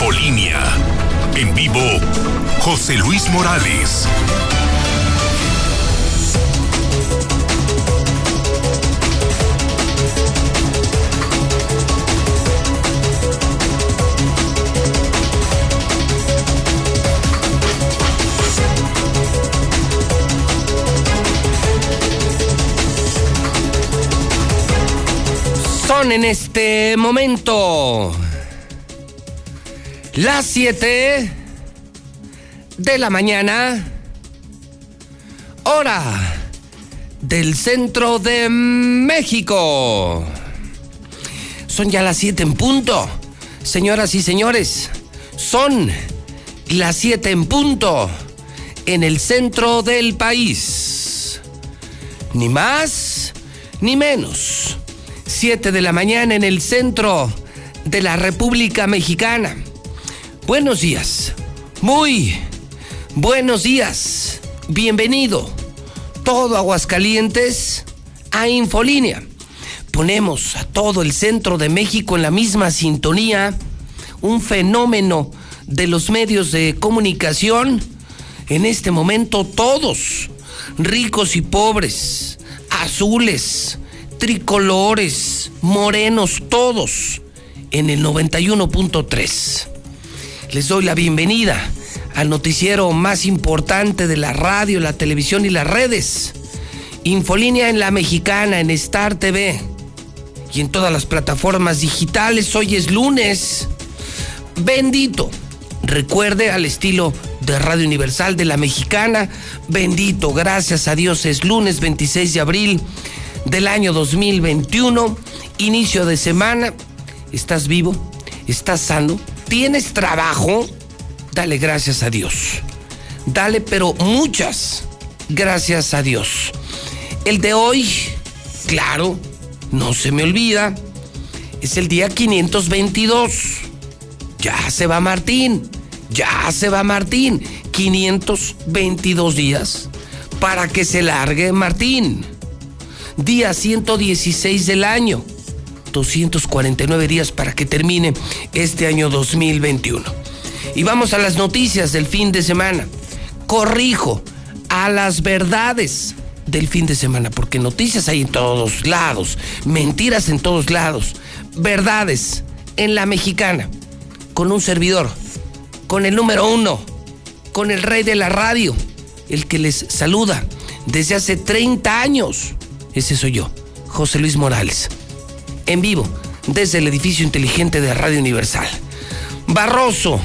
Infolínea. En vivo, José Luis Morales. Son en este momento las 7 de la mañana, hora del centro de México. Son ya las 7 en punto. Señoras y señores, son las 7 en punto en el centro del país. Ni más ni menos. 7 de la mañana en el centro de la República Mexicana. Buenos días. Muy buenos días. Bienvenido. Todo Aguascalientes a Infolínea. Ponemos a todo el centro de México en la misma sintonía. Un fenómeno de los medios de comunicación. En este momento todos, ricos y pobres, azules, tricolores, morenos, todos, en el 91.3 les doy la bienvenida al noticiero más importante de la radio, la televisión y las redes. Infolínea en la mexicana, en Star TV y en todas las plataformas digitales. Hoy es lunes. Bendito. Recuerde al estilo de Radio Universal de la mexicana. Bendito, gracias a Dios. Es lunes 26 de abril del año 2021. Inicio de semana. ¿Estás vivo? ¿Estás sano? ¿Tienes trabajo? Dale gracias a Dios. Dale, pero muchas gracias a Dios. El de hoy, claro, no se me olvida, es el día 522. Ya se va Martín, ya se va Martín. 522 días para que se largue Martín. Día 116 del año. 249 días para que termine este año 2021. Y vamos a las noticias del fin de semana. Corrijo a las verdades del fin de semana, porque noticias hay en todos lados, mentiras en todos lados, verdades en la mexicana, con un servidor, con el número uno, con el rey de la radio, el que les saluda desde hace 30 años. Ese soy yo, José Luis Morales en vivo desde el edificio inteligente de Radio Universal. Barroso,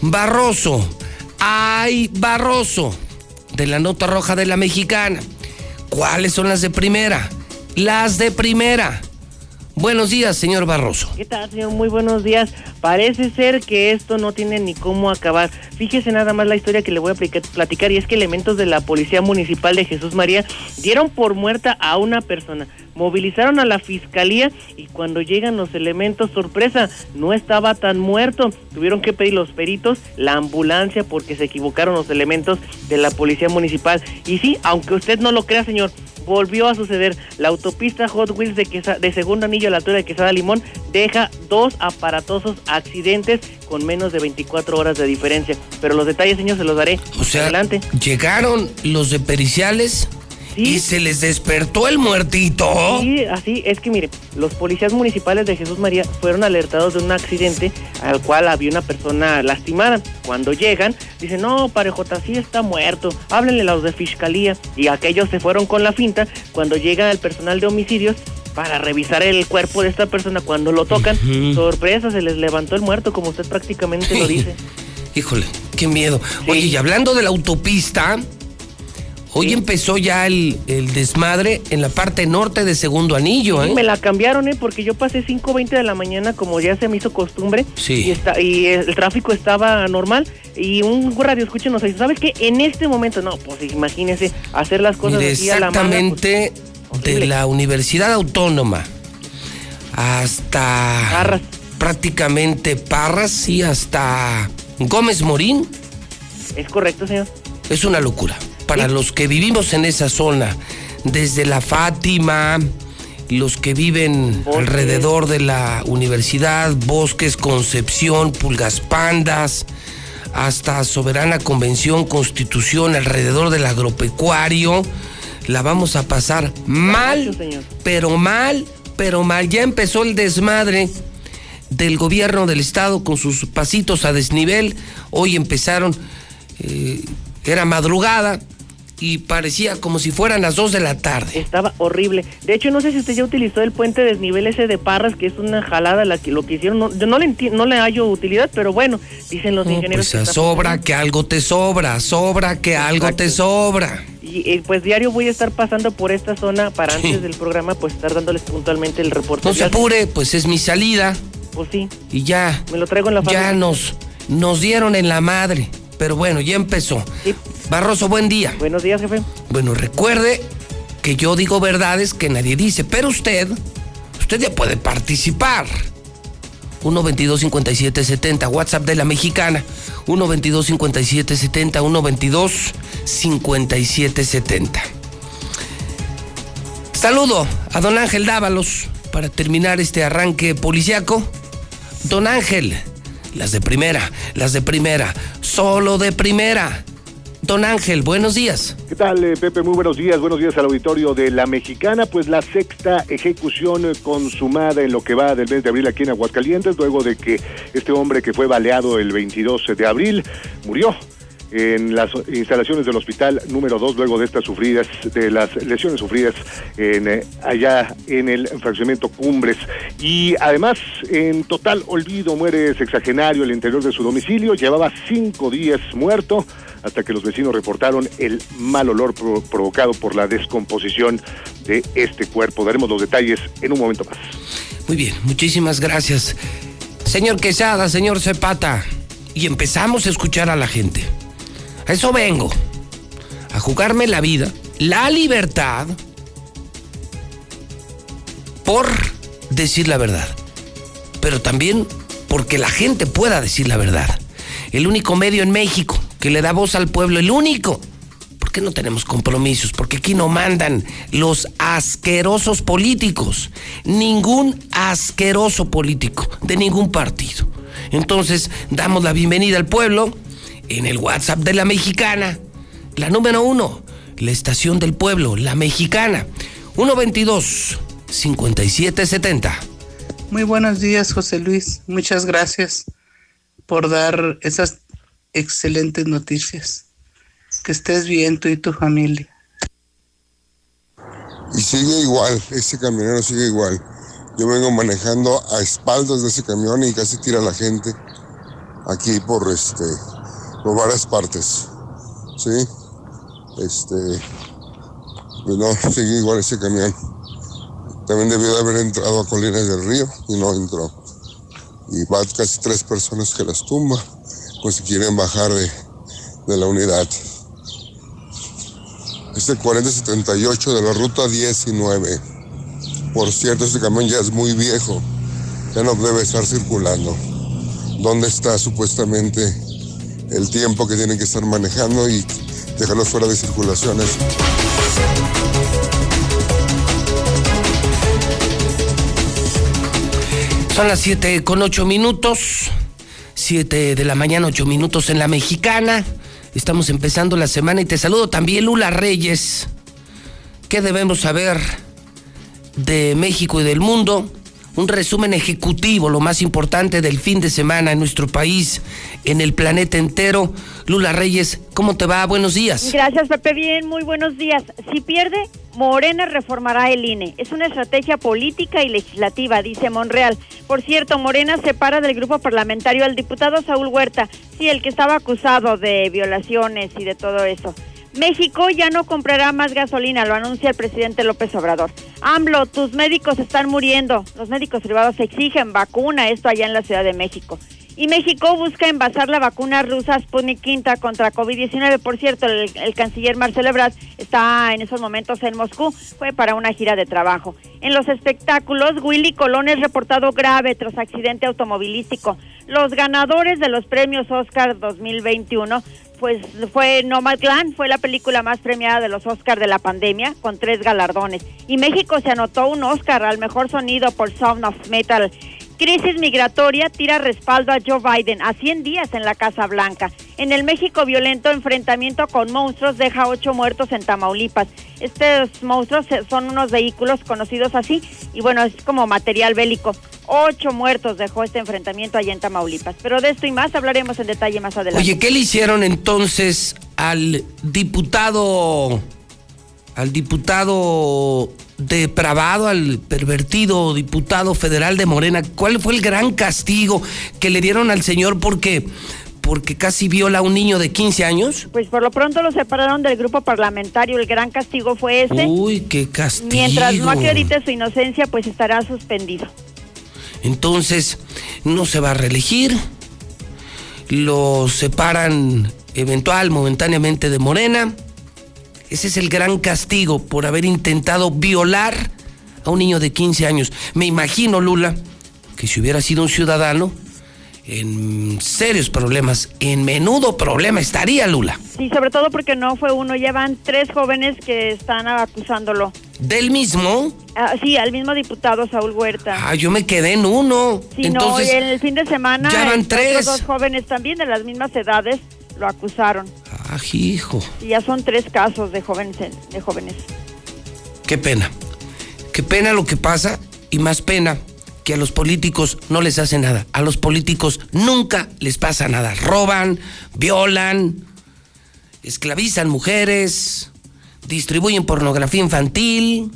Barroso, ay Barroso, de la nota roja de la mexicana. ¿Cuáles son las de primera? Las de primera. Buenos días, señor Barroso. ¿Qué tal, señor? Muy buenos días. Parece ser que esto no tiene ni cómo acabar. Fíjese nada más la historia que le voy a platicar y es que elementos de la Policía Municipal de Jesús María dieron por muerta a una persona, movilizaron a la fiscalía y cuando llegan los elementos, sorpresa, no estaba tan muerto. Tuvieron que pedir los peritos, la ambulancia porque se equivocaron los elementos de la Policía Municipal. Y sí, aunque usted no lo crea, señor, volvió a suceder. La autopista Hot Wheels de, de segundo anillo a la altura de Quesada Limón deja dos aparatosos accidentes con menos de 24 horas de diferencia. Pero los detalles, señor, se los daré. O sea, adelante. llegaron los de periciales. ¿Y se les despertó el muertito? Sí, así es que mire, los policías municipales de Jesús María fueron alertados de un accidente al cual había una persona lastimada. Cuando llegan, dicen, no, Parejota, sí está muerto, háblenle a los de fiscalía. Y aquellos se fueron con la finta. Cuando llega el personal de homicidios, para revisar el cuerpo de esta persona. Cuando lo tocan, sorpresa, se les levantó el muerto, como usted prácticamente lo dice. Híjole, qué miedo. Oye, y hablando de la autopista, hoy empezó ya el, desmadre en la parte norte de Segundo Anillo, ¿eh? Me la cambiaron, ¿eh? Porque yo pasé 5.20 de la mañana, como ya se me hizo costumbre. Sí. Y, está, y el tráfico estaba normal. Y un radio escucha nos dice, ¿sabes qué? En este momento, no, pues imagínese hacer las cosas así a la mano. Pues, exactamente de la Universidad Autónoma hasta prácticamente Parras y hasta Gómez Morín. Es correcto, señor. Es una locura. Para los que vivimos en esa zona, desde la Fátima, los que viven alrededor de la universidad, Bosques, Concepción, Pulgas Pandas, hasta Soberana Convención, Constitución, alrededor del agropecuario, la vamos a pasar mal, pero mal, pero mal. Ya empezó el desmadre del gobierno del estado con sus pasitos a desnivel. Hoy empezaron, eh, era madrugada, y parecía como si fueran las 2 de la tarde. Estaba horrible. De hecho, no sé si usted ya utilizó el puente desnivel ese de Parras, que es una jalada la que lo que hicieron. No, yo no le, no le hallo utilidad, pero bueno, dicen los ingenieros. Pues sobra que algo te sobra, sobra que algo te sobra. Y eh, pues diario voy a estar pasando por esta zona para antes del programa, pues estar dándoles puntualmente el reporte. No se apure, pues es mi salida. Pues sí. Y ya. Me lo traigo en la Ya nos, nos dieron en la madre. Pero bueno, ya empezó. Barroso, buen día. Buenos días, jefe. Bueno, recuerde que yo digo verdades que nadie dice, pero usted, usted ya puede participar. 122 5770 WhatsApp de la mexicana, 122 5770 122 5770 Saludo a don Ángel Dávalos para terminar este arranque policiaco. Don Ángel, las de primera, las de primera, solo de primera. Don Ángel, buenos días. ¿Qué tal, eh, Pepe? Muy buenos días. Buenos días al auditorio de La Mexicana. Pues la sexta ejecución consumada en lo que va del mes de abril aquí en Aguascalientes, luego de que este hombre que fue baleado el 22 de abril murió en las instalaciones del hospital número 2 luego de estas sufridas, de las lesiones sufridas eh, allá en el fraccionamiento Cumbres. Y además, en total olvido, muere sexagenario al interior de su domicilio, llevaba cinco días muerto hasta que los vecinos reportaron el mal olor provocado por la descomposición de este cuerpo. Daremos los detalles en un momento más. Muy bien, muchísimas gracias. Señor Quesada, señor Cepata, y empezamos a escuchar a la gente. A eso vengo. A jugarme la vida, la libertad, por decir la verdad. Pero también porque la gente pueda decir la verdad. El único medio en México que le da voz al pueblo, el único. ¿Por qué no tenemos compromisos? Porque aquí no mandan los asquerosos políticos. Ningún asqueroso político de ningún partido. Entonces, damos la bienvenida al pueblo en el WhatsApp de la mexicana. La número uno, la estación del pueblo, la mexicana. 122-5770. Muy buenos días, José Luis. Muchas gracias por dar esas excelentes noticias. Que estés bien tú y tu familia. Y sigue igual, ese camionero sigue igual. Yo vengo manejando a espaldas de ese camión y casi tira a la gente aquí por este por varias partes. ¿Sí? Este. Pues no, sigue igual ese camión. También debió de haber entrado a Colinas del Río y no entró. Y va casi tres personas que las tumba, pues si quieren bajar de, de la unidad. Este 4078 de la ruta 19. Por cierto, este camión ya es muy viejo. Ya no debe estar circulando. ¿Dónde está supuestamente el tiempo que tienen que estar manejando y dejarlos fuera de circulaciones. Son las 7 con 8 minutos, 7 de la mañana, 8 minutos en la mexicana. Estamos empezando la semana y te saludo también, Lula Reyes. ¿Qué debemos saber de México y del mundo? Un resumen ejecutivo, lo más importante del fin de semana en nuestro país, en el planeta entero. Lula Reyes, ¿cómo te va? Buenos días. Gracias, Pepe. Bien, muy buenos días. Si pierde, Morena reformará el INE. Es una estrategia política y legislativa, dice Monreal. Por cierto, Morena separa del grupo parlamentario al diputado Saúl Huerta, sí, el que estaba acusado de violaciones y de todo eso. México ya no comprará más gasolina, lo anuncia el presidente López Obrador. AMLO, tus médicos están muriendo. Los médicos privados exigen vacuna, esto allá en la Ciudad de México. Y México busca envasar la vacuna rusa Sputnik V contra COVID-19. Por cierto, el, el, canciller Marcelo Ebrard está en esos momentos en Moscú. Fue para una gira de trabajo. En los espectáculos, Willy Colón es reportado grave tras accidente automovilístico. Los ganadores de los premios Oscar 2021 pues fue Nomadland, fue la película más premiada de los Oscars de la pandemia, con tres galardones. Y México se anotó un Oscar al mejor sonido por Sound of Metal. Crisis migratoria tira respaldo a Joe Biden a 100 días en la Casa Blanca. En el México violento, enfrentamiento con monstruos deja ocho muertos en Tamaulipas. Estos monstruos son unos vehículos conocidos así y bueno, es como material bélico. Ocho muertos dejó este enfrentamiento allá en Tamaulipas. Pero de esto y más hablaremos en detalle más adelante. Oye, ¿qué le hicieron entonces al diputado, al diputado depravado, al pervertido diputado federal de Morena? ¿Cuál fue el gran castigo que le dieron al señor porque porque casi viola a un niño de 15 años? Pues por lo pronto lo separaron del grupo parlamentario. El gran castigo fue ese. Uy, qué castigo. Mientras no acredite su inocencia, pues estará suspendido. Entonces, no se va a reelegir. Lo separan eventual, momentáneamente de Morena. Ese es el gran castigo por haber intentado violar a un niño de 15 años. Me imagino, Lula, que si hubiera sido un ciudadano, en serios problemas, en menudo problema estaría Lula. Sí, sobre todo porque no fue uno, llevan tres jóvenes que están acusándolo. ¿Del mismo? Ah, sí, al mismo diputado Saúl Huerta. Ah, yo me quedé en uno. Sí, Entonces, no, el fin de semana ya van tres. dos jóvenes también de las mismas edades lo acusaron. Hijo. Y ya son tres casos de jóvenes, de jóvenes. Qué pena. Qué pena lo que pasa y más pena que a los políticos no les hace nada. A los políticos nunca les pasa nada. Roban, violan, esclavizan mujeres, distribuyen pornografía infantil,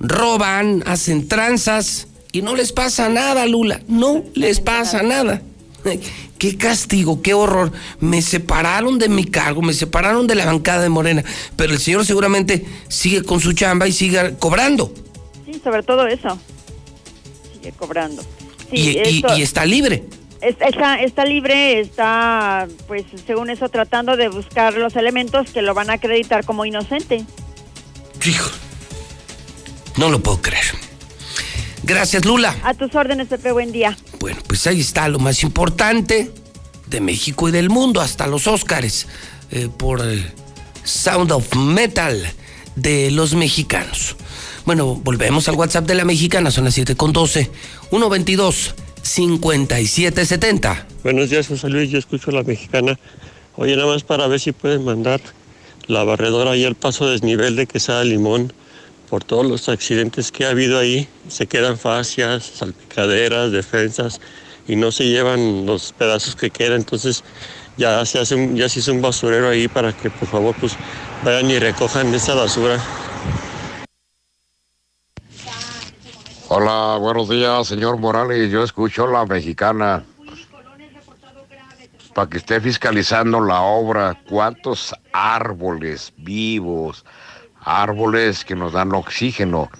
roban, hacen tranzas y no les pasa nada, Lula. No les pasa nada. Qué castigo, qué horror. Me separaron de mi cargo, me separaron de la bancada de Morena, pero el señor seguramente sigue con su chamba y sigue cobrando. Sí, sobre todo eso cobrando. y, está libre. Está, está libre, está, pues según eso, tratando de buscar los elementos que lo van a acreditar como inocente. Hijo, no lo puedo creer. Gracias, Lula. A tus órdenes, Pepe, buen día. Bueno, pues ahí está lo más importante de México y del mundo, hasta los Óscares, eh, por Sound of Metal de los mexicanos. Bueno, volvemos al WhatsApp de la mexicana, son las 7 con 12, 122 5770. Buenos días, José Luis, yo escucho a la mexicana. Oye, nada más para ver si pueden mandar la barredora y el paso desnivel de Quesada Limón por todos los accidentes que ha habido ahí. Se quedan fascias, salpicaderas, defensas y no se llevan los pedazos que quedan. Entonces ya se hace un, ya se hizo un basurero ahí para que por favor pues vayan y recojan esa basura. Hola, buenos días, señor Morales. Yo escucho la mexicana para que esté fiscalizando la obra. ¿Cuántos árboles vivos, árboles que nos dan oxígeno,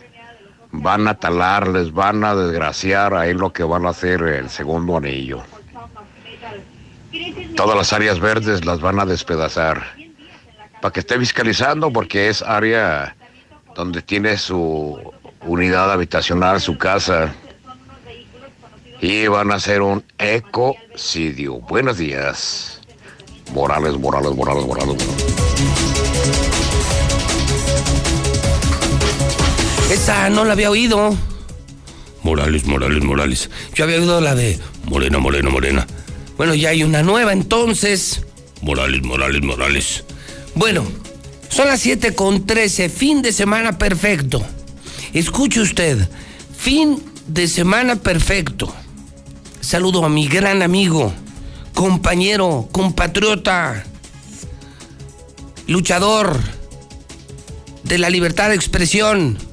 van a talarles, van a desgraciar ahí lo que van a hacer el segundo anillo? Todas las áreas verdes las van a despedazar. Para que esté fiscalizando porque es área donde tiene su unidad habitacional, su casa. Y van a hacer un ecocidio. Buenos días. Morales, Morales, Morales, Morales, Esa no la había oído. Morales, Morales, Morales. Yo había oído la de Morena, Morena, Morena. Bueno, ya hay una nueva entonces. Morales, Morales, Morales. Bueno, son las 7 con 13, fin de semana perfecto. Escuche usted, fin de semana perfecto. Saludo a mi gran amigo, compañero, compatriota, luchador de la libertad de expresión.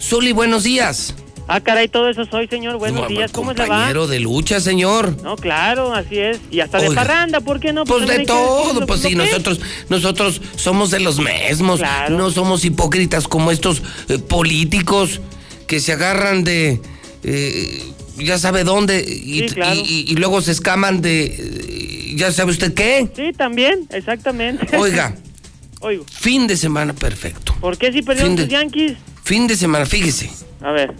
Zuli, buenos días. Ah, caray, todo eso soy, señor. Buenos días. ¿Cómo se va? Compañero de lucha, señor. No, claro, así es. Y hasta de parranda, ¿por qué no? Pues, de todo, pues sí, nosotros, nosotros somos de los mismos. No somos hipócritas como estos eh, políticos que se agarran de eh, ya sabe dónde y, y, luego se escaman de eh, ya sabe usted qué. Sí, también, exactamente. Oiga. Oigo. Fin de semana perfecto. ¿Por qué si perdieron los Yankees? Fin de semana, fíjese. A ver.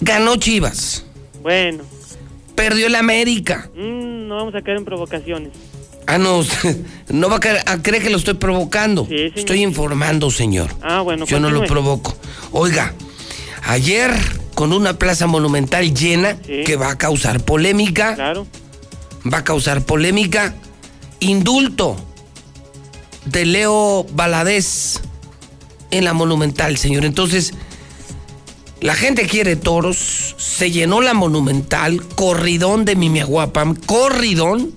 Ganó Chivas. Bueno. Perdió el América. Mm, no vamos a caer en provocaciones. Ah, no, no va a creer, a creer que lo estoy provocando. Sí. Estoy informando, señor. Ah, bueno, Yo no lo provoco. Oiga, ayer con una plaza monumental llena Sí. que va a causar polémica, Claro. va a causar polémica, indulto de Leo Valadez en la monumental, señor. Entonces, la gente quiere toros, se llenó la monumental, corridón de Mimiaguapam, corridón,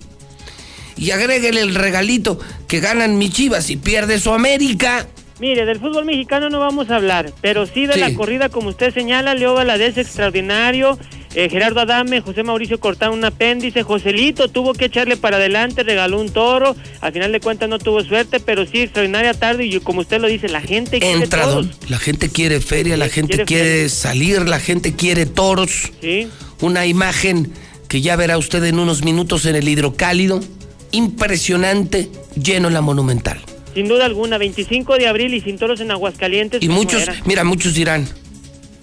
y agréguele el regalito que ganan mi chivas y pierde su América. Mire, del fútbol mexicano no vamos a hablar, pero sí de Sí. la corrida, como usted señala, Leo Valadez extraordinario, eh, Gerardo Adame, José Mauricio Cortán un apéndice, Joselito tuvo que echarle para adelante, regaló un toro, al final de cuentas no tuvo suerte, pero sí extraordinaria tarde y como usted lo dice, la gente quiere Entra, toros. don. La gente quiere feria, la gente quiere salir, la gente quiere toros. Sí, Una imagen que ya verá usted en unos minutos en el hidrocálido. Impresionante, lleno la monumental. sin duda alguna, 25 de abril y sin toros en Aguascalientes. Y muchos, era. mira, muchos dirán,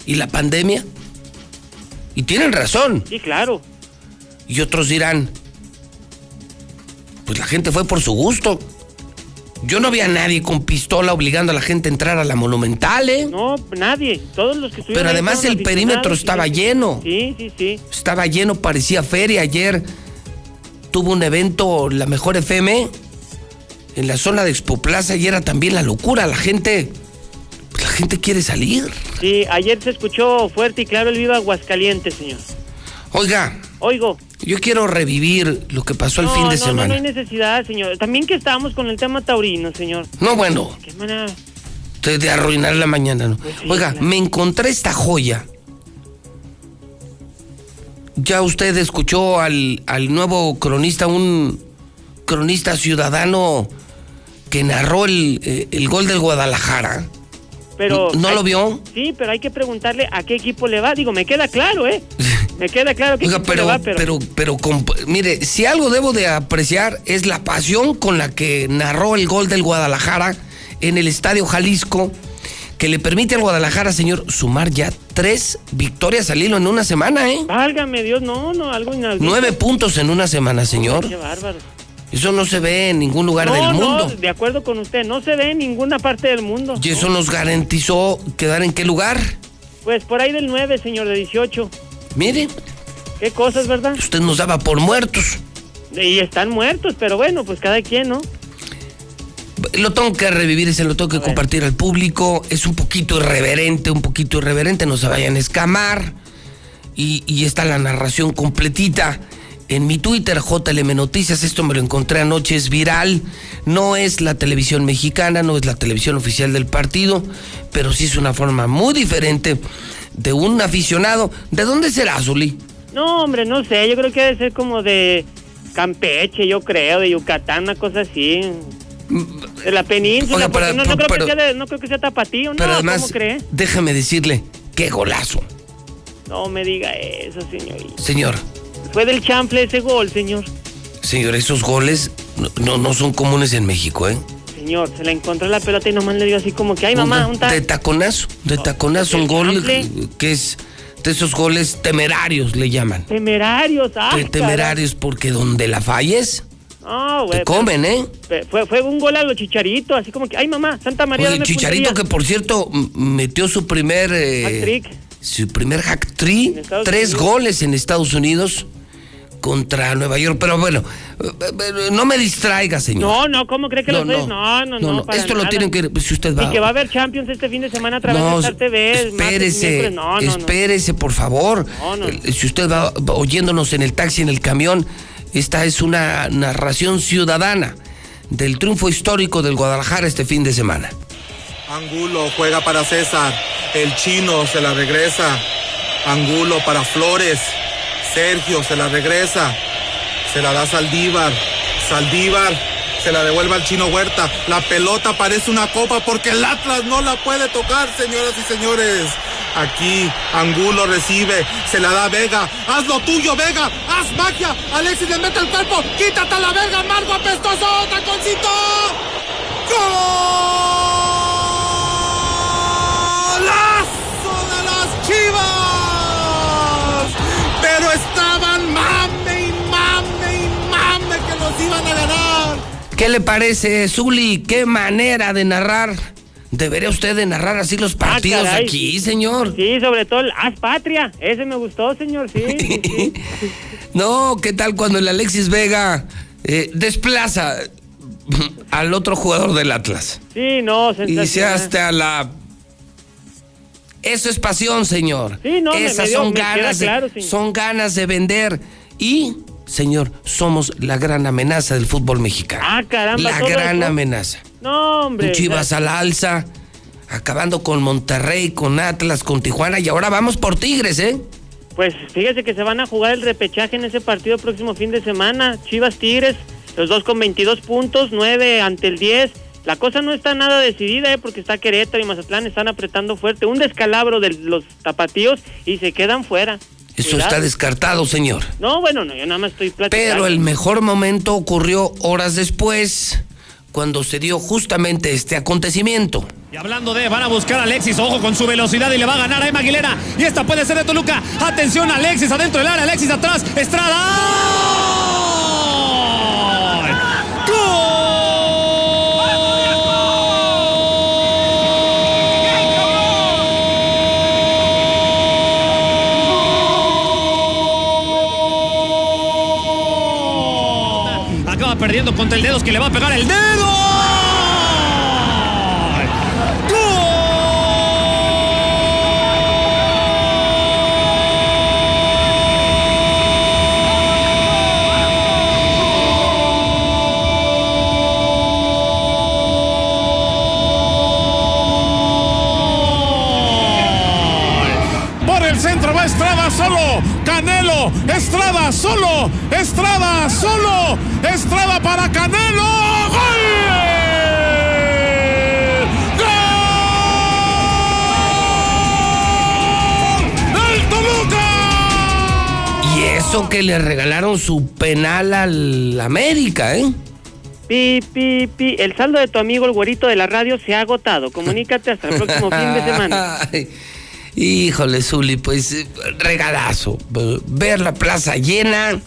¿y la pandemia? Y tienen razón. Sí, claro. Y otros dirán, pues la gente fue por su gusto. Yo no vi a nadie con pistola obligando a la gente a entrar a la monumental, ¿eh? No, nadie, todos los que estuvieron Pero además el perímetro estaba lleno. Sí, sí, sí. Estaba lleno, parecía feria. Ayer tuvo un evento, la mejor FM, en la zona de Expo Plaza y era también la locura. La gente, gente quiere salir. Sí, ayer se escuchó fuerte y claro el viva Aguascalientes, señor. Oiga, Oigo. yo quiero revivir lo que pasó el fin de no, semana. No, no hay necesidad, señor. También que estábamos con el tema taurino, señor. No, bueno, Qué manera. de, arruinar la mañana, ¿no? Pues sí, Oiga, claro. me encontré esta joya. Ya usted escuchó al, al nuevo cronista, un cronista ciudadano que narró el, eh, el gol del Guadalajara. Pero ¿No hay- lo vio? Sí, pero hay que preguntarle a qué equipo le va. Digo, me queda claro, ¿eh? Me queda claro Oiga, equipo pero, le va, pero... pero, mire, si algo debo de apreciar es la pasión con la que narró el gol del Guadalajara en el Estadio Jalisco, que le permite al Guadalajara, señor, sumar ya tres victorias al hilo en una semana, ¿eh? Válgame Dios, no, no, algo inaudito. Nueve puntos en una semana, señor. Qué bárbaro. Eso no se ve en ningún lugar no, del mundo. no, de acuerdo con usted, no se ve en ninguna parte del mundo. Y eso nos garantizó quedar en qué lugar. Pues por ahí del 9, señor, de 18. Mire, Qué cosas, ¿verdad? usted nos daba por muertos. Y están muertos, pero bueno, pues cada quien, ¿no? Lo tengo que revivir, se lo tengo que compartir al público. Es un poquito irreverente, un poquito irreverente, no se vayan a escamar. Y, y está la narración completita en mi Twitter, JLM Noticias. Esto me lo encontré anoche, es viral. No es la televisión mexicana, no es la televisión oficial del partido, pero sí es una forma muy diferente de un aficionado. ¿De dónde será, Zuli? No, hombre, no sé, yo creo que debe ser como de Campeche, yo creo, de Yucatán, una cosa así. De la península, Oiga, pero- no, no creo que sea no creo que sea tapatío, Pero no, además, ¿cómo cree? déjame decirle, qué golazo, No me diga eso, señorita. señor. Fue del chanfle ese gol, señor. Señor, esos goles no, no, son comunes en México, ¿eh? Señor, se la encontró la pelota y nomás le dio así como que, ay mamá, un de tal. taconazo, de taconazo, un ¿El gol chanfle? que es de esos goles temerarios le llaman. Temerarios, ah. Te- temerarios porque donde la falles te comen, ¿eh? Fue, fue un gol a los chicharitos, así como que, ay mamá, Santa María. Oye, Chicharito puntería". que por cierto metió su primer eh, su primer hack trick, tres Unidos. goles en Estados Unidos contra Nueva York, pero bueno, no me distraiga, señor. No, no, ¿cómo cree que No, lo no. No, no, no. No, no, para esto lo tienen que- si usted va- Y que va a haber Champions este fin de semana a través No, de Star TV. martes espérese, miércoles. No, no, no. espérese, por favor. No, no. Eh, Si usted va oyéndonos en el taxi, en el camión, esta es una narración ciudadana del triunfo histórico del Guadalajara este fin de semana. Angulo juega para César. El chino se la regresa. Angulo para Flores. Sergio se la regresa. Se la da Saldívar. Saldívar se la devuelve al chino Huerta. La pelota parece una copa porque el Atlas no la puede tocar, señoras y señores. Aquí Angulo recibe, se la da Vega. Haz lo tuyo, Vega. Haz magia. Alexis le mete el cuerpo. Quítate a la verga, Margo apestoso. Taconcito. ¡Golazo ¿Qué le parece, Zuli? ¿Qué manera de narrar? ¿Debería usted de narrar así los partidos caray. aquí, señor? Sí, sobre todo el Haz Patria. Ese me gustó, señor, sí. sí, sí. No, ¿qué tal cuando el Alexis Vega eh, desplaza al otro jugador del Atlas? Sí, no, Y se hasta la... Eso es pasión, señor. Sí, no, me- Esas me dio- son me ganas, de, claro, señor. son ganas de vender. Y, señor, somos la gran amenaza del fútbol mexicano. Ah, caramba, La gran eso. amenaza. No, hombre. Chivas a la alza, acabando con Monterrey, con Atlas, con Tijuana. Y ahora vamos por Tigres, ¿eh? Pues fíjese que se van a jugar el repechaje en ese partido el próximo fin de semana. Chivas Tigres, los dos con 22 puntos, 9 ante el 10. La cosa no está nada decidida, ¿eh? porque está Querétaro y Mazatlán están apretando fuerte. Un descalabro de los tapatíos y se quedan fuera. Eso Cuidado. está descartado, señor. No, bueno, no, yo nada más estoy platicando. Pero el mejor momento ocurrió horas después, cuando se dio justamente este acontecimiento. Y hablando de, van a buscar a Alexis, ojo con su velocidad y le va a ganar a Emma Aguilera. Y esta puede ser de Toluca. Atención, Alexis adentro del área, Alexis atrás, Estrada. ¡Gol! Perdiendo contra el dedos que le va a pegar el dedo. Por el centro va Estrada solo. Canelo. Estrada solo. Estrada eso que le regalaron su penal al América, ¿eh? Pi, pi, pi. El saldo de tu amigo el güerito de la radio se ha agotado. Comunícate hasta el próximo fin de semana. Ay, Híjole, Zuli, pues eh, regalazo. Ver la plaza llena,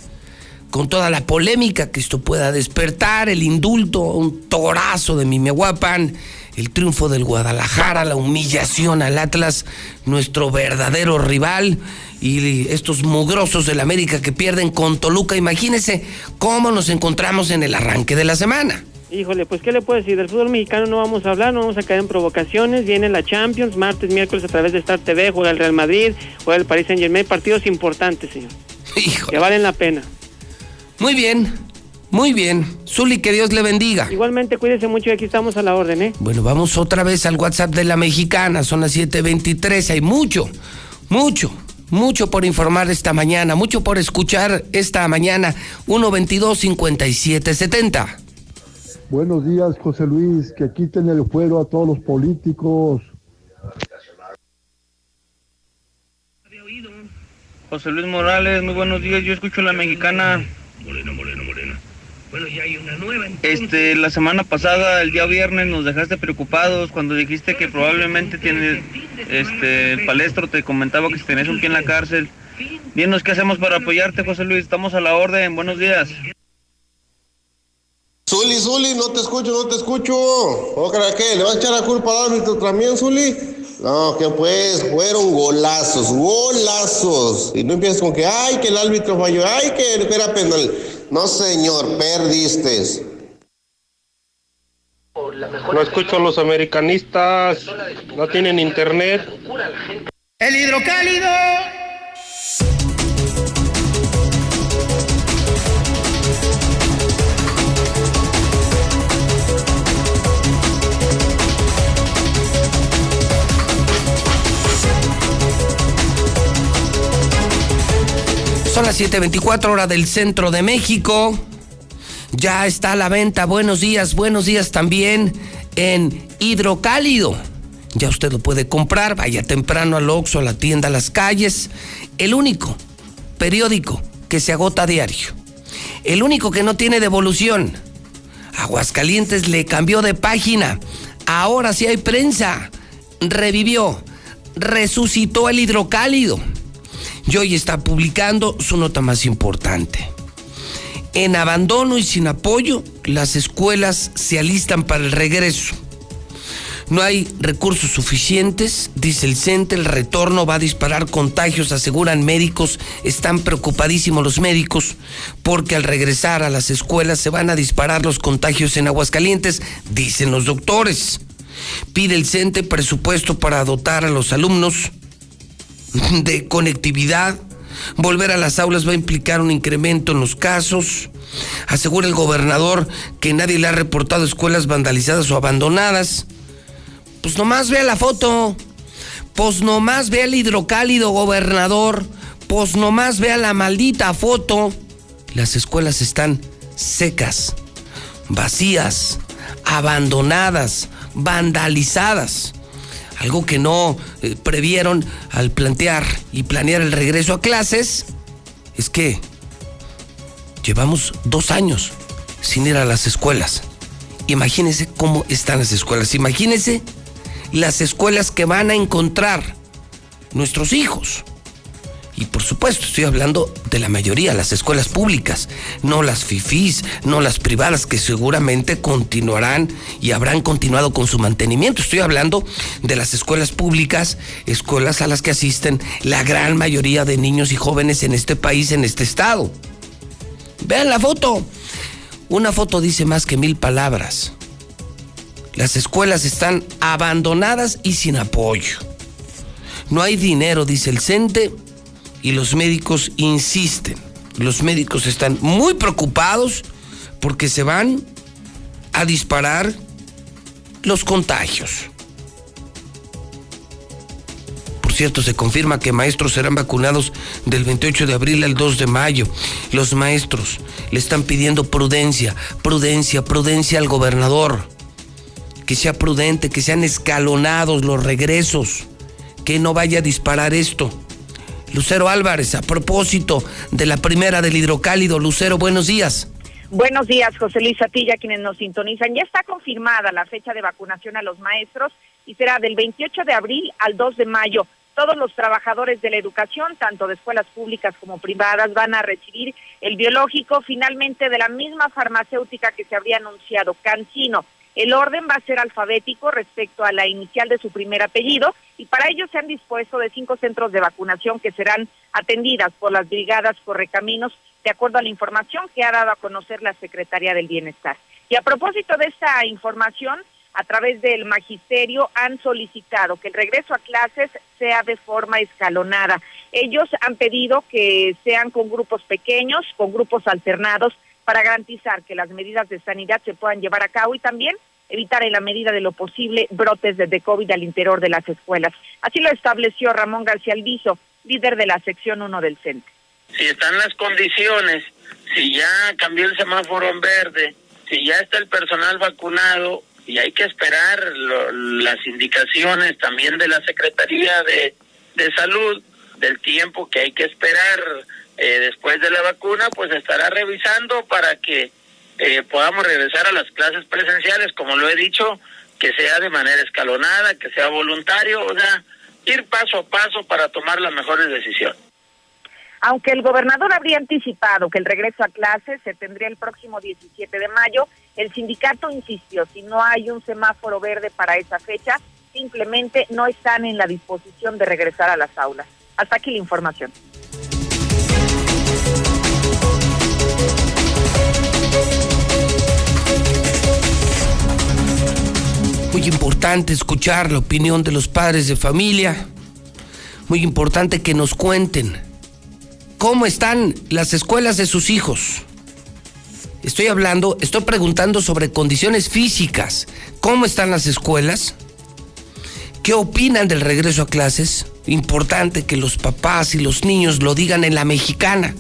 con toda la polémica que esto pueda despertar, el indulto, un torazo de Mimehuapan, el triunfo del Guadalajara, la humillación al Atlas, nuestro verdadero rival, y estos mugrosos del América que pierden con Toluca. Imagínense cómo nos encontramos en el arranque de la semana. Híjole, pues ¿qué le puedo decir? Del fútbol mexicano no vamos a hablar, no vamos a caer en provocaciones. Viene la Champions, martes, miércoles a través de Star TV, juega el Real Madrid, juega el Paris Saint Germain, partidos importantes, señor. Que valen la pena. Muy bien, muy bien. Zuli, que Dios le bendiga. Igualmente, cuídese mucho y aquí estamos a la orden, ¿eh? Bueno, vamos otra vez al WhatsApp de la mexicana, son las 7:23. Hay mucho, mucho, mucho por informar esta mañana, mucho por escuchar esta mañana. 122-5770. Buenos días, José Luis. Que quiten el fuero a todos los políticos. José Luis Morales, muy buenos días. Yo escucho la mexicana. Moreno, moreno, moreno. Bueno, ya hay una nueva. Este, la semana pasada, el día viernes, nos dejaste preocupados cuando dijiste que probablemente tienes, este, palestro te comentaba que si tenés un pie en la cárcel. Dinos qué hacemos para apoyarte, José Luis. Estamos a la orden. Buenos días. Zuli, Zuli, no te escucho, no te escucho. ¿Otra qué? ¿Le vas a echar la culpa al árbitro también, Zuli? No, que pues, fueron golazos, golazos. Y no empieces con que, ay, que el árbitro falló, ay, que que era penal. No, señor, perdiste. No escucho a los americanistas, no tienen internet. El hidrocálido. Las 7:24 hora del centro de México. Ya está a la venta. Buenos días, buenos días también en Hidrocálido. Ya usted lo puede comprar. Vaya temprano al Oxxo, a la tienda, a las calles. El único periódico que se agota diario. El único que no tiene devolución. Aguascalientes le cambió de página. Ahora sí hay prensa. Revivió. Resucitó el hidrocálido. Y hoy está publicando su nota más importante. En abandono y sin apoyo, las escuelas se alistan para el regreso. No hay recursos suficientes, dice el CENTE, el retorno va a disparar contagios, aseguran médicos, están preocupadísimos los médicos porque al regresar a las escuelas se van a disparar los contagios en Aguascalientes, dicen los doctores. Pide el CENTE presupuesto para dotar a los alumnos de conectividad. Volver a las aulas va a implicar un incremento en los casos. Asegura el gobernador que nadie le ha reportado escuelas vandalizadas o abandonadas. Pues nomás vea la foto. Pues nomás vea el hidrocálido, gobernador. Pues nomás vea la maldita foto. Las escuelas están secas, vacías, abandonadas, vandalizadas. Algo que no eh, previeron al plantear y planear el regreso a clases es que llevamos dos años sin ir a las escuelas. Imagínense cómo están las escuelas. Imagínense las escuelas que van a encontrar nuestros hijos. Y por supuesto, estoy hablando de la mayoría, las escuelas públicas, no las FIFIs, no las privadas, que seguramente continuarán y habrán continuado con su mantenimiento. Estoy hablando de las escuelas públicas, escuelas a las que asisten la gran mayoría de niños y jóvenes en este país, en este estado. Vean la foto. Una foto dice más que mil palabras. Las escuelas están abandonadas y sin apoyo. No hay dinero, dice el CENTE, y los médicos insisten. Los médicos están muy preocupados porque se van a disparar los contagios. Por cierto, se confirma que maestros serán vacunados del 28 de abril al 2 de mayo. Los maestros le están pidiendo prudencia, prudencia, prudencia al gobernador que sea prudente, que sean escalonados los regresos, que no vaya a disparar esto. Lucero Álvarez, a propósito de la primera del hidrocálido, Lucero, buenos días. Buenos días, José Luis Atilla, quienes nos sintonizan. Ya está confirmada la fecha de vacunación a los maestros y será del 28 de abril al 2 de mayo. Todos los trabajadores de la educación, tanto de escuelas públicas como privadas, van a recibir el biológico finalmente de la misma farmacéutica que se habría anunciado, Cancino. El orden va a ser alfabético respecto a la inicial de su primer apellido y para ello se han dispuesto de cinco centros de vacunación que serán atendidas por las brigadas Correcaminos, de acuerdo a la información que ha dado a conocer la Secretaría del Bienestar. Y a propósito de esta información, a través del magisterio han solicitado que el regreso a clases sea de forma escalonada. Ellos han pedido que sean con grupos pequeños, con grupos alternados, para garantizar que las medidas de sanidad se puedan llevar a cabo y también evitar en la medida de lo posible brotes de COVID al interior de las escuelas. Así lo estableció Ramón García Alviso, líder de la sección 1 del CENTE. Si están las condiciones, si ya cambió el semáforo en verde, si ya está el personal vacunado y hay que esperar las indicaciones también de la Secretaría de, de Salud del tiempo que hay que esperar eh, después de la vacuna, pues estará revisando para que eh, podamos regresar a las clases presenciales, como lo he dicho, que sea de manera escalonada, que sea voluntario, o sea, ir paso a paso para tomar las mejores decisiones. Aunque el gobernador habría anticipado que el regreso a clases se tendría el próximo 17 de mayo, el sindicato insistió, si no hay un semáforo verde para esa fecha, simplemente no están en la disposición de regresar a las aulas. Hasta aquí la información. Muy importante escuchar la opinión de los padres de familia. Muy importante que nos cuenten cómo están las escuelas de sus hijos. Estoy hablando, estoy preguntando sobre condiciones físicas. ¿Cómo están las escuelas? ¿Qué opinan del regreso a clases? Importante que los papás y los niños lo digan en la mexicana.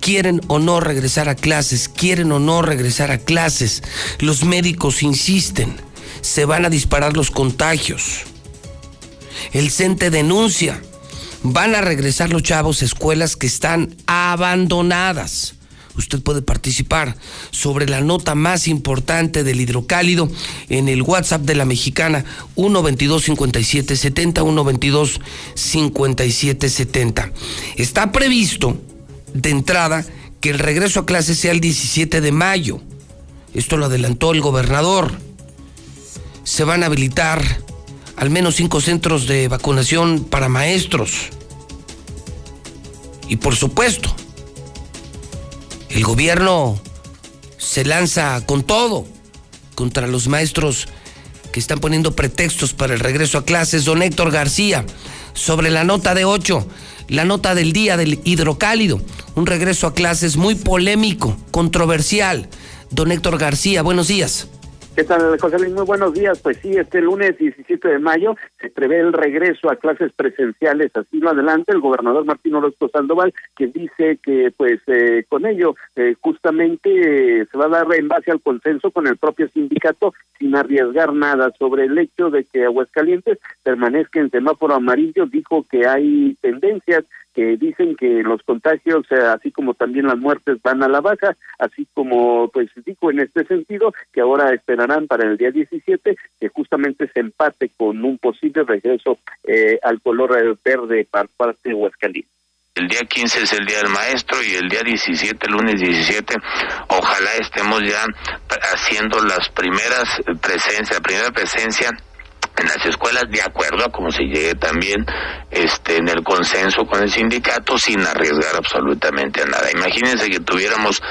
¿Quieren o no regresar a clases? ¿Quieren o no regresar a clases? Los médicos insisten se van a disparar los contagios. El CENTE denuncia, van a regresar los chavos a escuelas que están abandonadas. Usted puede participar sobre la nota más importante del hidrocálido en el WhatsApp de la mexicana 122 5770 122 5770. Está previsto de entrada que el regreso a clases sea el 17 de mayo. Esto lo adelantó el gobernador. Se van a habilitar al menos cinco centros de vacunación para maestros. Y por supuesto, el gobierno se lanza con todo contra los maestros que están poniendo pretextos para el regreso a clases. Don Héctor García, sobre la nota de 8, la nota del día del hidrocálido, un regreso a clases muy polémico, controversial. Don Héctor García, buenos días. ¿Qué tal, José? Muy buenos días. Pues sí, este lunes 17 de mayo se prevé el regreso a clases presenciales. Así lo adelante el gobernador Martín Orozco Sandoval, que dice que pues eh, con ello eh, justamente eh, se va a dar en base al consenso con el propio sindicato sin arriesgar nada sobre el hecho de que Aguascalientes permanezca en semáforo amarillo. Dijo que hay tendencias que dicen que los contagios, eh, así como también las muertes, van a la baja, así como, pues dijo en este sentido, que ahora esperarán para el día 17 que justamente se empate con un posible regreso eh, al color verde para parte de Huascalientes. El día 15 es el día del maestro y el día 17, lunes 17, ojalá estemos ya haciendo las primeras presencias, primera presencia en las escuelas de acuerdo a cómo se llegue también este en el consenso con el sindicato sin arriesgar absolutamente a nada. Imagínense que tuviéramos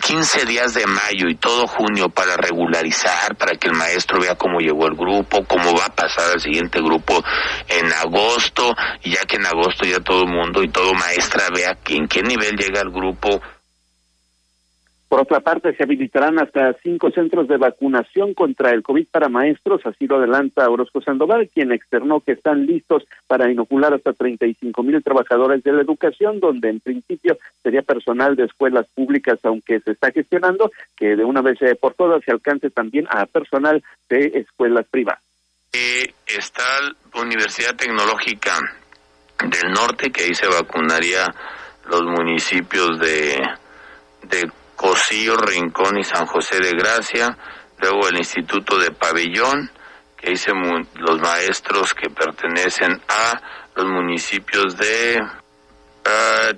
15 días de mayo y todo junio para regularizar, para que el maestro vea cómo llegó el grupo, cómo va a pasar al siguiente grupo en agosto, y ya que en agosto ya todo mundo y todo maestra vea en qué nivel llega el grupo, por otra parte, se habilitarán hasta cinco centros de vacunación contra el COVID para maestros, así lo adelanta Orozco Sandoval, quien externó que están listos para inocular hasta 35 mil trabajadores de la educación, donde en principio sería personal de escuelas públicas, aunque se está gestionando que de una vez por todas se alcance también a personal de escuelas privadas. está la Universidad Tecnológica del Norte, que ahí se vacunaría los municipios de, de Cocío, Rincón y San José de Gracia, luego el Instituto de Pabellón, que dice los maestros que pertenecen a los municipios de uh,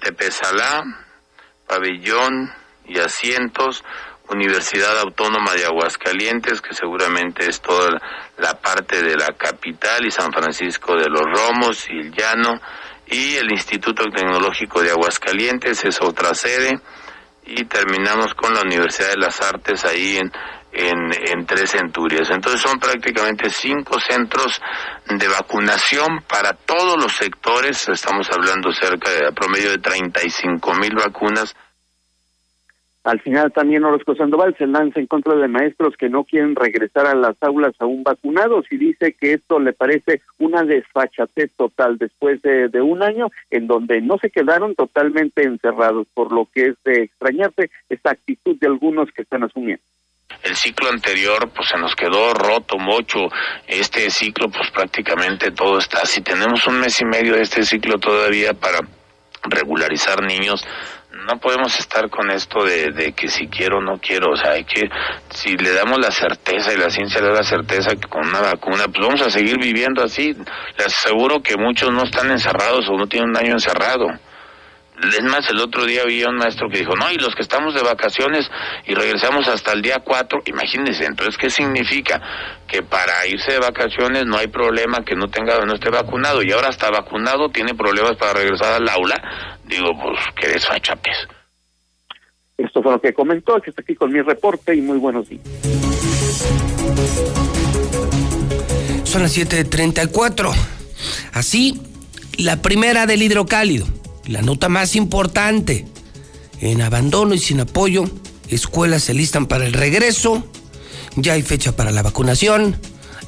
Pabellón y Asientos, Universidad Autónoma de Aguascalientes, que seguramente es toda la parte de la capital, y San Francisco de los Romos y el Llano, y el Instituto Tecnológico de Aguascalientes es otra sede, y terminamos con la Universidad de las Artes ahí en, en, Tres Centurias. Entonces son prácticamente cinco centros de vacunación para todos los sectores, estamos hablando cerca de promedio de 35 mil vacunas al final también Orozco Sandoval se lanza en contra de maestros que no quieren regresar a las aulas aún vacunados y dice que esto le parece una desfachatez total después de, un año en donde no se quedaron totalmente encerrados, por lo que es de extrañarse esta actitud de algunos que están asumiendo. El ciclo anterior pues se nos quedó roto mucho, este ciclo pues prácticamente todo está, si tenemos un mes y medio de este ciclo todavía para regularizar niños, no podemos estar con esto de, que si quiero o no quiero, o sea, hay que, si le damos la certeza y la ciencia le da la certeza que con una vacuna, pues vamos a seguir viviendo así. Les aseguro que muchos no están encerrados o no tienen un año encerrado. Es más, el otro día había un maestro que dijo, no, y los que estamos de vacaciones y regresamos hasta el día 4, imagínense, entonces, ¿qué significa? Que para irse de vacaciones no hay problema que no tenga no esté vacunado y ahora está vacunado tiene problemas para regresar al aula. Digo, pues, qué desfachapes. Esto fue lo que comentó, que está aquí con mi reporte y muy buenos días. Son las 7.34. Así, la primera del hidrocálido la nota más importante. En abandono y sin apoyo, escuelas se listan para el regreso, ya hay fecha para la vacunación,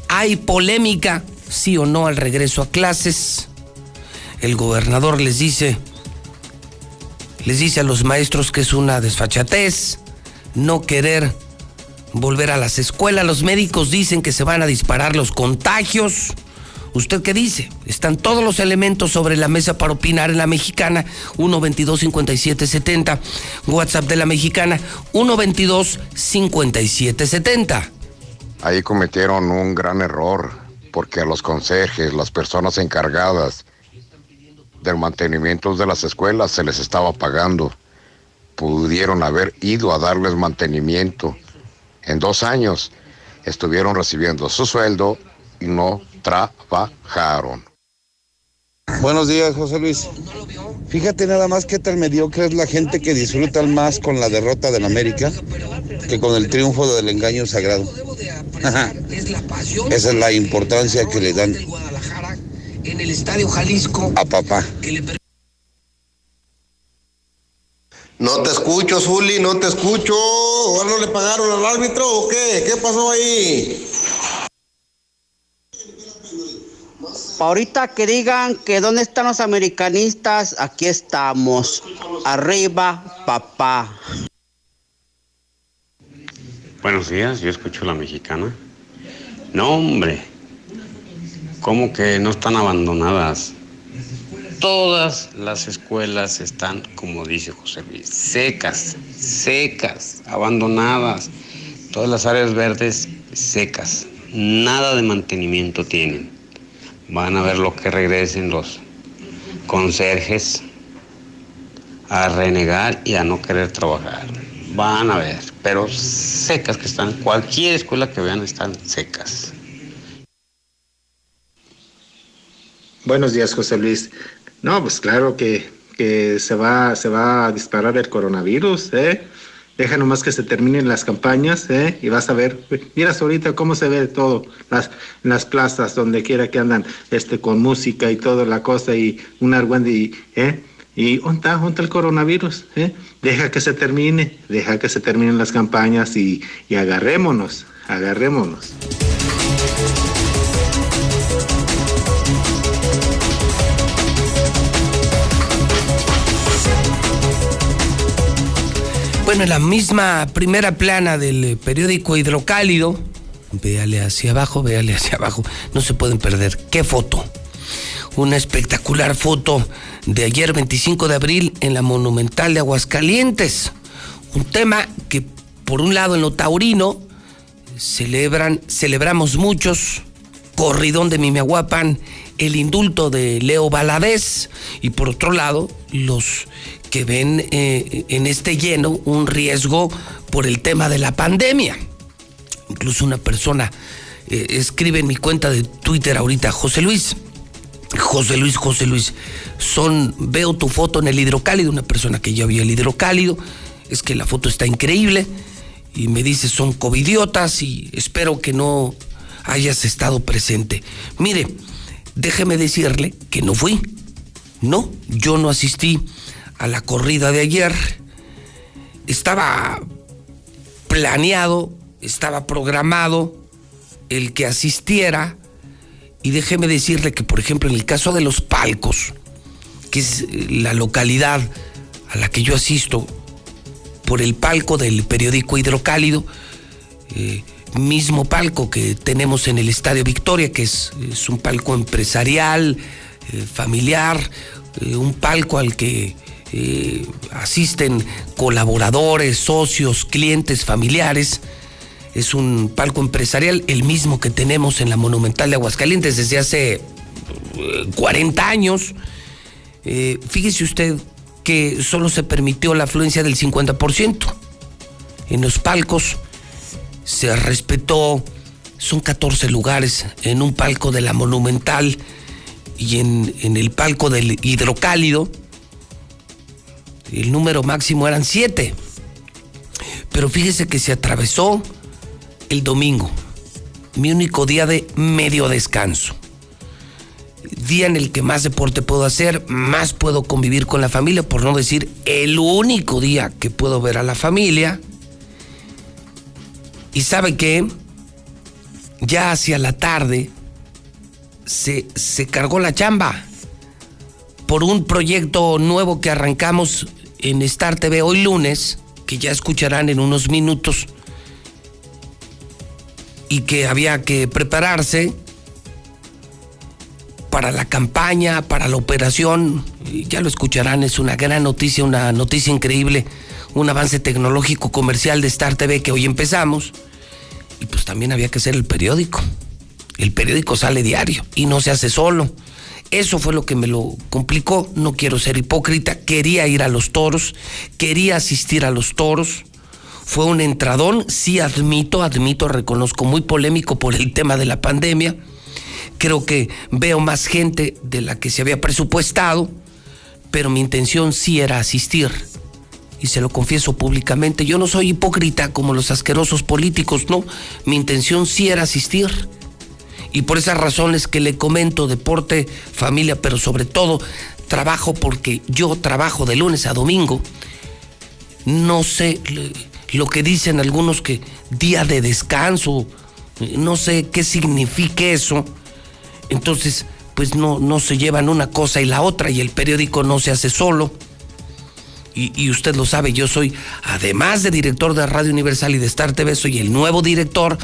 hay polémica, sí o no al regreso a clases. El gobernador les dice, les dice a los maestros que es una desfachatez, no querer volver a las escuelas. Los médicos dicen que se van a disparar los contagios. ¿Usted qué dice? Están todos los elementos sobre la mesa para opinar en la mexicana 122-5770. WhatsApp de la mexicana 122-5770. Ahí cometieron un gran error porque a los conserjes, las personas encargadas del mantenimiento de las escuelas se les estaba pagando. pudieron haber ido a darles mantenimiento. En dos años estuvieron recibiendo su sueldo y no trabajaron. Buenos días, José Luis. Fíjate nada más qué tan mediocre es la gente que disfruta más con la derrota del América que con el triunfo del engaño sagrado. Esa es la importancia que le dan En el Estadio Jalisco. a papá. No te escucho, Zuli, no te escucho. ¿Ahora no le pagaron al árbitro o qué? ¿Qué pasó ahí? Ahorita que digan que dónde están los americanistas, aquí estamos. Arriba, papá. Buenos días, yo escucho la mexicana. No, hombre, ¿cómo que no están abandonadas? Todas las escuelas están, como dice José Luis, secas, secas, abandonadas. Todas las áreas verdes secas. Nada de mantenimiento tienen. Van a ver lo que regresen los conserjes a renegar y a no querer trabajar. Van a ver, pero secas que están. Cualquier escuela que vean están secas. Buenos días, José Luis. No, pues claro que, que se, va, se va a disparar el coronavirus, ¿eh? Deja nomás que se terminen las campañas, ¿eh? Y vas a ver, miras ahorita cómo se ve todo, las, las plazas, donde quiera que andan, este, con música y toda la cosa, y un argüende, ¿eh? Y ¿dónde está, el coronavirus? ¿eh? Deja que se termine, deja que se terminen las campañas y, y agarrémonos, agarrémonos. Bueno, en la misma primera plana del periódico Hidrocálido, véale hacia abajo, véale hacia abajo, no se pueden perder. ¿Qué foto? Una espectacular foto de ayer 25 de abril en la Monumental de Aguascalientes. Un tema que por un lado en lo taurino celebran, celebramos muchos, corridón de Mimiahuapan, el indulto de Leo Valadez y por otro lado los que ven eh, en este lleno un riesgo por el tema de la pandemia. Incluso una persona eh, escribe en mi cuenta de Twitter ahorita, José Luis, José Luis, José Luis, son, veo tu foto en el hidrocálido, una persona que ya vio el hidrocálido, es que la foto está increíble y me dice son covidiotas y espero que no hayas estado presente. Mire, déjeme decirle que no fui, no, yo no asistí a la corrida de ayer. Estaba planeado, estaba programado el que asistiera y déjeme decirle que, por ejemplo, en el caso de los palcos, que es eh, la localidad a la que yo asisto, por el palco del periódico Hidrocálido, eh, mismo palco que tenemos en el Estadio Victoria, que es, un palco empresarial, eh, familiar, un palco al que eh, asisten colaboradores, socios, clientes, familiares. Es un palco empresarial, el mismo que tenemos en la Monumental de Aguascalientes desde hace eh, 40 años. Eh, fíjese usted que solo se permitió la afluencia del 50%. En los palcos se respetó, son 14 lugares en un palco de la Monumental y en el palco del Hidrocálido el número máximo eran siete. Pero fíjese que se atravesó el domingo, mi único día de medio descanso. Día en el que más deporte puedo hacer, más puedo convivir con la familia, por no decir el único día que puedo ver a la familia. Y sabe que ya hacia la tarde se, se cargó la chamba por un proyecto nuevo que arrancamos en Star TV hoy lunes, que ya escucharán en unos minutos, y que había que prepararse para la campaña, para la operación, ya lo escucharán, es una gran noticia, una noticia increíble, un avance tecnológico comercial de Star TV que hoy empezamos, y pues también había que hacer el periódico. El periódico sale diario y no se hace solo Eso fue lo que me lo complicó, no quiero ser hipócrita, quería ir a los toros, quería asistir a los toros. Fue un entradón, sí admito, admito, reconozco, muy polémico por el tema de la pandemia. Creo que veo más gente de la que se había presupuestado, pero mi intención sí era asistir. Y se lo confieso públicamente, yo no soy hipócrita como los asquerosos políticos, no. Mi intención sí era asistir y por esas razones que le comento, deporte, familia, pero sobre todo trabajo porque yo trabajo de lunes a domingo. No sé lo que dicen algunos que día de descanso, no sé qué significa eso. Entonces, pues no, no se llevan una cosa y la otra y el periódico no se hace solo. Y, y, usted lo sabe, yo soy, además de director de Radio Universal y de Star TV, soy el nuevo director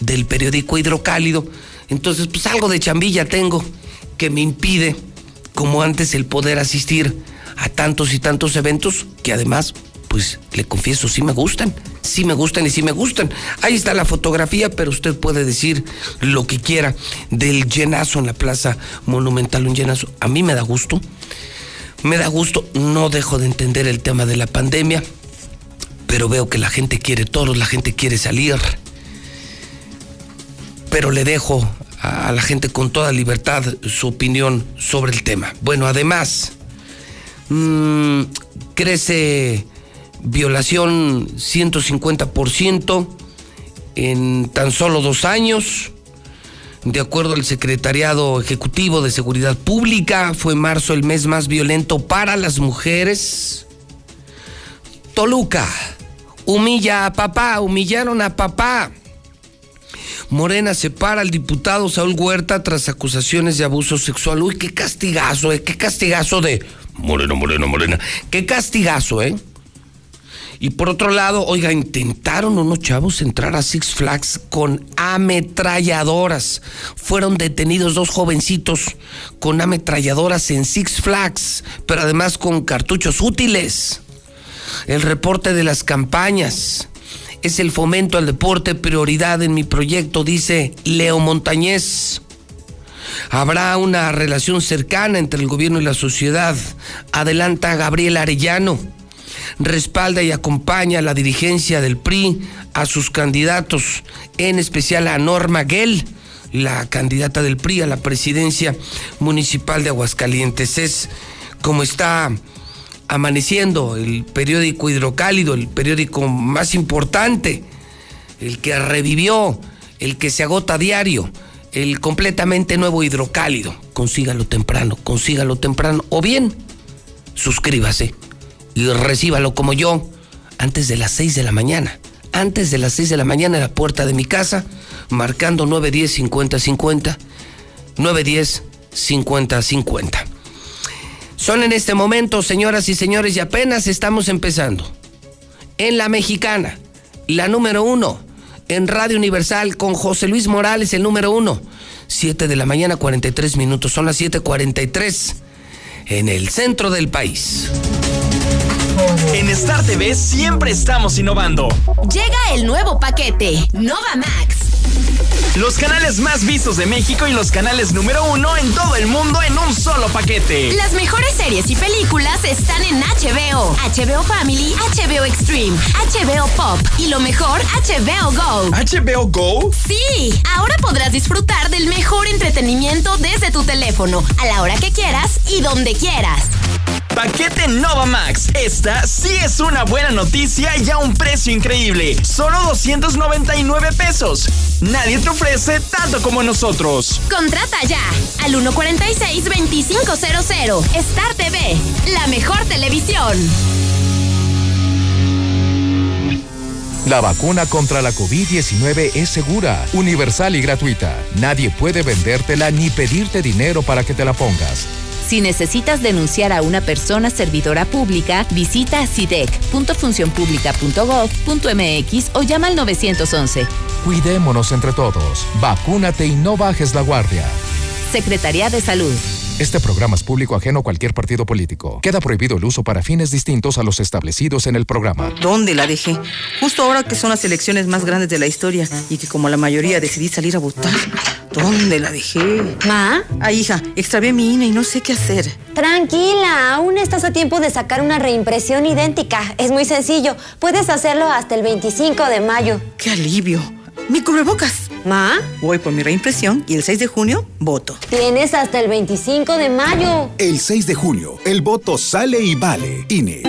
del periódico Hidrocálido. Entonces, pues algo de chambilla tengo que me impide, como antes, el poder asistir a tantos y tantos eventos que además, pues le confieso, sí me gustan, sí me gustan y sí me gustan. Ahí está la fotografía, pero usted puede decir lo que quiera del llenazo en la Plaza Monumental, un llenazo. A mí me da gusto, me da gusto, no dejo de entender el tema de la pandemia, pero veo que la gente quiere toros, la gente quiere salir pero le dejo a la gente con toda libertad su opinión sobre el tema. Bueno, además, mmm, crece violación 150% en tan solo dos años. De acuerdo al Secretariado Ejecutivo de Seguridad Pública, fue marzo el mes más violento para las mujeres. Toluca, humilla a papá, humillaron a papá. Morena separa al diputado Saúl Huerta tras acusaciones de abuso sexual. Uy, qué castigazo, ¿eh? Qué castigazo de... Moreno, Moreno, Morena. Qué castigazo, ¿eh? Y por otro lado, oiga, intentaron unos chavos entrar a Six Flags con ametralladoras. Fueron detenidos dos jovencitos con ametralladoras en Six Flags, pero además con cartuchos útiles. El reporte de las campañas es el fomento al deporte prioridad en mi proyecto, dice Leo Montañez. Habrá una relación cercana entre el gobierno y la sociedad, adelanta Gabriel Arellano. Respalda y acompaña a la dirigencia del PRI a sus candidatos, en especial a Norma Gell, la candidata del PRI a la presidencia municipal de Aguascalientes. Es como está amaneciendo, el periódico Hidrocálido, el periódico más importante, el que revivió, el que se agota diario, el completamente nuevo Hidrocálido. Consígalo temprano, consígalo temprano. O bien, suscríbase y recíbalo como yo antes de las 6 de la mañana. Antes de las 6 de la mañana en la puerta de mi casa, marcando 910 50 Son en este momento, señoras y señores, y apenas estamos empezando. En la mexicana, la número uno. En Radio Universal con José Luis Morales, el número uno. 7 de la mañana, 43 minutos. Son las 7:43 en el centro del país. En Star TV siempre estamos innovando. Llega el nuevo paquete, Nova Max. Los canales más vistos de México y los canales número uno en todo el mundo en un solo paquete. Las mejores series y películas están en HBO, HBO Family, HBO Extreme, HBO Pop y lo mejor, HBO Go. ¿HBO Go? Sí, ahora podrás disfrutar del mejor entretenimiento desde tu teléfono, a la hora que quieras y donde quieras. Paquete Nova Max. Esta sí es una buena noticia y a un precio increíble. Solo 299 pesos. Nadie te ofrece tanto como nosotros. Contrata ya al 146-2500. Star TV, la mejor televisión. La vacuna contra la COVID-19 es segura, universal y gratuita. Nadie puede vendértela ni pedirte dinero para que te la pongas. Si necesitas denunciar a una persona servidora pública, visita sidec.funcionpublica.gov.mx o llama al 911. Cuidémonos entre todos. Vacúnate y no bajes la guardia. Secretaría de Salud. Este programa es público ajeno a cualquier partido político. Queda prohibido el uso para fines distintos a los establecidos en el programa. ¿Dónde la dejé? Justo ahora que son las elecciones más grandes de la historia y que como la mayoría decidí salir a votar. ¿Dónde la dejé? ¿Ma? Ah, hija, extravié mi INE y no sé qué hacer. Tranquila, aún estás a tiempo de sacar una reimpresión idéntica. Es muy sencillo. Puedes hacerlo hasta el 25 de mayo. ¡Qué alivio! Mi cubrebocas. ¿Ma? Voy por mi reimpresión y el 6 de junio voto. Tienes hasta el 25 de mayo. El 6 de junio, el voto sale y vale. INE.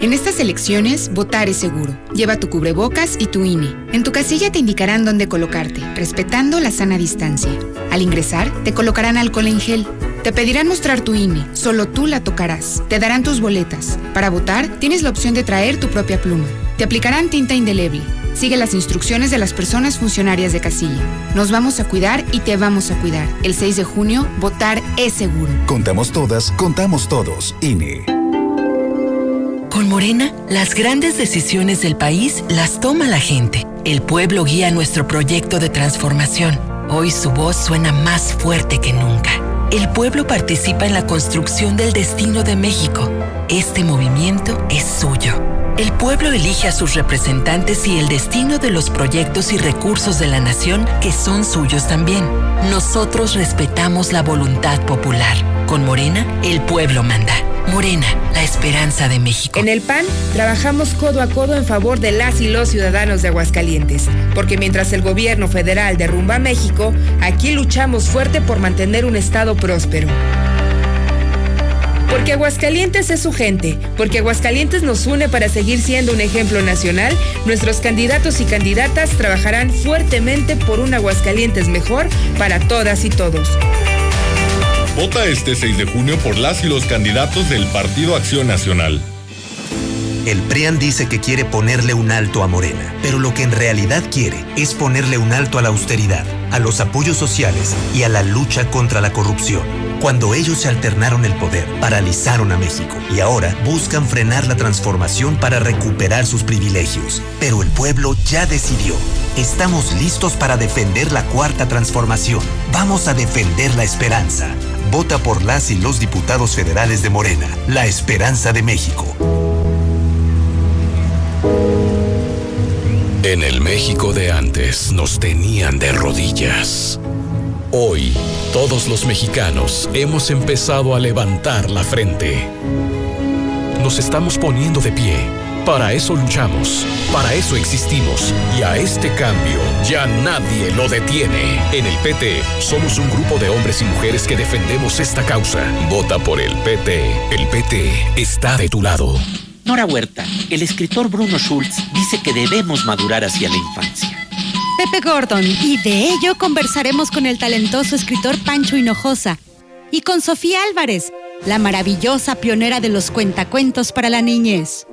En estas elecciones, votar es seguro. Lleva tu cubrebocas y tu INE. En tu casilla te indicarán dónde colocarte, respetando la sana distancia. Al ingresar, te colocarán alcohol en gel. Te pedirán mostrar tu INE, solo tú la tocarás. Te darán tus boletas. Para votar, tienes la opción de traer tu propia pluma. Te aplicarán tinta indeleble. Sigue las instrucciones de las personas funcionarias de casilla. Nos vamos a cuidar y te vamos a cuidar. El 6 de junio, votar es seguro. Contamos todas, contamos todos. INE. Con Morena, las grandes decisiones del país las toma la gente. El pueblo guía nuestro proyecto de transformación. Hoy su voz suena más fuerte que nunca. El pueblo participa en la construcción del destino de México. Este movimiento es suyo. El pueblo elige a sus representantes y el destino de los proyectos y recursos de la nación que son suyos también. Nosotros respetamos la voluntad popular. Con Morena, el pueblo manda. Morena, la esperanza de México. En el PAN trabajamos codo a codo en favor de las y los ciudadanos de Aguascalientes, porque mientras el gobierno federal derrumba México, aquí luchamos fuerte por mantener un estado próspero. Porque Aguascalientes es su gente, porque Aguascalientes nos une para seguir siendo un ejemplo nacional, nuestros candidatos y candidatas trabajarán fuertemente por un Aguascalientes mejor para todas y todos. Vota este 6 de junio por las y los candidatos del Partido Acción Nacional. El PRIAN dice que quiere ponerle un alto a Morena, pero lo que en realidad quiere es ponerle un alto a la austeridad, a los apoyos sociales y a la lucha contra la corrupción. Cuando ellos se alternaron el poder, paralizaron a México y ahora buscan frenar la transformación para recuperar sus privilegios. Pero el pueblo ya decidió. Estamos listos para defender la cuarta transformación. Vamos a defender la esperanza. Vota por las y los diputados federales de Morena, la esperanza de México. En el México de antes nos tenían de rodillas. Hoy, todos los mexicanos hemos empezado a levantar la frente. Nos estamos poniendo de pie. Para eso luchamos, para eso existimos y a este cambio ya nadie lo detiene. En el PT somos un grupo de hombres y mujeres que defendemos esta causa. Vota por el PT. El PT está de tu lado. Nora Huerta, el escritor Bruno Schultz dice que debemos madurar hacia la infancia. Pepe Gordon, y de ello conversaremos con el talentoso escritor Pancho Hinojosa y con Sofía Álvarez, la maravillosa pionera de los cuentacuentos para la niñez.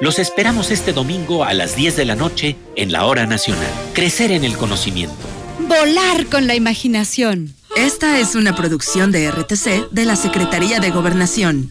Los esperamos este domingo a las 10 de la noche en la Hora Nacional. Crecer en el conocimiento. Volar con la imaginación. Esta es una producción de RTC de la Secretaría de Gobernación.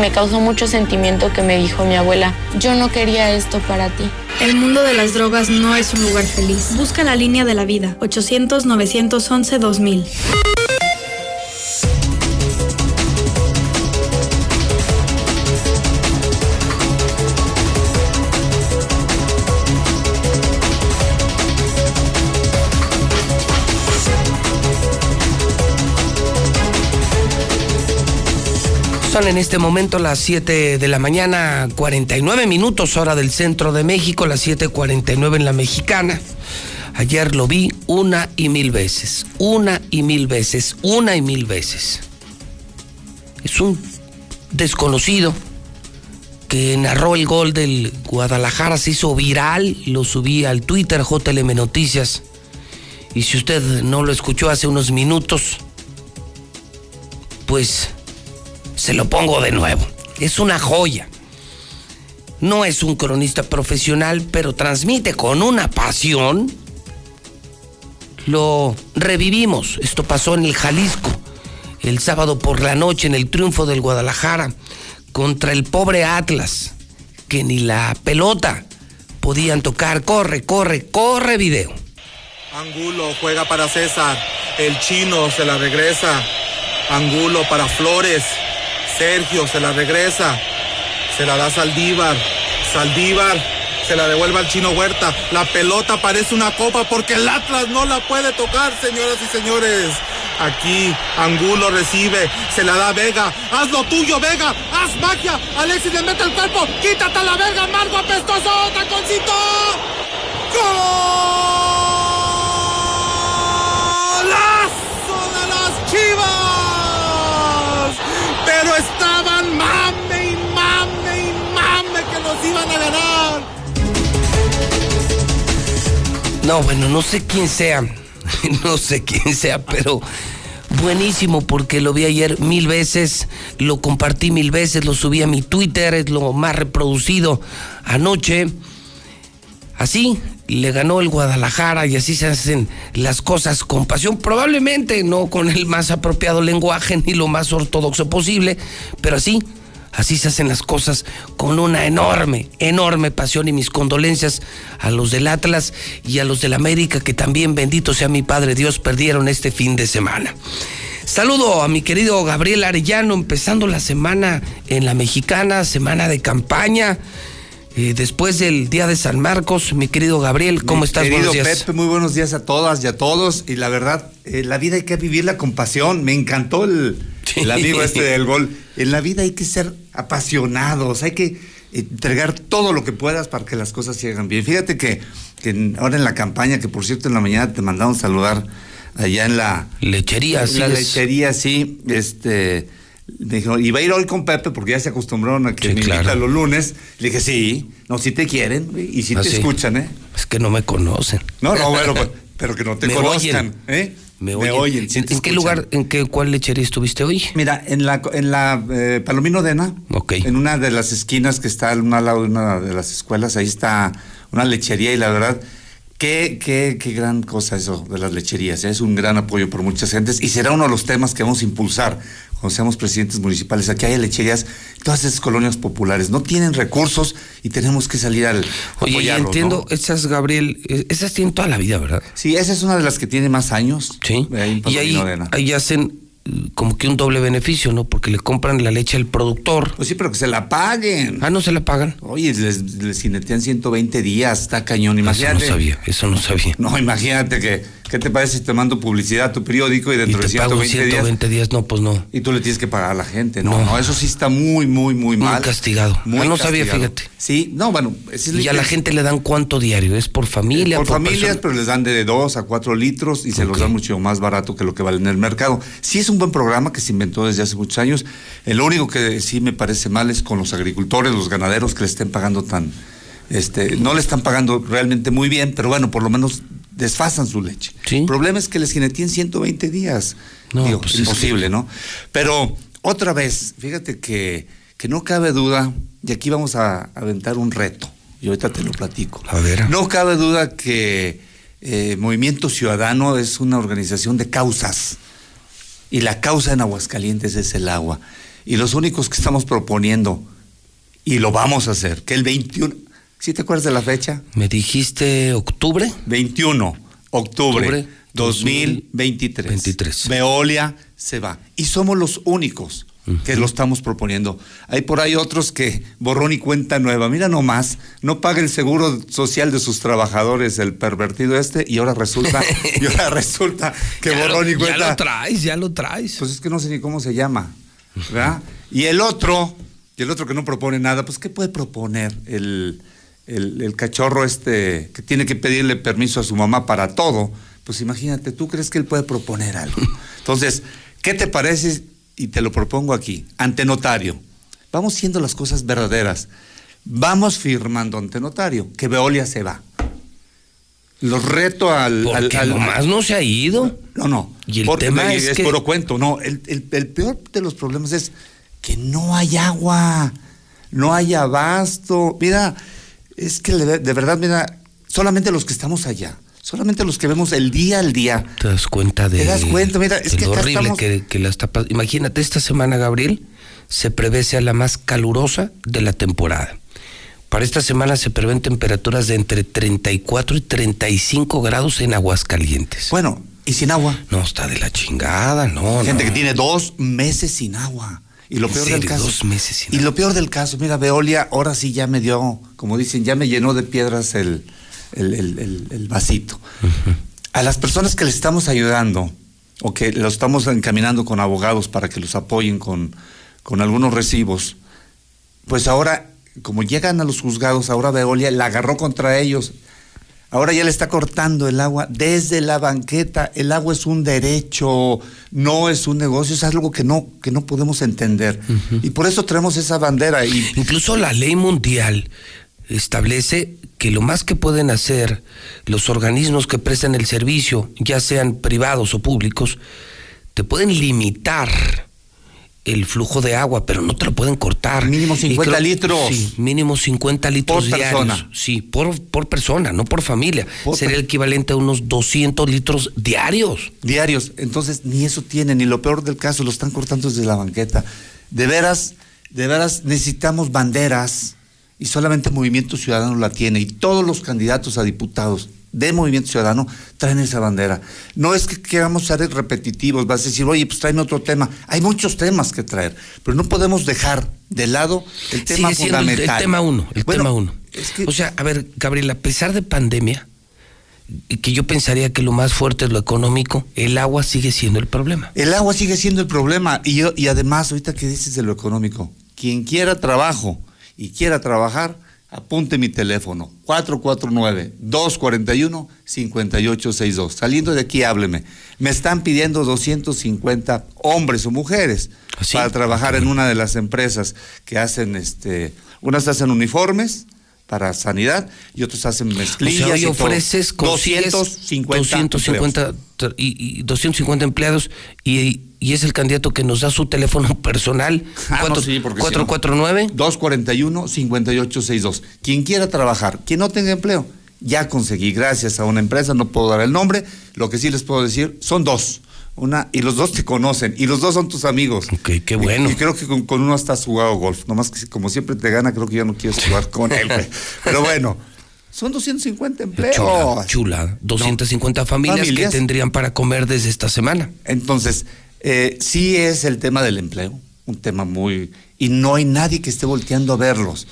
Me causó mucho sentimiento que me dijo mi abuela, yo no quería esto para ti. El mundo de las drogas no es un lugar feliz. Busca la línea de la vida. 800-911-2000. En este momento las 7 de la mañana, 49 minutos hora del centro de México, las 7:49 en la mexicana. Ayer lo vi una y mil veces, una y mil veces, una y mil veces. Es un desconocido que narró el gol del Guadalajara, se hizo viral, lo subí al Twitter JLM Noticias. Y si usted no lo escuchó hace unos minutos, pues se lo pongo de nuevo. Es una joya. no es un cronista profesional, pero transmite con una pasión. Lo revivimos. Esto pasó en el Jalisco el sábado por la noche en el triunfo del Guadalajara contra el pobre Atlas, que ni la pelota podían tocar. Corre, corre, corre video. Angulo juega para César. El chino se la regresa. Angulo para Flores. Sergio se la regresa. Se la da Saldívar. Saldívar se la devuelve al chino Huerta. La pelota parece una copa porque el Atlas no la puede tocar, señoras y señores. Aquí Angulo recibe, se la da Vega. Haz lo tuyo, Vega. Haz magia. Alexis le mete el cuerpo. Quítate a la Vega, Amargo apestoso. Taconcito. ¡Golazo de las chivas! Pero estaban mame y mame y mame que nos iban a ganar. No, bueno, no sé quién sea. no sé quién sea, pero buenísimo porque lo vi ayer mil veces, lo compartí mil veces, lo subí a mi Twitter, es lo más reproducido anoche. Así le ganó el Guadalajara y así se hacen las cosas con pasión, probablemente no con el más apropiado lenguaje ni lo más ortodoxo posible, pero así Así se hacen las cosas con una enorme, enorme pasión y mis condolencias a los del Atlas y a los del América que también, bendito sea mi Padre Dios, perdieron este fin de semana. Saludo a mi querido Gabriel Arellano, empezando la semana en la mexicana, semana de campaña. Eh, después del Día de San Marcos, mi querido Gabriel, ¿cómo mi estás? Querido buenos días. Pepe, muy buenos días a todas y a todos. Y la verdad, eh, la vida hay que vivirla con pasión. Me encantó el, el amigo este del gol. En la vida hay que ser apasionados, hay que entregar todo lo que puedas para que las cosas sigan bien. Fíjate que, que en- ahora en la campaña, que por cierto en la mañana te mandaron saludar allá en la lechería, en la sí es. lechería, sí, este me dijo, iba a ir hoy con Pepe porque ya se acostumbraron a que me claro. invita los lunes. Le dije, sí, no, si te quieren y si Ah, te escuchan, ¿eh? Es que no me conocen. No, no, bueno, pues, pero que no te Me conozcan, oyen. ¿eh? Me oyen. ¿En qué lugar, en qué, cuál lechería estuviste hoy? Mira, en la, en la eh, Palomino Dena, en una de las esquinas que está al al lado de una de las escuelas, ahí está una lechería y la verdad, qué, qué, qué gran cosa eso de las lecherías. ¿eh? Es un gran apoyo por muchas gentes y será uno de los temas que vamos a impulsar cuando seamos presidentes municipales. Aquí hay lecherías, todas esas colonias populares no tienen recursos y tenemos que salir al Oye, y entiendo, ¿no? esas, Gabriel, eh, esas tienen toda la vida, ¿verdad? Sí, esa es una de las que tiene más años. Sí. Ahí Y ahí, ahí hacen eh, como que un doble beneficio, ¿no? Porque le compran la leche al productor. Pues sí, pero que se la paguen. Ah, no se la pagan. Oye, les, les cinetean 120 días, está cañón, imagínate. Eso no sabía, eso no sabía. No, imagínate que, ¿qué te parece si te mando publicidad a tu periódico y dentro Y de te pago 120, 120 días, no, pues no. y tú le tienes que pagar a la gente? No, No. no, eso sí está muy, muy, muy Muy mal. castigado. Muy Ah, no sabía, castigado. fíjate. Sí, no, bueno, es Y a la gente le dan cuánto diario, ¿es por familia? por familias, persona? pero les dan de 2 a 4 litros y se los dan mucho más barato que lo que vale en el mercado. Sí es un buen programa que se inventó desde hace muchos años. El único que sí me parece mal es con los agricultores, los ganaderos que le estén pagando tan... Este, no le están pagando realmente muy bien, pero bueno, por lo menos desfasan su leche. El problema es que les jineteen 120 días. No, Digo, pues es imposible, ¿no? Pero otra vez, fíjate que, que no cabe duda, y aquí vamos a aventar un reto, y ahorita te lo platico. A ver. No cabe duda que eh, Movimiento Ciudadano es una organización de causas. Y la causa en Aguascalientes es el agua. Y los únicos que estamos proponiendo, y lo vamos a hacer, que el 21, ¿sí te acuerdas de la fecha? ¿Me dijiste octubre? 21, octubre, Octubre 2023. 23. Veolia se va. Y somos los únicos que lo estamos proponiendo. Hay por ahí otros que borrón y cuenta nueva. Mira nomás, no paga el seguro social de sus trabajadores, el pervertido este, y ahora resulta, y ahora resulta que Ya borrón y cuenta. Ya lo traes, ya lo traes. Pues es que no sé ni cómo se llama. ¿verdad? Y el otro, y el otro que no propone nada, pues ¿qué puede proponer el, el, el cachorro este que tiene que pedirle permiso a su mamá para todo? Pues imagínate, ¿tú crees que él puede proponer algo? Entonces, ¿qué te parece? Y te lo propongo aquí, ante notario. Vamos siendo las cosas verdaderas. Vamos firmando ante notario que Veolia se va. Los reto al. Porque al, al- nomás no se ha ido. No, no. Y el Porque tema es, es que- puro cuento. No, el, el- el peor de los problemas es que no hay agua. no hay abasto. Mira, es que de, verdad, mira, solamente los que estamos allá, solamente los que vemos el día al día. Te das cuenta de. Te das cuenta, mira, es que lo horrible estamos- que, que la está Imagínate, esta semana, Gabriel, se prevé sea la más calurosa de la temporada. Para esta semana se prevén temperaturas de entre 34 y 35 grados en Aguascalientes. Bueno, ¿y sin agua? No, está de la chingada, no, Gente no. que tiene dos meses sin agua. Y lo ¿En peor del caso. Dos meses sin y lo peor del caso, mira, Veolia, ahora sí ya me dio, como dicen, ya me llenó de piedras el, el, el- el- el vasito. A las personas que le estamos ayudando, o que los estamos encaminando con abogados para que los apoyen con, con algunos recibos, pues ahora, como llegan a los juzgados, ahora Veolia la agarró contra ellos. Ahora ya le está cortando el agua desde la banqueta. El agua es un derecho, no es un negocio, es algo que no, que no podemos entender. Y por eso traemos esa bandera. Y Incluso la ley mundial establece que lo más que pueden hacer los organismos que prestan el servicio, ya sean privados o públicos, te pueden limitar el flujo de agua, pero no te lo pueden cortar. Mínimo Y 50 litros. Sí, mínimo 50 litros Por diarios. persona. Sí, por, por persona, no por familia. Sería el equivalente a unos 200 litros diarios. diarios. Entonces, ni eso tienen, y lo peor del caso, lo están cortando desde la banqueta. De veras, de veras necesitamos banderas y solamente Movimiento Ciudadano la tiene y todos los candidatos a diputados de Movimiento Ciudadano traen esa bandera. No es que queramos ser repetitivos, vas a decir, oye, pues tráeme otro tema. Hay muchos temas que traer, pero no podemos dejar de lado el tema Sigue siendo el- fundamental. El, tema uno, el Bueno, tema uno. O sea, a ver, Gabriel, a pesar de pandemia, que yo pensaría que lo más fuerte es lo económico, el agua sigue siendo el problema. El agua sigue siendo el problema. Y, yo- y además, ahorita que dices de lo económico, quien quiera trabajo y quiera trabajar, apunte mi teléfono, 449-241-5862. Saliendo de aquí, hábleme. Me están pidiendo 250 hombres o mujeres para trabajar en una de las empresas que hacen, este, unas hacen uniformes para sanidad y otros hacen O mezclillas. sea, hoy y todo. ofreces, consigues 250 250 tra- y, y 250 empleados y, y es el candidato que nos da su teléfono personal. Ah, no, ¿Cuatro- sí, porque si no- 449 241-5862. Quien quiera trabajar, quien no tenga empleo, ya conseguí, gracias a una empresa, no puedo dar el nombre, lo que sí les puedo decir, son dos. Una, y los dos te conocen, y los dos son tus amigos. Ok, qué bueno. Y, y creo que con, con uno hasta has jugado golf. Nomás que como siempre te gana, creo que ya no quieres jugar con él. Pero bueno, son 250 empleos. Chula, chula. 250 familias, Familias. que tendrían para comer desde esta semana. Entonces, eh, sí es el tema del empleo, un tema muy... Y no hay nadie que esté volteando a verlos,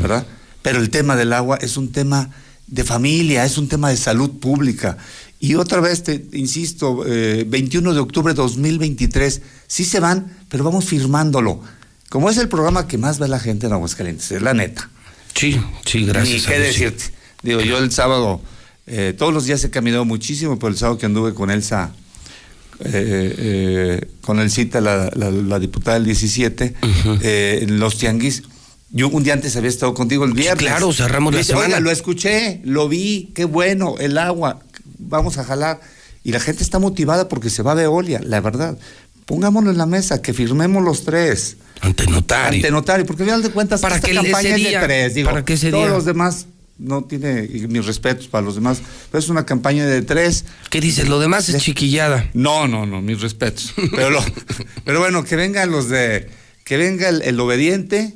¿verdad? Pero el tema del agua es un tema de familia, es un tema de salud pública. Y otra vez, te insisto, eh, 21 de octubre de 2023, sí se van, pero vamos firmándolo. Como es el programa que más ve la gente en Aguascalientes, es la neta. Sí, sí, gracias. Ni a qué sí. decirte. Digo, yo el sábado, eh, todos los días he caminado muchísimo, pero el sábado que anduve con Elsa, eh, eh, con el cita, la, la- la diputada del 17, eh, en los tianguis. Yo un día antes había estado contigo el viernes. claro, cerramos la dice, semana. "Oiga, lo escuché, lo vi, qué bueno, el agua, vamos a jalar. Y la gente está motivada porque se va a Veolia, la verdad. Pongámoslo en la mesa, que firmemos los tres. Ante notario. Ante notario, porque al final de cuentas Para esta que campaña es día- de tres. Digo, para que ese todos día- los demás no tiene, mis respetos para los demás, pero es una campaña de tres. ¿Qué dices? Lo demás es chiquillada. No, no, no, mis respetos. Pero, lo- pero bueno, que vengan los de, que venga el, el obediente,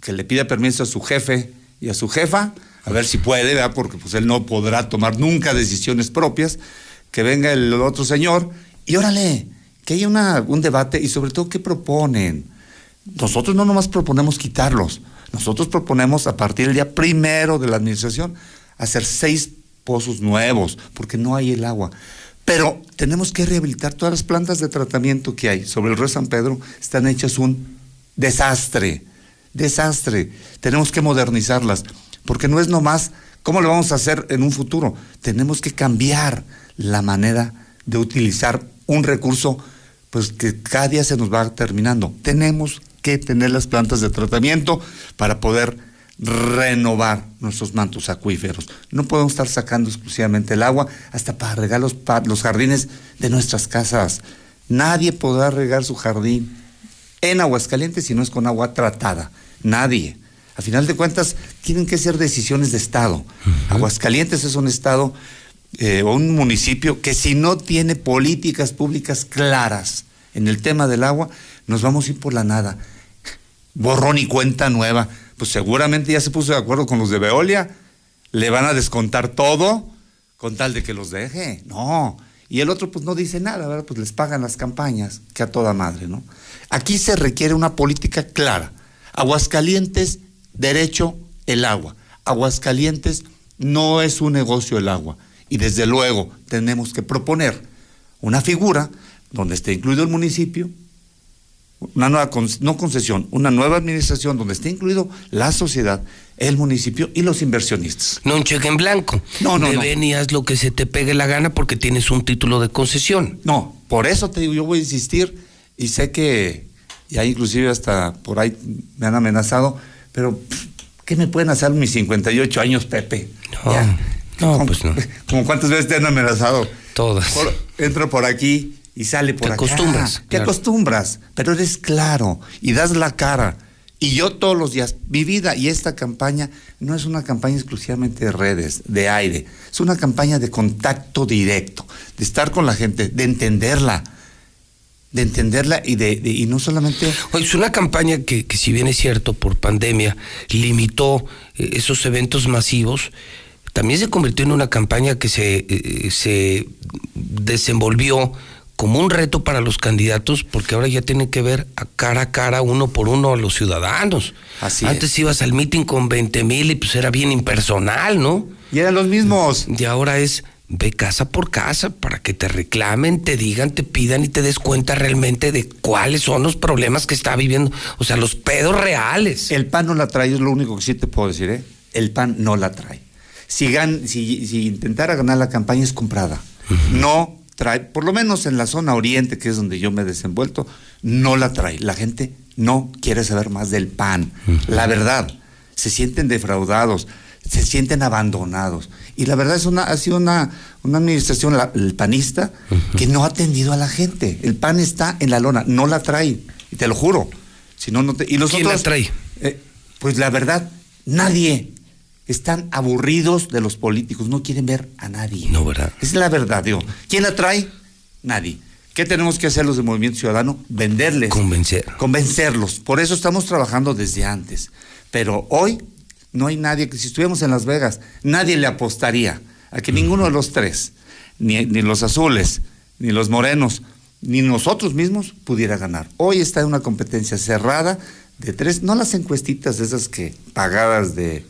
que le pida permiso a su jefe y a su jefa, a ver si puede, ¿verdad? porque pues él no podrá tomar nunca decisiones propias, que venga el otro señor y órale, que haya una, un debate y sobre todo qué proponen. Nosotros no nomás proponemos quitarlos, nosotros proponemos a partir del día primero de la administración hacer seis pozos nuevos, porque no hay el agua. Pero tenemos que rehabilitar todas las plantas de tratamiento que hay. Sobre el río San Pedro están hechas un desastre, desastre. Tenemos que modernizarlas, porque no es nomás cómo lo vamos a hacer en un futuro. Tenemos que cambiar la manera de utilizar un recurso pues que cada día se nos va terminando. Tenemos que tener las plantas de tratamiento para poder renovar nuestros mantos acuíferos. No podemos estar sacando exclusivamente el agua hasta para regar los, los jardines de nuestras casas. Nadie podrá regar su jardín en Aguascalientes si no es con agua tratada. Nadie. A final de cuentas, tienen que ser decisiones de Estado. Aguascalientes es un Estado eh, o un municipio que si no tiene políticas públicas claras en el tema del agua, nos vamos a ir por la nada. Borrón y cuenta nueva. Pues seguramente ya se puso de acuerdo con los de Veolia. Le van a descontar todo con tal de que los deje. No. Y el otro pues no dice nada, ¿verdad? Pues les pagan las campañas, que a toda madre, ¿no? Aquí se requiere una política clara. Aguascalientes, derecho, el agua. Aguascalientes no es un negocio el agua. Y desde luego tenemos que proponer una figura donde esté incluido el municipio, una nueva, no concesión, una nueva administración donde esté incluido la sociedad, el municipio y los inversionistas. No un cheque en blanco. No, no, Te no. ven y haz lo que se te pegue la gana porque tienes un título de concesión. No, por eso te digo, yo voy a insistir y sé que ya inclusive hasta por ahí me han amenazado, pero ¿qué me pueden hacer mis 58 años, Pepe? No, Ya. no, ¿Cómo- pues no. ¿Cómo cuántas veces te han amenazado? Todas. Por- entro por aquí y sale por Te acá. acostumbras, Te claro. acostumbras, pero eres claro y das la cara. Y yo todos los días, mi vida y esta campaña no es una campaña exclusivamente de redes, de aire, es una campaña de contacto directo, de estar con la gente, de entenderla, de entenderla y de, de- y no solamente es una campaña que, que si bien es cierto, por pandemia, limitó eh, esos eventos masivos, también se convirtió en una campaña que se, eh, se desenvolvió como un reto para los candidatos, porque ahora ya tienen que ver a cara a cara, uno por uno, a los ciudadanos. Así Antes ibas al meeting con 20 mil y pues era bien impersonal, ¿no? Y eran los mismos. Y ahora es, ve casa por casa para que te reclamen, te digan, te pidan y te des cuenta realmente de cuáles son los problemas que está viviendo. O sea, los pedos reales. El PAN no la trae, es lo único que sí te puedo decir, ¿eh? El PAN no la trae. Si, gan- si, si intentara ganar la campaña es comprada. No trae, por lo menos en la zona oriente, que es donde yo me he desenvuelto, no la trae. La gente no quiere saber más del PAN. La verdad, se sienten defraudados, se sienten abandonados. Y la verdad es una, ha sido una, una administración, la- el panista, que no ha atendido a la gente. El PAN está en la lona, no la trae. Y te lo juro. Si no, no te, y los ¿Quién la trae? eh, pues la verdad, nadie. Están aburridos de los políticos, no quieren ver a nadie. No, ¿verdad? Es la verdad, digo. ¿Quién la trae? Nadie. ¿Qué tenemos que hacer los de Movimiento Ciudadano? Venderles. Convencer. Convencerlos. Por eso estamos trabajando desde antes. Pero hoy no hay nadie que, si estuviéramos en Las Vegas, nadie le apostaría a que ninguno de los tres, ni, ni los azules, ni los morenos, ni nosotros mismos pudiera ganar. Hoy está en una competencia cerrada de tres, no las encuestitas esas que pagadas de,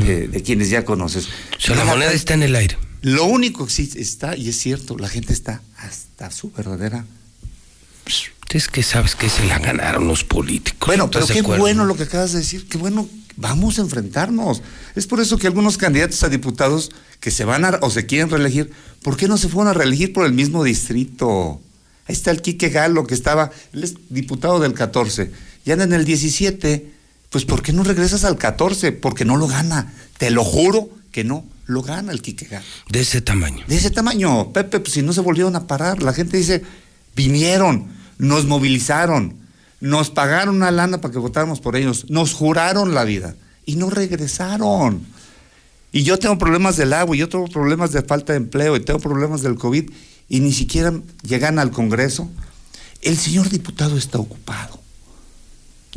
de, de quienes ya conoces. O sea, la moneda está en el aire. Lo único que sí está, y es cierto, la gente está hasta su verdadera. Es que sabes que se la ganaron los políticos. Bueno, pero ¿estás de qué bueno lo que acabas de decir, qué bueno, vamos a enfrentarnos. Es por eso que algunos candidatos a diputados que se van a o se quieren reelegir, ¿por qué no se fueron a reelegir por el mismo distrito? Ahí está el Quique Galo, que estaba, él es diputado del 14, y anda en el 17. Pues ¿por qué no regresas al 14? Porque no lo gana. Te lo juro que no lo gana el Quique Galo. De ese tamaño. De ese tamaño, Pepe, pues si no se volvieron a parar, la gente dice, vinieron, nos movilizaron, nos pagaron una lana para que votáramos por ellos, nos juraron la vida y no regresaron. Y yo tengo problemas del agua, y yo tengo problemas de falta de empleo, y tengo problemas del COVID, y ni siquiera llegan al Congreso. El señor diputado está ocupado.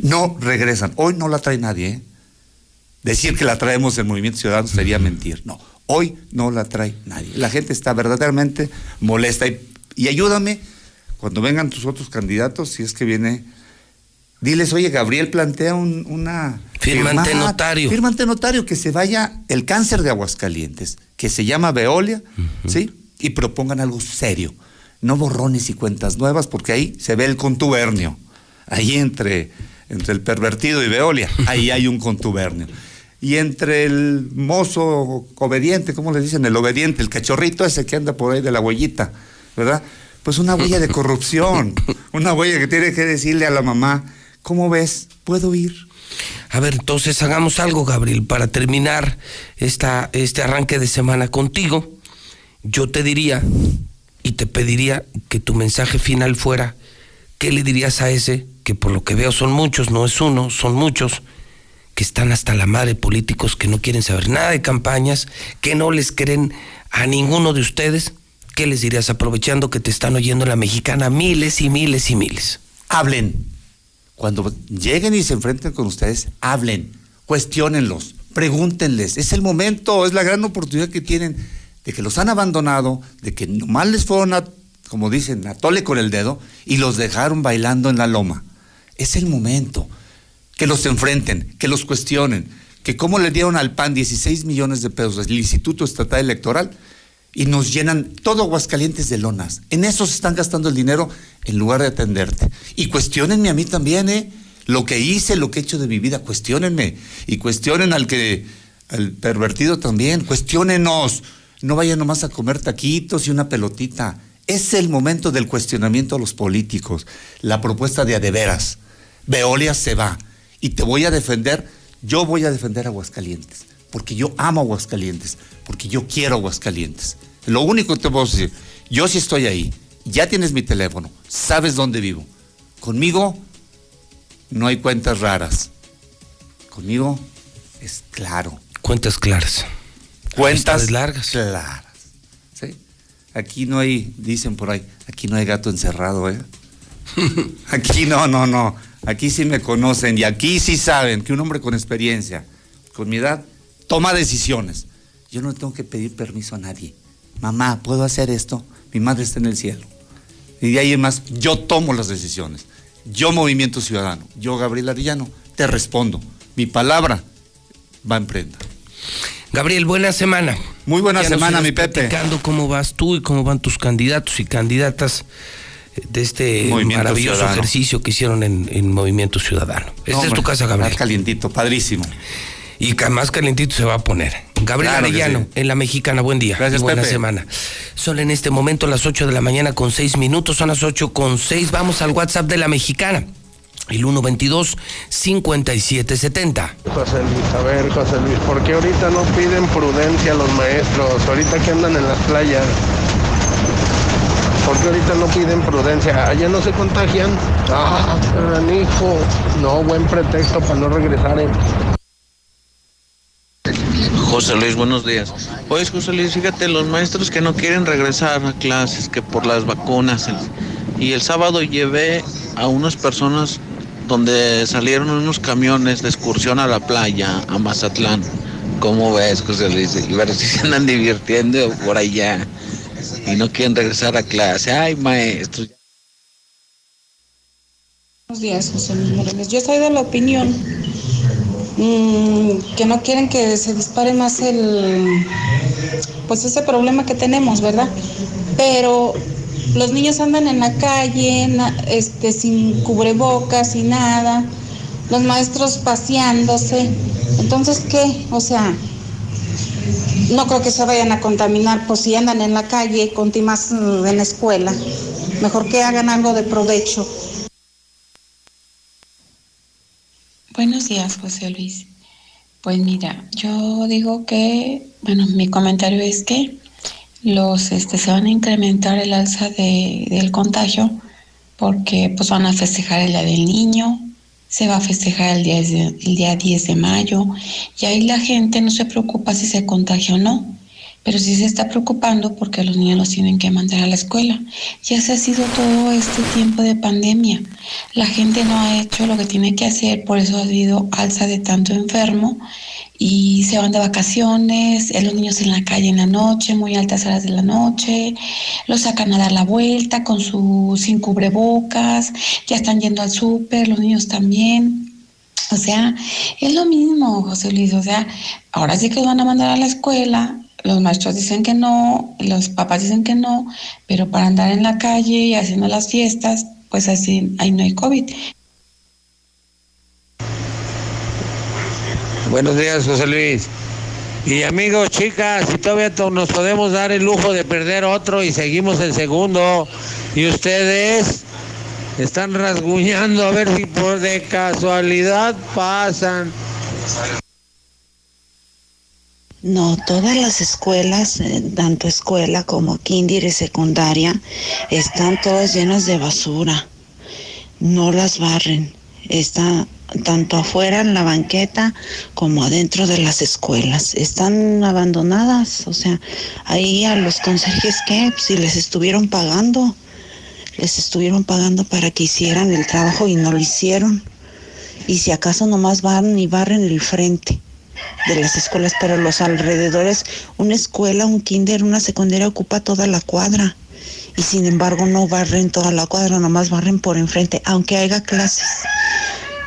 No regresan. Hoy no la trae nadie, ¿eh? Decir que la traemos en Movimiento Ciudadano sería mentir. No, hoy no la trae nadie. La gente está verdaderamente molesta. Y, y ayúdame, cuando vengan tus otros candidatos, si es que viene, diles, oye, Gabriel plantea un- una... Firma ante firma- notario. Firma ante notario, que se vaya el cáncer de Aguascalientes, que se llama Veolia, ¿sí? Y propongan algo serio. No borrones y cuentas nuevas, porque ahí se ve el contubernio. Ahí entre, entre el pervertido y Veolia, ahí hay un contubernio. Y entre el mozo obediente, ¿cómo le dicen? El obediente, el cachorrito ese que anda por ahí de la huellita, ¿verdad? Pues una huella de corrupción, una huella que tiene que decirle a la mamá, ¿cómo ves? ¿Puedo ir? A ver, entonces hagamos algo, Gabriel, para terminar esta, este arranque de semana contigo. Yo te diría y te pediría que tu mensaje final fuera, ¿qué le dirías a ese, que por lo que veo son muchos, no es uno, son muchos, que están hasta la madre políticos que no quieren saber nada de campañas, que no les creen a ninguno de ustedes. ¿Qué les dirías aprovechando que te están oyendo la mexicana miles y miles y miles? Hablen. Cuando lleguen y se enfrenten con ustedes, hablen, cuestionenlos, pregúntenles. Es el momento, es la gran oportunidad que tienen de que los han abandonado, de que nomás les fueron como dicen, a tole con el dedo y los dejaron bailando en la loma. Es el momento que los enfrenten, que los cuestionen, que cómo le dieron al PAN 16 millones de pesos del Instituto Estatal Electoral y nos llenan todo Aguascalientes de lonas. En eso se están gastando el dinero en lugar de atenderte. Y cuestionenme a mí también, ¿eh? Lo que hice, lo que he hecho de mi vida, cuestionenme. Y cuestionen al que, al pervertido también, cuestionenos. No vayan nomás a comer taquitos y una pelotita. Es el momento del cuestionamiento a los políticos. La propuesta de adeveras. Veolia se va. Y te voy a defender, yo voy a defender a Aguascalientes. Porque yo amo Aguascalientes. Porque yo quiero Aguascalientes. Lo único que te puedo decir, yo sí estoy ahí. Ya tienes mi teléfono. Sabes dónde vivo. Conmigo no hay cuentas raras. Conmigo es claro. Cuentas claras. Cuentas largas. Claras. ¿Sí? Aquí no hay, dicen por ahí, aquí no hay gato encerrado, ¿eh? aquí no, no, no. Aquí sí me conocen y aquí sí saben que un hombre con experiencia, con mi edad, toma decisiones. Yo no tengo que pedir permiso a nadie. Mamá, ¿puedo hacer esto? Mi madre está en el cielo. Y de ahí en más, yo tomo las decisiones. Yo, Movimiento Ciudadano, yo, Gabriel Arellano, te respondo. Mi palabra va en prenda. Gabriel, buena semana. Muy buena Ya semana, mi Pepe. platicando cómo vas tú y cómo van tus candidatos y candidatas eh, de este Movimiento maravilloso Ciudadano. ejercicio que hicieron en, en Movimiento Ciudadano. Esta es tu casa, Gabriel. Está calientito, padrísimo. Y más calientito se va a poner. Gabriel Claro Arellano, sí. en La Mexicana, buen día. Gracias, y buena Pepe. semana. Son en este momento las 8 de la mañana con 6 minutos, son las 8 con 6. Vamos al WhatsApp de La Mexicana. El 122-5770. José Luis, a ver, José Luis, ¿por qué ahorita no piden prudencia a los maestros? Ahorita que andan en las playas. ¿Por qué ahorita no piden prudencia? ¿Allá no se contagian? Ah, hijo. No, buen pretexto para no regresar. ¿eh? José Luis, buenos días. Pues José Luis, fíjate, los maestros que no quieren regresar a clases, que por las vacunas. y el sábado llevé a unas personas donde salieron unos camiones de excursión a la playa, a Mazatlán. ¿Cómo ves, José Luis? Y ver si se andan divirtiendo por allá y no quieren regresar a clase. Ay, maestros. Buenos días, José Luis Morales. Yo soy de la opinión mm, que no quieren que se dispare más el, pues ese problema que tenemos, ¿verdad? Pero los niños andan en la calle, este, sin cubrebocas y nada, los maestros paseándose. Entonces, ¿qué? O sea, no creo que se vayan a contaminar, pues si andan en la calle, con más mm, en la escuela. Mejor que hagan algo de provecho. Buenos días, José Luis. Pues mira, yo digo que, bueno, mi comentario es que los, este, se van a incrementar el alza de, del contagio porque pues van a festejar el Día del Niño, se va a festejar el día, el día 10 de mayo y ahí la gente no se preocupa si se contagia o no, pero sí se está preocupando porque los niños los tienen que mandar a la escuela. Ya se ha sido todo este tiempo de pandemia. La gente no ha hecho lo que tiene que hacer, por eso ha habido alza de tanto enfermo y se van de vacaciones, eh, los niños en la calle en la noche, muy altas horas de la noche, los sacan a dar la vuelta con su sin cubrebocas, ya están yendo al súper, los niños también. O sea, es lo mismo, José Luis. O sea, ahora sí que los van a mandar a la escuela. Los maestros dicen que no, los papás dicen que no, pero para andar en la calle y haciendo las fiestas, pues así ahí no hay COVID. Buenos días, José Luis. Y amigos, chicas, si todavía to- nos podemos dar el lujo de perder otro y seguimos en segundo, y ustedes están rasguñando a ver si por de casualidad pasan. No, todas las escuelas, eh, tanto escuela como kinder y secundaria, están todas llenas de basura. No las barren. Está tanto afuera en la banqueta como adentro de las escuelas. Están abandonadas, o sea, ahí a los conserjes que si les estuvieron pagando, les estuvieron pagando para que hicieran el trabajo y no lo hicieron. Y si acaso nomás van y barren el frente de las escuelas, pero los alrededores, una escuela, un kinder, una secundaria ocupa toda la cuadra. Y sin embargo no barren toda la cuadra, nomás barren por enfrente, aunque haya clases.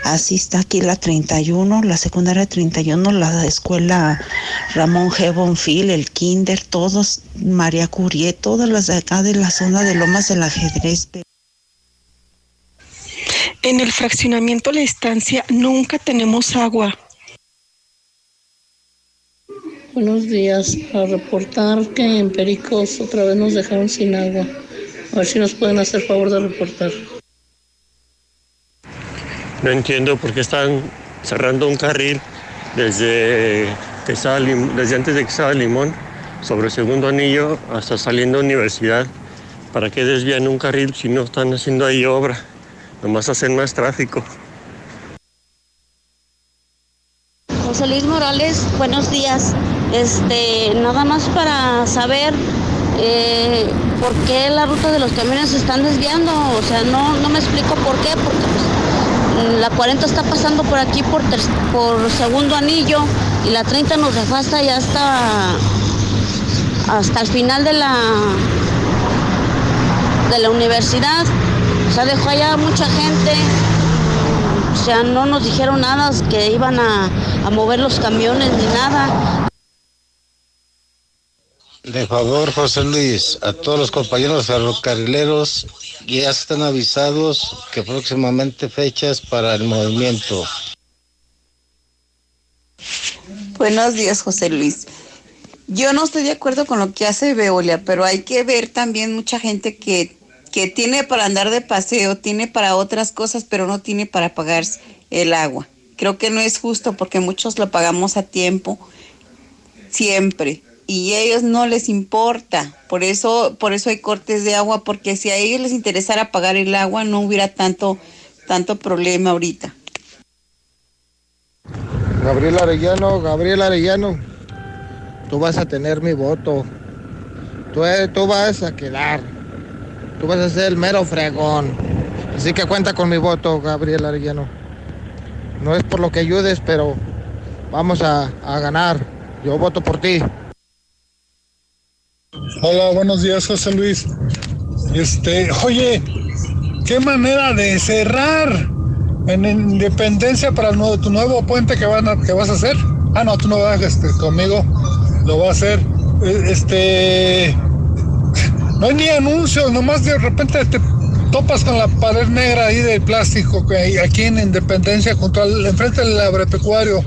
Así está aquí la 31, la secundaria 31, la escuela Ramón G. Bonfil, el kinder, todos, María Curie, todas las de acá de la zona de Lomas del Ajedrez. En el fraccionamiento La Estancia nunca tenemos agua. Buenos días. A reportar que en Pericos otra vez nos dejaron sin agua. A ver si nos pueden hacer favor de reportar. No entiendo por qué están cerrando un carril desde, que estaba, desde antes de que estaba Limón, sobre el segundo anillo, hasta saliendo a universidad. ¿Para qué desvían un carril si no están haciendo ahí obra? Nomás hacen más tráfico. José Luis Morales, buenos días. Este, nada más para saber eh, por qué la ruta de los camiones se están desviando. O sea, no, no me explico por qué, porque pues, la 40 está pasando por aquí por, por segundo anillo y la 30 nos refasta ya hasta, hasta el final de la, de la universidad. O sea, dejó allá mucha gente. O sea, no nos dijeron nada que iban a, a mover los camiones ni nada. De favor, José Luis, a todos los compañeros ferrocarrileros ya están avisados que próximamente fechas para el movimiento. Buenos días, José Luis. Yo no estoy de acuerdo con lo que hace Veolia, pero hay que ver también mucha gente que, que tiene para andar de paseo, tiene para otras cosas, pero no tiene para pagar el agua. Creo que no es justo porque muchos lo pagamos a tiempo, siempre y a ellos no les importa. Por eso, por eso hay cortes de agua, porque si a ellos les interesara pagar el agua, no hubiera tanto, tanto problema ahorita. Gabriel Arellano, Gabriel Arellano, tú vas a tener mi voto. Tú, tú vas a quedar. Tú vas a ser el mero fregón. Así que cuenta con mi voto, Gabriel Arellano. No es por lo que ayudes, pero vamos a, a ganar. Yo voto por ti. Hola, buenos días, José Luis. Este, oye, qué manera de cerrar en Independencia para tu nuevo puente que, van a, que vas a hacer. Ah, no, tú no vas este, conmigo, lo va a hacer. Este, no hay ni anuncios, nomás de repente te topas con la pared negra ahí de plástico que hay aquí en Independencia, junto al, enfrente del agropecuario.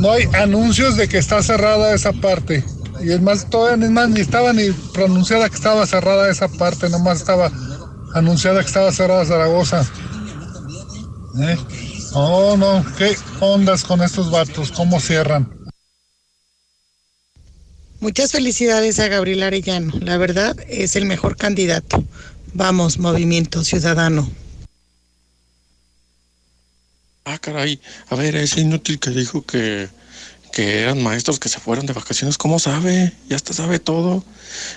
No hay anuncios de que está cerrada esa parte. Y es más, todavía más, ni estaba ni pronunciada que estaba cerrada esa parte, nomás estaba anunciada que estaba cerrada Zaragoza. ¿Eh? Oh, no, ¿qué ondas con estos vatos? ¿Cómo cierran? Muchas felicidades a Gabriel Arellano. La verdad es el mejor candidato. Vamos, Movimiento Ciudadano. Ah, caray. A ver, es inútil que dijo que que eran maestros que se fueron de vacaciones, ¿cómo sabe? Ya hasta sabe todo.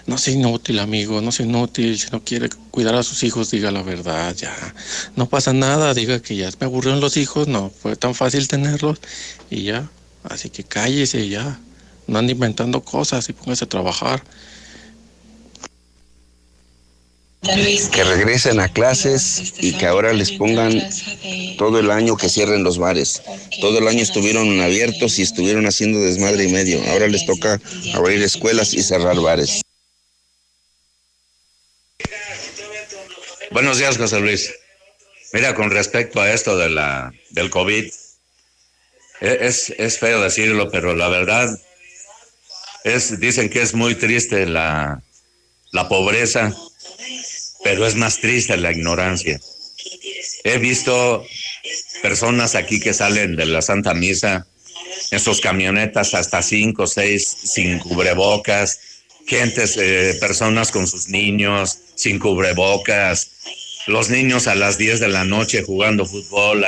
No es inútil, amigo, no es inútil. Si no quiere cuidar a sus hijos, diga la verdad, ya. No pasa nada, diga que ya me aburrieron los hijos, no fue tan fácil tenerlos y ya. Así que cállese ya. No ande inventando cosas y póngase a trabajar. Que regresen a clases y que ahora les pongan todo el año que cierren los bares. Todo el año estuvieron abiertos y estuvieron haciendo desmadre y medio. Ahora les toca abrir escuelas y cerrar bares. Buenos días, José Luis. Mira, con respecto a esto de la, del COVID, e, es, es feo decirlo, pero la verdad es, dicen que es muy triste la, la pobreza pero es más triste la ignorancia. He visto personas aquí que salen de la Santa Misa en sus camionetas hasta cinco, seis, sin cubrebocas, gentes, eh, personas con sus niños sin cubrebocas, los niños a las 10 de la noche jugando fútbol.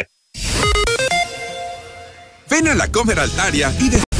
Ven a la Comer Altaria y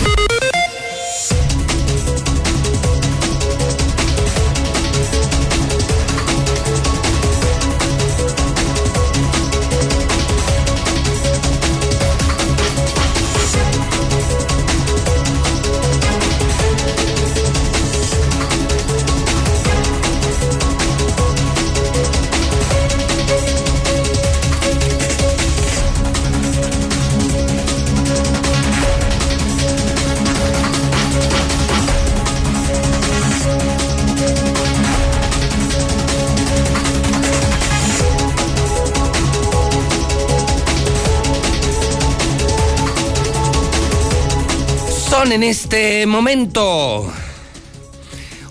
en este momento.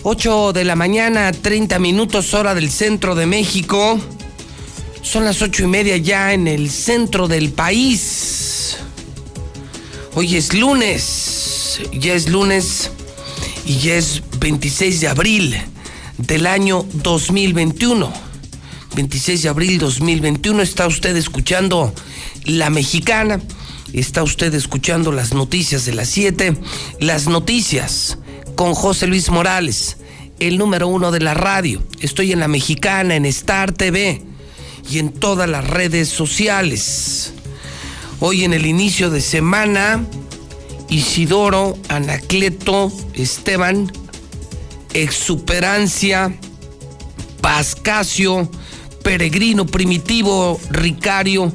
8 de la mañana, 30 minutos hora del centro de México. Son las ocho y media ya en el centro del país. Hoy es lunes, ya es lunes y ya es 26 de abril del año 2021. 26 de abril 2021 está usted escuchando La Mexicana Está usted escuchando las noticias de las 7, las noticias con José Luis Morales, el número uno de la radio. Estoy en la mexicana, en Star TV y en todas las redes sociales. Hoy en el inicio de semana, Isidoro, Anacleto, Esteban, Exuperancia, Pascasio, Peregrino Primitivo, Ricario,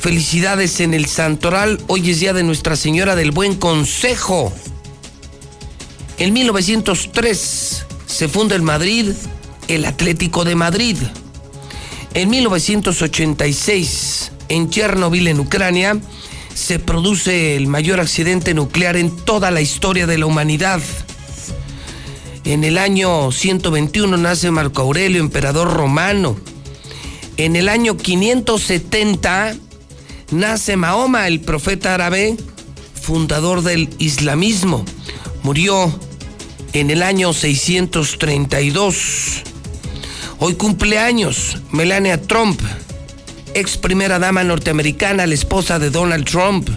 Felicidades en el Santoral. Hoy es día de Nuestra Señora del Buen Consejo. En 1903 se funda en Madrid el Atlético de Madrid. En 1986, en Chernobyl, en Ucrania, se produce el mayor accidente nuclear en toda la historia de la humanidad. En el año 121 nace Marco Aurelio, emperador romano. En el año 570 nace Mahoma, el profeta árabe, fundador del islamismo. Murió en el año 632. Hoy cumpleaños Melania Trump, ex primera dama norteamericana, la esposa de Donald Trump.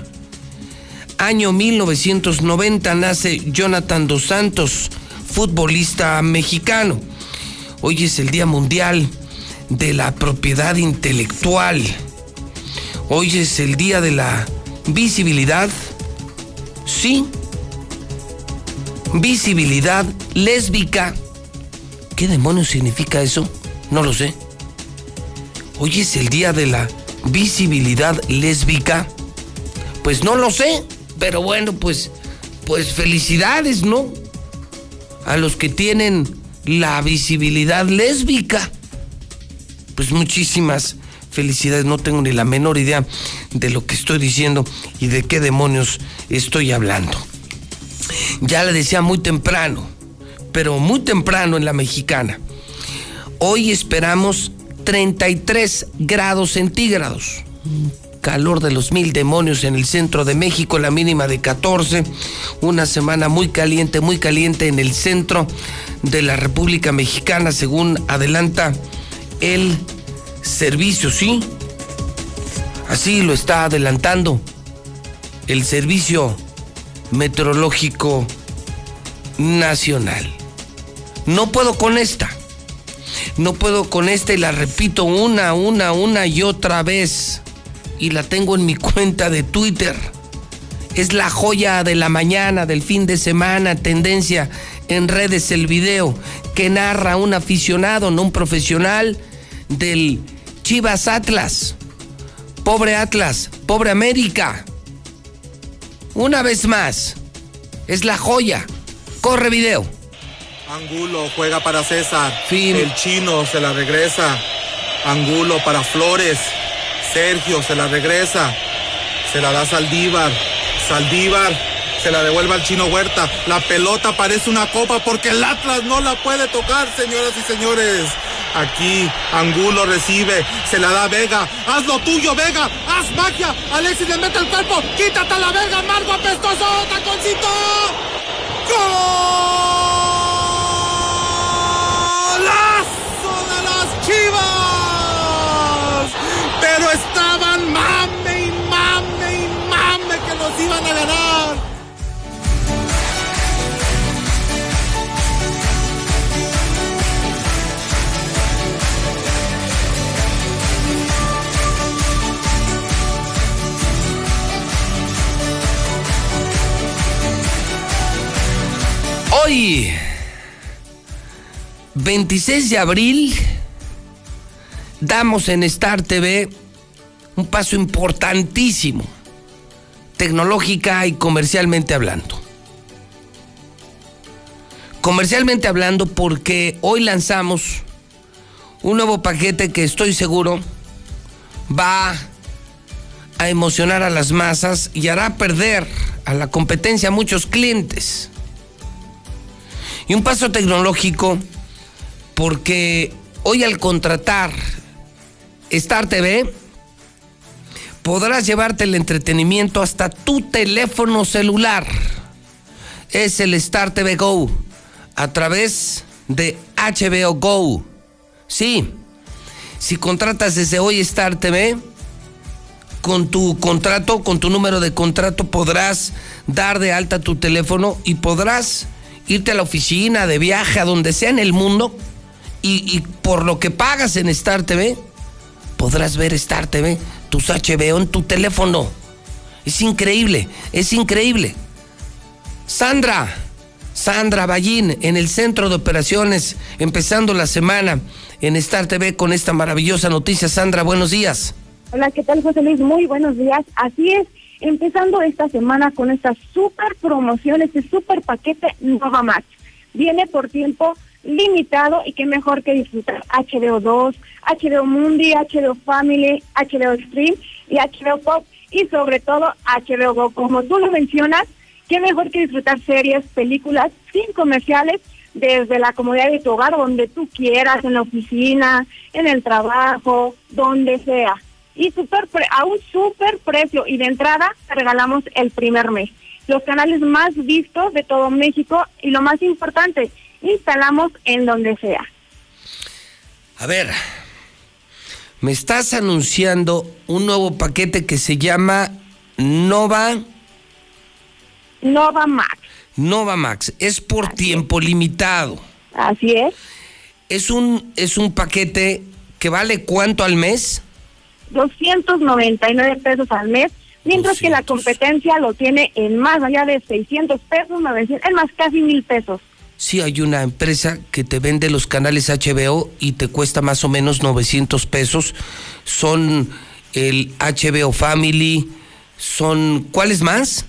Año 1990 nace Jonathan Dos Santos, futbolista mexicano. Hoy es el Día Mundial de la Propiedad Intelectual. Hoy es el día de la visibilidad. Sí. Visibilidad lésbica. ¿Qué demonios significa eso? No lo sé. Hoy es el día de la visibilidad lésbica. Pues no lo sé, pero bueno, pues pues felicidades, ¿no? A los que tienen la visibilidad lésbica. Pues muchísimas felicidades, no tengo ni la menor idea de lo que estoy diciendo y de qué demonios estoy hablando. Ya le decía muy temprano, pero muy temprano en la mexicana. Hoy esperamos 33 grados centígrados. Calor de los mil demonios en el centro de México, la mínima de 14. Una semana muy caliente, muy caliente en el centro de la República Mexicana, según adelanta el servicio, sí. Así lo está adelantando el Servicio Meteorológico Nacional. No puedo con esta. No puedo con esta y la repito una, una, una y otra vez. Y la tengo en mi cuenta de Twitter. Es la joya de la mañana, del fin de semana, tendencia en redes el video que narra un aficionado, no un profesional, del Chivas Atlas. Pobre Atlas, pobre América. Una vez más, es la joya. Corre video. Angulo juega para César. El chino se la regresa. Angulo para Flores. Sergio se la regresa. Se la da Saldívar. Saldívar se la devuelve al chino Huerta. La pelota parece una copa porque el Atlas no la puede tocar, señoras y señores. Aquí Angulo recibe, se la da Vega. Haz lo tuyo, Vega. Haz magia. Alexis le mete el cuerpo. Quítate a la Vega, Margo apestoso. Taconcito. ¡Golazo de las chivas! Pero estaban mame Hoy, 26 de abril, damos en Star TV un paso importantísimo, tecnológica y comercialmente hablando. Comercialmente hablando porque hoy lanzamos un nuevo paquete que estoy seguro va a emocionar a las masas y hará perder a la competencia a muchos clientes. Y un paso tecnológico porque hoy al contratar Star TV podrás llevarte el entretenimiento hasta tu teléfono celular. Es el Star TV Go a través de HBO Go. Sí, si contratas desde hoy Star TV, con tu contrato, con tu número de contrato, podrás dar de alta tu teléfono y podrás irte a la oficina, de viaje, a donde sea en el mundo, y, por lo que pagas en Star TV, podrás ver Star TV, tus HBO en tu teléfono. Es increíble, es increíble. Sandra, Sandra Ballín, en el centro de operaciones, empezando la semana en Star TV con esta maravillosa noticia. Sandra, buenos días. Hola, ¿qué tal, José Luis? Muy buenos días. Así es, empezando esta semana con esta super promoción, este super paquete Nova Max. Viene por tiempo limitado y qué mejor que disfrutar HBO 2, HBO Mundi, HBO Family, HBO Stream y HBO Pop y sobre todo HBO Go. Como tú lo mencionas, qué mejor que disfrutar series, películas sin comerciales desde la comodidad de tu hogar, donde tú quieras, en la oficina, en el trabajo, donde sea y super a un super precio y de entrada te regalamos el primer mes. Los canales más vistos de todo México y lo más importante, instalamos en donde sea. A ver, me estás anunciando un nuevo paquete que se llama Nova Nova Max. Nova Max, es por tiempo limitado. Así es. Es un es un paquete que vale cuánto al mes? 299 pesos al mes, mientras que la competencia lo tiene en más allá de 600 pesos, 900, es más casi mil pesos. Sí, hay una empresa que te vende los canales HBO y te cuesta más o menos 900 pesos. Son el HBO Family, son ¿cuáles más?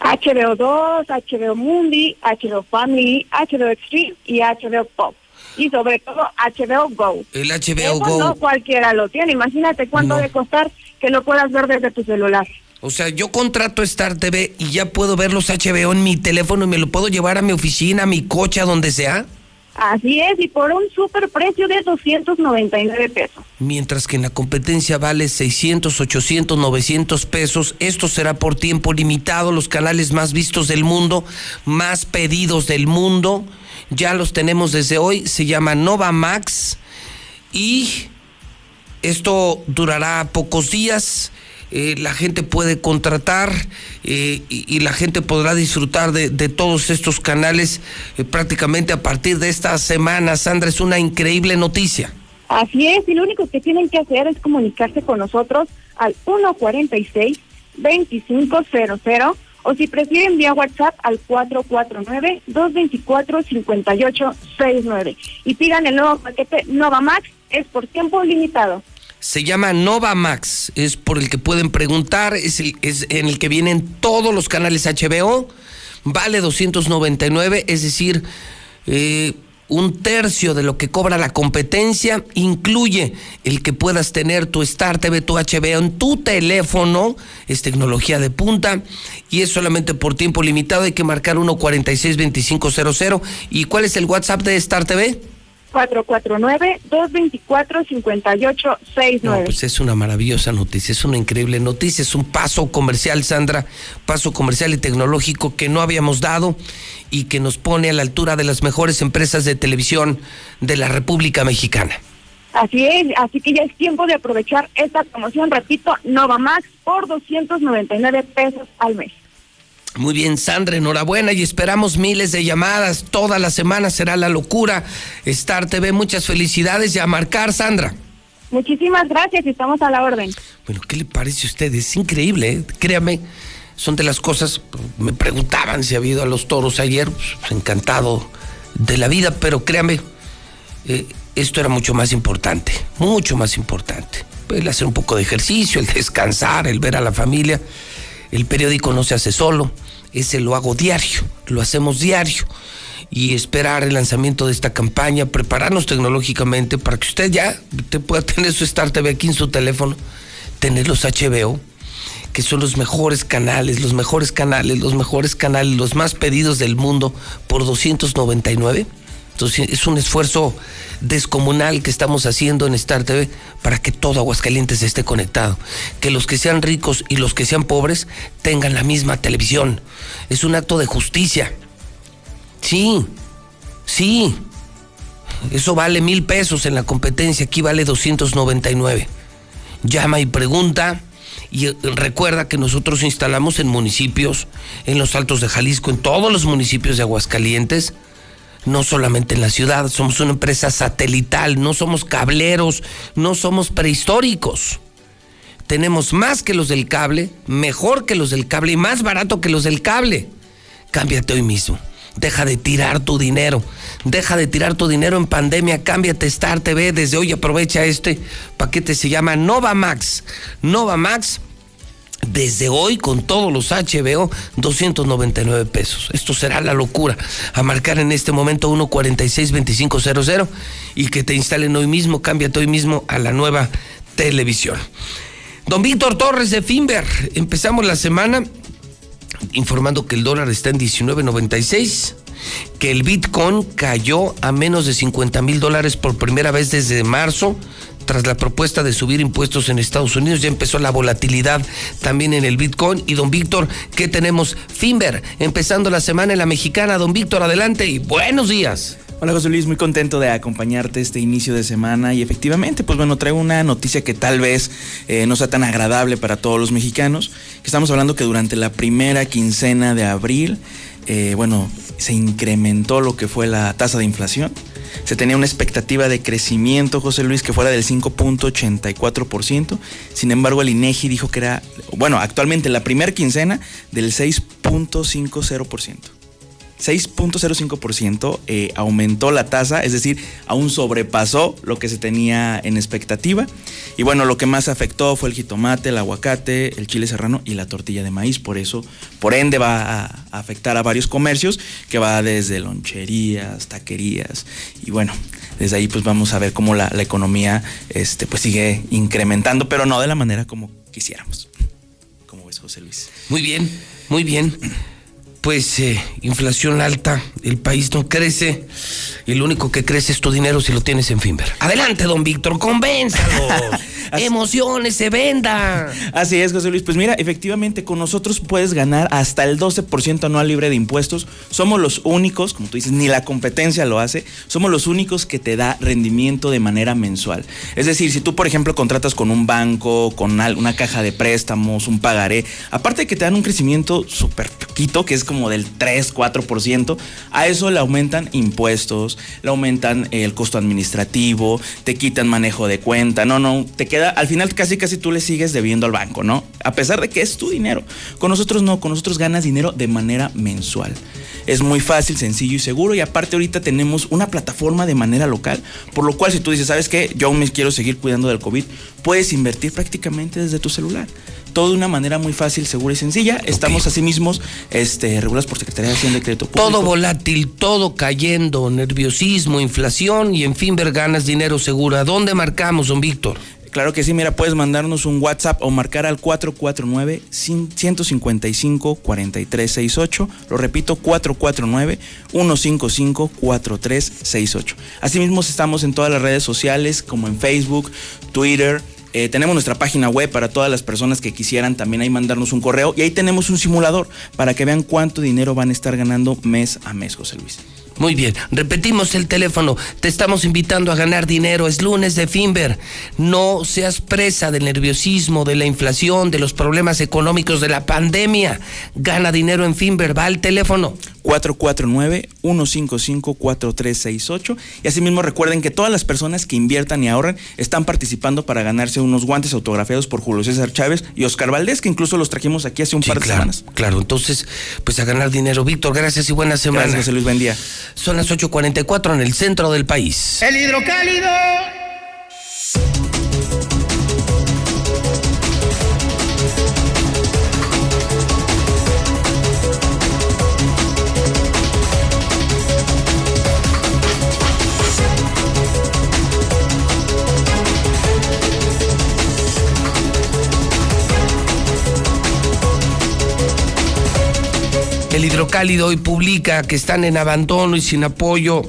HBO 2, HBO Mundi, HBO Family, HBO Extreme y HBO Pop y sobre todo HBO Go. El HBO Go. No cualquiera lo tiene. Imagínate cuánto debe costar que lo puedas ver desde tu celular. O sea, yo contrato Star TV y ya puedo ver los HBO en mi teléfono y me lo puedo llevar a mi oficina, a mi coche, a donde sea. Así es, y por un super precio de 299 pesos. Mientras que en la competencia vale 600, 800, 900 pesos, esto será por tiempo limitado, los canales más vistos del mundo, más pedidos del mundo ya los tenemos desde hoy, se llama Nova Max y esto durará pocos días. Eh, la gente puede contratar eh, y, la gente podrá disfrutar de, todos estos canales eh, prácticamente a partir de esta semana. Sandra, es una increíble noticia. Así es, y lo único que tienen que hacer es comunicarse con nosotros al 146 2500 o si prefieren vía WhatsApp al 449-224-5869 y pidan el nuevo paquete Nova Max, es por tiempo limitado. Se llama Nova Max, es por el que pueden preguntar, es, es en el que vienen todos los canales HBO, vale 299, es decir, eh, un tercio de lo que cobra la competencia, incluye el que puedas tener tu Star TV, tu HBO en tu teléfono, es tecnología de punta y es solamente por tiempo limitado, hay que marcar 146-2500. ¿Y cuál es el WhatsApp de Star TV? 449-224-5869. No, pues es una maravillosa noticia, es una increíble noticia, es un paso comercial, Sandra, paso comercial y tecnológico que no habíamos dado y que nos pone a la altura de las mejores empresas de televisión de la República Mexicana. Así es, así que ya es tiempo de aprovechar esta promoción, repito, Nova Max por 299 pesos al mes. Muy bien, Sandra, enhorabuena y esperamos miles de llamadas. Toda la semana será la locura. Star TV, muchas felicidades y a marcar, Sandra. Muchísimas gracias, estamos a la orden. Bueno, ¿qué le parece a usted? Es increíble, ¿eh? créame. Son de las cosas, me preguntaban si había ido a los toros ayer, pues, encantado de la vida, pero créame, eh, esto era mucho más importante, mucho más importante. El hacer un poco de ejercicio, el descansar, el ver a la familia. El periódico no se hace solo, ese lo hago diario, lo hacemos diario. Y esperar el lanzamiento de esta campaña, prepararnos tecnológicamente para que usted ya te pueda tener su Star TV aquí en su teléfono, tener los HBO, que son los mejores canales, los mejores canales, los mejores canales, los más pedidos del mundo por 299. Entonces es un esfuerzo descomunal que estamos haciendo en Star TV para que todo Aguascalientes esté conectado. Que los que sean ricos y los que sean pobres tengan la misma televisión. Es un acto de justicia. Sí, sí. Eso vale mil pesos en la competencia, aquí vale 299. Llama y pregunta. Y recuerda que nosotros instalamos en municipios, en los Altos de Jalisco, en todos los municipios de Aguascalientes, no solamente en la ciudad, somos una empresa satelital, no somos cableros, no somos prehistóricos. Tenemos más que los del cable, mejor que los del cable y más barato que los del cable. Cámbiate hoy mismo. Deja de tirar tu dinero. Deja de tirar tu dinero en pandemia. Cámbiate Star TV. Desde hoy aprovecha este paquete. Se llama Nova Max. Nova Max desde hoy con todos los HBO 299 pesos. Esto será la locura. A marcar en este momento 146-2500 y que te instalen hoy mismo, cámbiate hoy mismo a la nueva televisión. Don Víctor Torres de Finver, empezamos la semana informando que el dólar está en 19.96 que el Bitcoin cayó a menos de 50 mil dólares por primera vez desde marzo tras la propuesta de subir impuestos en Estados Unidos, ya empezó la volatilidad también en el Bitcoin. Y don Víctor, ¿qué tenemos? Finver, empezando la semana en la mexicana. Don Víctor, adelante y buenos días. Hola José Luis, muy contento de acompañarte este inicio de semana y efectivamente, pues bueno, traigo una noticia que tal vez eh, no sea tan agradable para todos los mexicanos, estamos hablando que durante la primera quincena de abril, eh, bueno, se incrementó lo que fue la tasa de inflación se tenía una expectativa de crecimiento, José Luis, que fuera del 5.84%. Sin embargo, el INEGI dijo que era, bueno, actualmente la primera quincena del 6.50%. 6.05% eh, aumentó la tasa, es decir, aún sobrepasó lo que se tenía en expectativa. Y bueno, lo que más afectó fue el jitomate, el aguacate, el chile serrano y la tortilla de maíz. Por eso, por ende, va a afectar a varios comercios, que va desde loncherías, taquerías. Y bueno, desde ahí pues vamos a ver cómo la, economía este, pues sigue incrementando, pero no de la manera como quisiéramos. ¿Cómo ves, José Luis? Muy bien, muy bien pues eh, inflación alta, el país no crece y lo único que crece es tu dinero si lo tienes en Finver. Adelante, don Víctor, convénzalo. Emociones, se venda. Así es, José Luis. Pues mira, efectivamente, con nosotros puedes ganar hasta el 12% anual libre de impuestos. Somos los únicos, como tú dices, ni la competencia lo hace, somos los únicos que te da rendimiento de manera mensual. Es decir, si tú, por ejemplo, contratas con un banco, con una caja de préstamos, un pagaré, aparte de que te dan un crecimiento súper poquito, que es como del 3, 4%, a eso le aumentan impuestos, le aumentan el costo administrativo, te quitan manejo de cuenta, no, no, te queda, al final casi casi tú le sigues debiendo al banco, ¿no? A pesar de que es tu dinero. Con nosotros no, con nosotros ganas dinero de manera mensual. Es muy fácil, sencillo y seguro y aparte ahorita tenemos una plataforma de manera local, por lo cual si tú dices, ¿sabes qué? Yo aún me quiero seguir cuidando del COVID, puedes invertir prácticamente desde tu celular todo de una manera muy fácil, segura y sencilla. Estamos así mismos este, regulados por Secretaría de Hacienda y Crédito Público. Todo volátil, todo cayendo, nerviosismo, inflación y en fin, ver ganas, dinero seguro. ¿A dónde marcamos, don Víctor? Claro que sí, mira, puedes mandarnos un WhatsApp o marcar al 449-155-4368. Lo repito, 449-155-4368. Asimismo, estamos en todas las redes sociales como en Facebook, Twitter, eh, tenemos nuestra página web para todas las personas que quisieran también ahí mandarnos un correo y ahí tenemos un simulador para que vean cuánto dinero van a estar ganando mes a mes, José Luis. Muy bien, repetimos el teléfono. Te estamos invitando a ganar dinero. Es lunes de Finver. No seas presa del nerviosismo, de la inflación, de los problemas económicos de la pandemia. Gana dinero en Finver. Va al teléfono 449-155-4368. Y asimismo recuerden que todas las personas que inviertan y ahorren están participando para ganarse unos guantes autografiados por Julio César Chávez y Oscar Valdés, que incluso los trajimos aquí hace un par de semanas. Claro, entonces, pues a ganar dinero. Víctor, gracias y buena semana. Gracias, José Luis, buen día. Son las 8.44 en el centro del país. El hidrocálido. El hidrocálido hoy publica que están en abandono y sin apoyo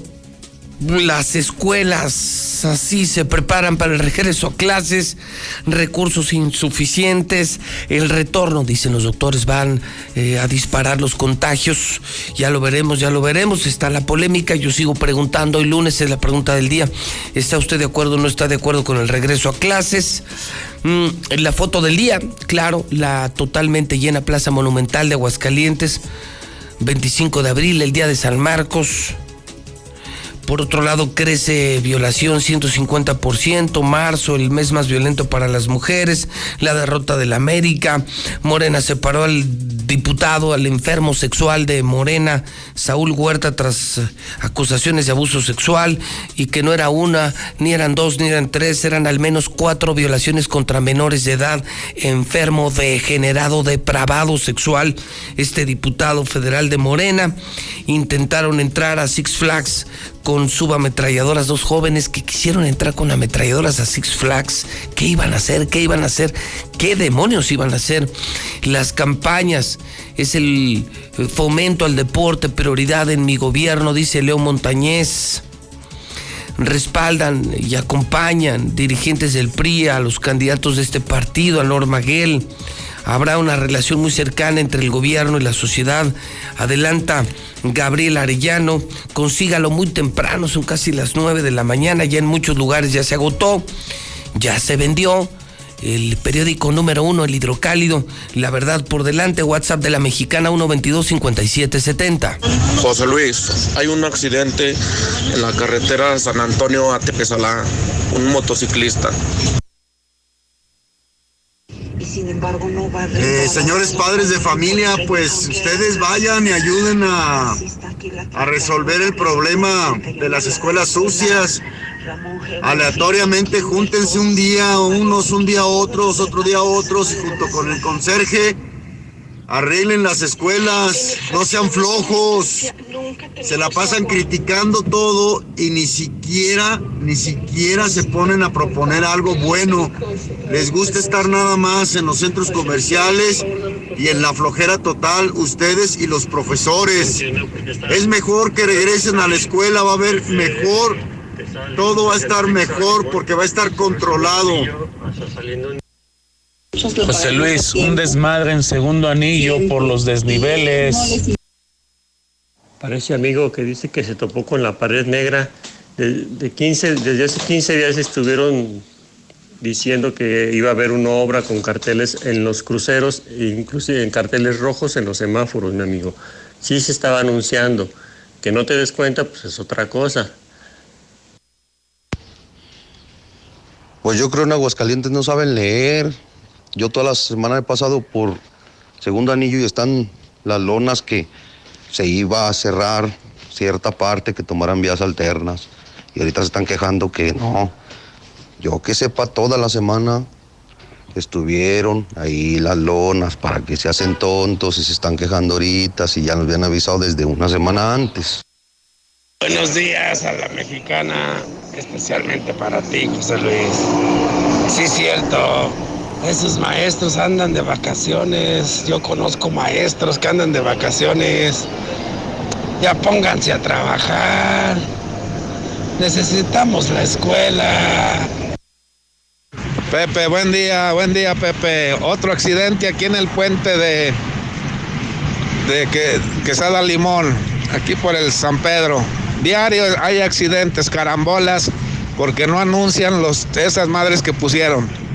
las escuelas así se preparan para el regreso a clases, recursos insuficientes, el retorno, dicen los doctores, van eh, a disparar los contagios, ya lo veremos, ya lo veremos, está la polémica, yo sigo preguntando, hoy lunes es la pregunta del día, ¿está usted de acuerdo o no está de acuerdo con el regreso a clases? Mm, la foto del día, claro, la totalmente llena Plaza Monumental de Aguascalientes, 25 de abril, el día de San Marcos, por otro lado, crece violación 150%, marzo, el mes más violento para las mujeres, la derrota de la América, Morena separó al diputado, al enfermo sexual de Morena, Saúl Huerta, tras acusaciones de abuso sexual y que no era una, ni eran dos, ni eran tres, eran al menos cuatro violaciones contra menores de edad, enfermo, degenerado, depravado sexual. Este diputado federal de Morena intentaron entrar a Six Flags con subametralladoras, dos jóvenes que quisieron entrar con ametralladoras a Six Flags. ¿Qué iban a hacer? ¿Qué iban a hacer? ¿Qué demonios iban a hacer? Las campañas es el fomento al deporte, prioridad en mi gobierno, dice Leo Montañez. Respaldan y acompañan dirigentes del PRI a los candidatos de este partido, a Norma Guel. Habrá una relación muy cercana entre el gobierno y la sociedad. Adelanta Gabriel Arellano, consígalo muy temprano, son casi las 9 de la mañana, ya en muchos lugares ya se agotó, ya se vendió. El periódico número uno, El Hidrocálido, La Verdad por delante, WhatsApp de la mexicana 122-5770. José Luis, hay un accidente en la carretera San Antonio a Tepesalá, un motociclista. Sin embargo no va a eh, señores padres de familia, pues ustedes vayan y ayuden a, a resolver el problema de las escuelas sucias. Aleatoriamente júntense un día unos, un día otros, otro día otros, y junto con el conserje arreglen las escuelas, no sean flojos, se la pasan criticando todo y ni siquiera, ni siquiera se ponen a proponer algo bueno. Les gusta estar nada más en los centros comerciales y en la flojera total ustedes y los profesores. Es mejor que regresen a la escuela, va a haber mejor, todo va a estar mejor porque va a estar controlado. José Luis, un desmadre en segundo anillo por los desniveles. Parece amigo que dice que se topó con la pared negra. De, 15, desde hace 15 días estuvieron diciendo que iba a haber una obra con carteles en los cruceros, inclusive en carteles rojos en los semáforos, mi amigo. Sí se estaba anunciando. Que no te des cuenta, pues es otra cosa. Pues yo creo en Aguascalientes no saben leer. Yo toda la semana he pasado por segundo anillo y están las lonas que se iba a cerrar cierta parte, que tomaran vías alternas. Y ahorita se están quejando que no. Yo que sepa, toda la semana estuvieron ahí las lonas para que se hacen tontos y se están quejando ahorita, si ya nos habían avisado desde una semana antes. Buenos días a la mexicana, especialmente para ti, José Luis. Sí, cierto. Esos maestros andan de vacaciones. Yo conozco maestros que andan de vacaciones. Ya pónganse a trabajar. Necesitamos la escuela. Pepe, buen día, buen día, Pepe. Otro accidente aquí en el puente de, de que, Quesada Limón, aquí por el San Pedro. Diario hay accidentes, carambolas, porque no anuncian los, esas madres que pusieron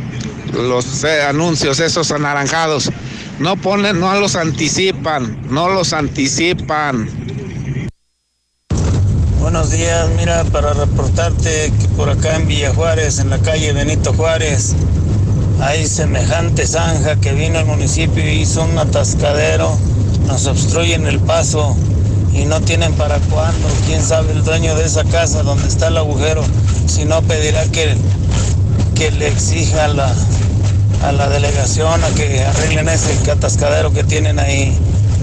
los eh, anuncios, esos anaranjados. No ponen, no los anticipan, no los anticipan. Buenos días, mira, para reportarte que por acá en Villa Juárez, en la calle Benito Juárez, hay semejante zanja que vino al municipio y hizo un atascadero, nos obstruyen el paso y no tienen para cuándo. Quién sabe el dueño de esa casa donde está el agujero, si no pedirá que, que le exija la, a la delegación a que arreglen ese atascadero que tienen ahí.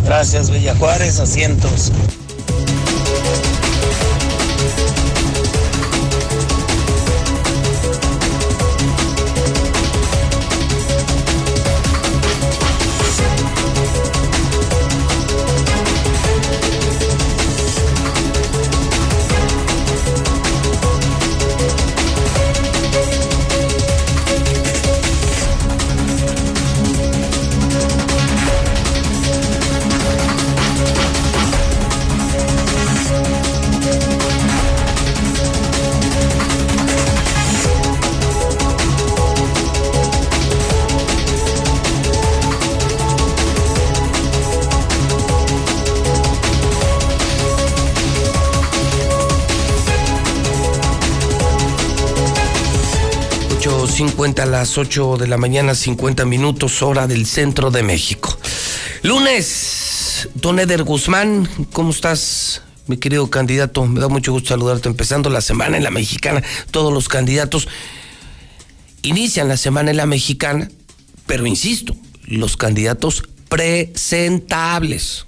Gracias, Villa Juárez, asientos. 50 a las 8 de la mañana, 50 minutos, hora del centro de México. Lunes, don Eder Guzmán, ¿cómo estás? Mi querido candidato, me da mucho gusto saludarte empezando la semana en la mexicana. Todos los candidatos inician la semana en la mexicana, pero insisto, los candidatos presentables,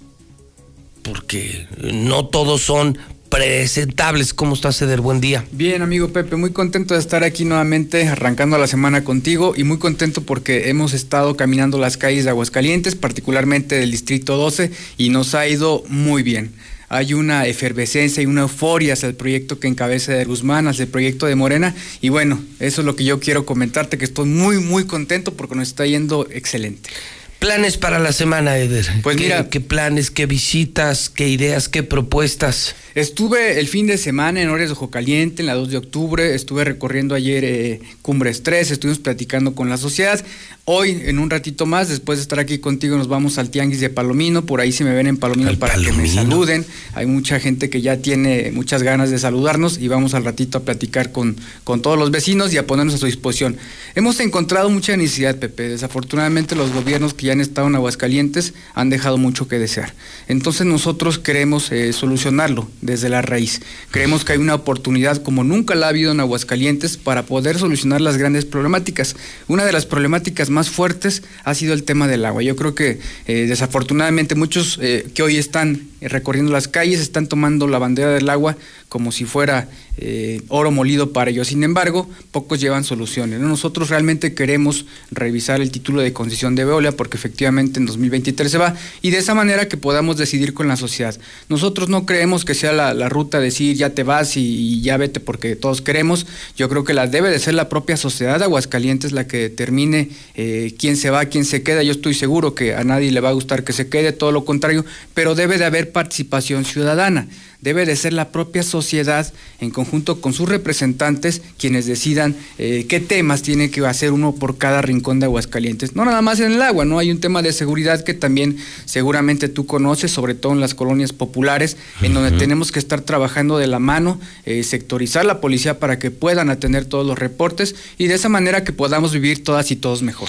porque no todos son presentables. ¿Cómo estás, Ceder? Buen día. Bien, amigo Pepe, muy contento de estar aquí nuevamente arrancando la semana contigo y muy contento porque hemos estado caminando las calles de Aguascalientes, particularmente del Distrito 12, y nos ha ido muy bien. Hay una efervescencia y una euforia hacia el proyecto que encabeza de Guzmán, hacia el proyecto de Morena. Y bueno, eso es lo que yo quiero comentarte, que estoy muy, muy contento porque nos está yendo excelente. Planes para la semana, Eder. Pues mira, ¿qué planes, qué visitas, qué ideas, qué propuestas? Estuve el fin de semana en Ores de Ojo Caliente, en la 2 de octubre, estuve recorriendo ayer eh, Cumbres 3, estuvimos platicando con la sociedad. Hoy, en un ratito más, después de estar aquí contigo, nos vamos al Tianguis de Palomino. Por ahí si me ven en Palomino para que me saluden. Hay mucha gente que ya tiene muchas ganas de saludarnos y vamos al ratito a platicar con, con todos los vecinos y a ponernos a su disposición. Hemos encontrado mucha necesidad, Pepe. Desafortunadamente, los gobiernos que ya han estado en Aguascalientes han dejado mucho que desear. Entonces, nosotros queremos eh, solucionarlo desde la raíz. Creemos que hay una oportunidad como nunca la ha habido en Aguascalientes para poder solucionar las grandes problemáticas. Una de las problemáticas más fuertes ha sido el tema del agua. Yo creo que eh, desafortunadamente muchos eh, que hoy están recorriendo las calles están tomando la bandera del agua como si fuera eh, oro molido para ellos. Sin embargo, pocos llevan soluciones. Nosotros realmente queremos revisar el título de concesión de Veolia porque efectivamente en 2023 se va y de esa manera que podamos decidir con la sociedad. Nosotros no creemos que sea la, ruta decir ya te vas y, ya vete porque todos queremos. Yo creo que la debe de ser la propia sociedad de Aguascalientes la que determine eh, quién se va, quién se queda. Yo estoy seguro que a nadie le va a gustar que se quede, todo lo contrario, pero debe de haber participación ciudadana debe de ser la propia sociedad en conjunto con sus representantes quienes decidan eh, qué temas tiene que hacer uno por cada rincón de Aguascalientes. No nada más en el agua, ¿no? Hay un tema de seguridad que también seguramente tú conoces, sobre todo en las colonias populares, en donde tenemos que estar trabajando de la mano, eh, sectorizar la policía para que puedan atender todos los reportes y de esa manera que podamos vivir todas y todos mejor.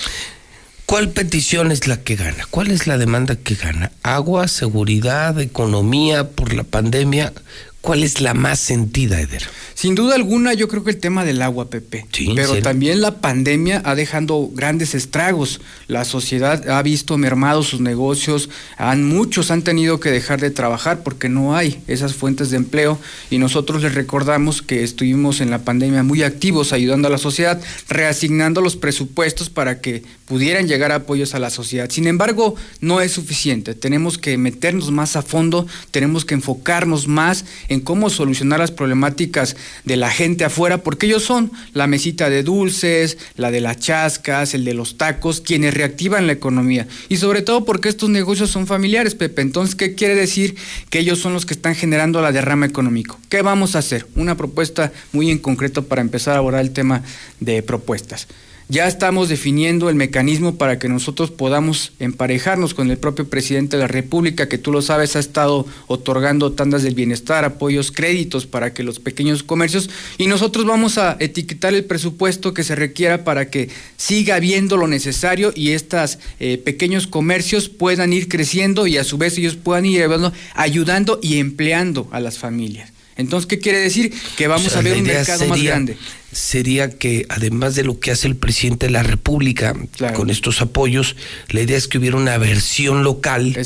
¿Cuál petición es la que gana? ¿Cuál es la demanda que gana? ¿Agua, seguridad, economía por la pandemia? ¿Cuál es la más sentida, Eder? Sin duda alguna, yo creo que el tema del agua, Pepe. Sí, Pero también la pandemia ha dejado grandes estragos. La sociedad ha visto mermados sus negocios. Han, muchos han tenido que dejar de trabajar porque no hay esas fuentes de empleo. Y nosotros les recordamos que estuvimos en la pandemia muy activos ayudando a la sociedad, reasignando los presupuestos para que pudieran llegar apoyos a la sociedad. Sin embargo, no es suficiente. Tenemos que meternos más a fondo, tenemos que enfocarnos más en cómo solucionar las problemáticas de la gente afuera, porque ellos son la mesita de dulces, la de las chascas, el de los tacos, quienes reactivan la economía. Y sobre todo porque estos negocios son familiares, Pepe. Entonces, ¿qué quiere decir? Que ellos son los que están generando la derrama económico. ¿Qué vamos a hacer? Una propuesta muy en concreto para empezar a abordar el tema de propuestas. Ya estamos definiendo el mecanismo para que nosotros podamos emparejarnos con el propio presidente de la República, que tú lo sabes, ha estado otorgando tandas del bienestar, apoyos, créditos para que los pequeños comercios, y nosotros vamos a etiquetar el presupuesto que se requiera para que siga habiendo lo necesario y estos eh, pequeños comercios puedan ir creciendo y a su vez ellos puedan ir ayudando y empleando a las familias. Entonces, ¿qué quiere decir? Que vamos a ver un mercado más grande. Sería que además de lo que hace el presidente de la República con estos apoyos, la idea es que hubiera una versión local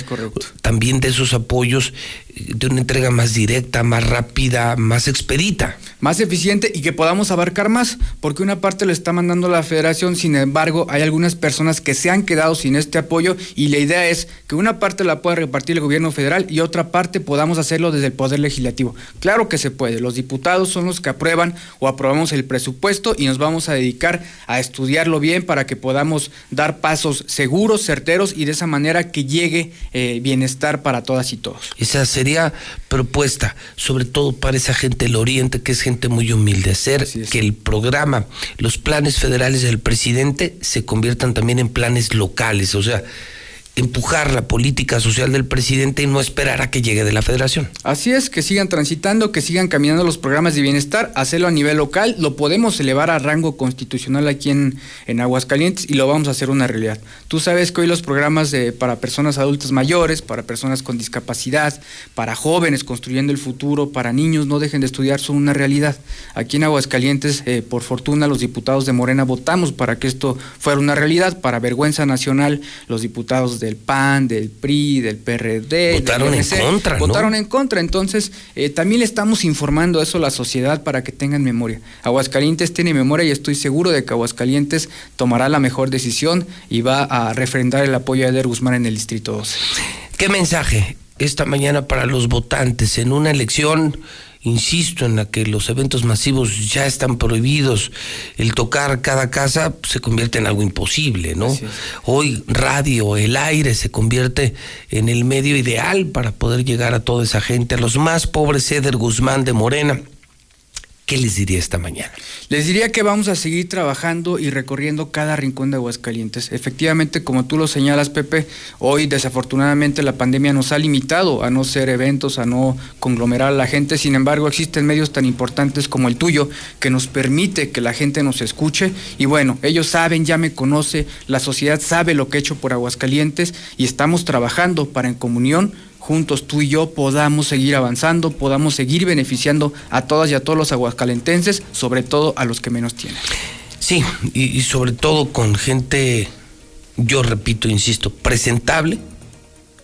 también de esos apoyos de una entrega más directa, más rápida, más expedita. Más eficiente y que podamos abarcar más, porque una parte lo está mandando la federación, sin embargo hay algunas personas que se han quedado sin este apoyo y la idea es que una parte la pueda repartir el gobierno federal y otra parte podamos hacerlo desde el Poder Legislativo. Claro que se puede, los diputados son los que aprueban o aprobamos el presupuesto y nos vamos a dedicar a estudiarlo bien para que podamos dar pasos seguros, certeros y de esa manera que llegue eh, bienestar para todas y todos. Esa sería propuesta, sobre todo para esa gente del Oriente, que es gente muy humilde, hacer que el programa, los planes federales del presidente se conviertan también en planes locales, o sea, empujar la política social del presidente y no esperar a que llegue de la federación. Así es, que sigan transitando, que sigan caminando los programas de bienestar, hacerlo a nivel local, lo podemos elevar a rango constitucional aquí en, en Aguascalientes y lo vamos a hacer una realidad. Tú sabes que hoy los programas para personas adultas mayores, para personas con discapacidad, para jóvenes construyendo el futuro, para niños no dejen de estudiar son una realidad. Aquí en Aguascalientes, eh, por fortuna, los diputados de Morena votamos para que esto fuera una realidad, para vergüenza nacional, los diputados de del PAN, del PRI, del PRD. Votaron en contra. Votaron en contra. Entonces, eh, también le estamos informando eso a la sociedad para que tengan memoria. Aguascalientes tiene memoria y estoy seguro de que Aguascalientes tomará la mejor decisión y va a refrendar el apoyo a Eder Guzmán en el Distrito 12. ¿Qué mensaje esta mañana para los votantes en una elección? Insisto en la que los eventos masivos ya están prohibidos, el tocar cada casa se convierte en algo imposible, ¿no? Hoy radio, el aire se convierte en el medio ideal para poder llegar a toda esa gente, a los más pobres, Eder Guzmán de Morena. ¿Qué les diría esta mañana? Les diría que vamos a seguir trabajando y recorriendo cada rincón de Aguascalientes. Efectivamente, como tú lo señalas, Pepe, hoy desafortunadamente la pandemia nos ha limitado a no ser eventos, a no conglomerar a la gente. Sin embargo, existen medios tan importantes como el tuyo que nos permite que la gente nos escuche. Y bueno, ellos saben, ya me conoce, la sociedad sabe lo que he hecho por Aguascalientes y estamos trabajando para en comunión juntos tú y yo podamos seguir avanzando, podamos seguir beneficiando a todas y a todos los aguascalentenses, sobre todo a los que menos tienen. Sí, y, sobre todo con gente, yo repito, insisto, presentable,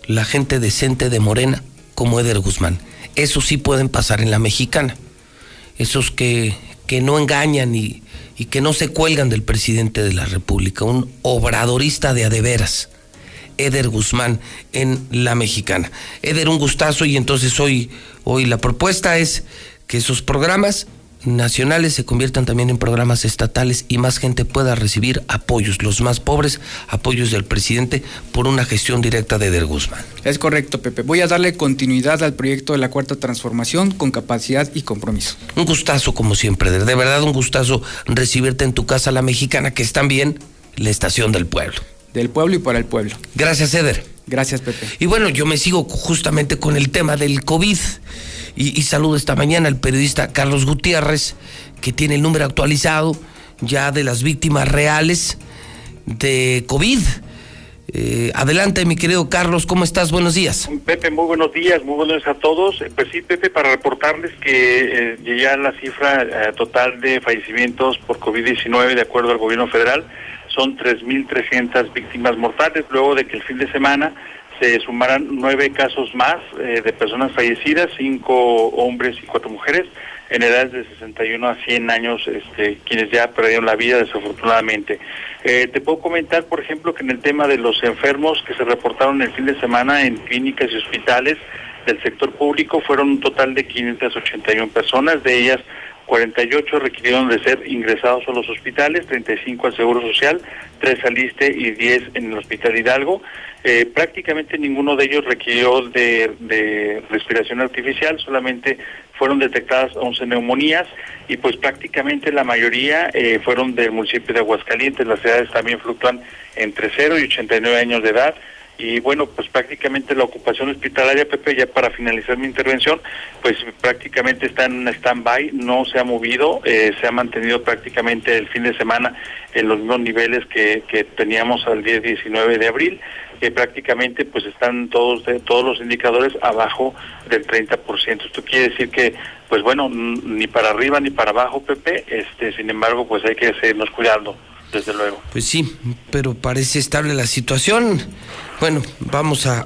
la gente decente de Morena, como Eder Guzmán. Esos sí pueden pasar en la mexicana. Esos que, que no engañan y, y que no se cuelgan del presidente de la República, un obradorista de adeveras Eder Guzmán en La Mexicana. Eder, un gustazo y entonces hoy, hoy la propuesta es que esos programas nacionales se conviertan también en programas estatales y más gente pueda recibir apoyos, los más pobres, apoyos del presidente por una gestión directa de Eder Guzmán. Es correcto, Pepe. Voy a darle continuidad al proyecto de la Cuarta Transformación con capacidad y compromiso. Un gustazo como siempre, de verdad un gustazo recibirte en tu casa la mexicana, que es también la estación del pueblo del pueblo y para el pueblo. Gracias, Eder. Gracias, Pepe. Y bueno, yo me sigo justamente con el tema del COVID y, saludo esta mañana al periodista Carlos Gutiérrez, que tiene el número actualizado ya de las víctimas reales de COVID. Eh, adelante, mi querido Carlos, ¿cómo estás? Buenos días. Pepe, muy buenos días, muy buenos días a todos. Eh, pues sí, Pepe, para reportarles que eh, ya la cifra total de fallecimientos por COVID-19, de acuerdo al gobierno federal, son 3.300 víctimas mortales, luego de que el fin de semana se sumaran nueve casos más eh, de personas fallecidas, cinco hombres y cuatro mujeres, en edades de 61 a 100 años, este, quienes ya perdieron la vida desafortunadamente. Eh, te puedo comentar, por ejemplo, que en el tema de los enfermos que se reportaron el fin de semana en clínicas y hospitales del sector público fueron un total de 581 personas, de ellas 48 requirieron de ser ingresados a los hospitales, 35 al Seguro Social, 3 al ISTE y 10 en el Hospital Hidalgo. Eh, prácticamente ninguno de ellos requirió de, respiración artificial, solamente fueron detectadas 11 neumonías y pues prácticamente la mayoría eh, fueron del municipio de Aguascalientes. Las edades también fluctúan entre 0 y 89 años de edad y bueno, pues prácticamente la ocupación hospitalaria, Pepe, ya para finalizar mi intervención, pues prácticamente está en stand-by, no se ha movido, eh, se ha mantenido prácticamente el fin de semana en los mismos niveles que, que teníamos al día 19 de abril, que prácticamente pues están todos todos los indicadores abajo del 30%. Esto quiere decir que, pues bueno, ni para arriba ni para abajo, Pepe, este, sin embargo, pues hay que seguirnos cuidando desde luego. Pues sí, pero parece estable la situación. Bueno, vamos a,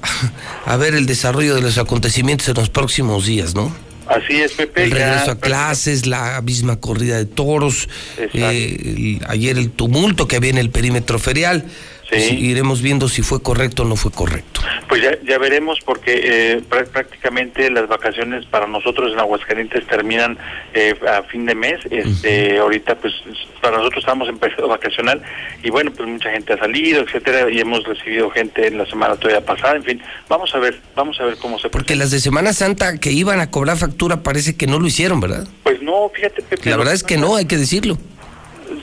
a ver el desarrollo de los acontecimientos en los próximos días, ¿no? Así es, Pepe. El regreso a clases, la misma corrida de toros, eh, el- ayer el tumulto que había en el perímetro ferial. Pues iremos viendo si fue correcto o no fue correcto. Pues ya, ya veremos porque eh, prá- prácticamente las vacaciones para nosotros en Aguascalientes terminan eh, a fin de mes. Este, ahorita pues para nosotros estamos en periodo vacacional y bueno, pues mucha gente ha salido, etcétera, y hemos recibido gente en la semana todavía pasada, en fin, vamos a ver, vamos a ver cómo se Porque las de Semana Santa que iban a cobrar factura parece que no lo hicieron, ¿verdad? Pues no, fíjate Pepe. La verdad es que no, hay que decirlo.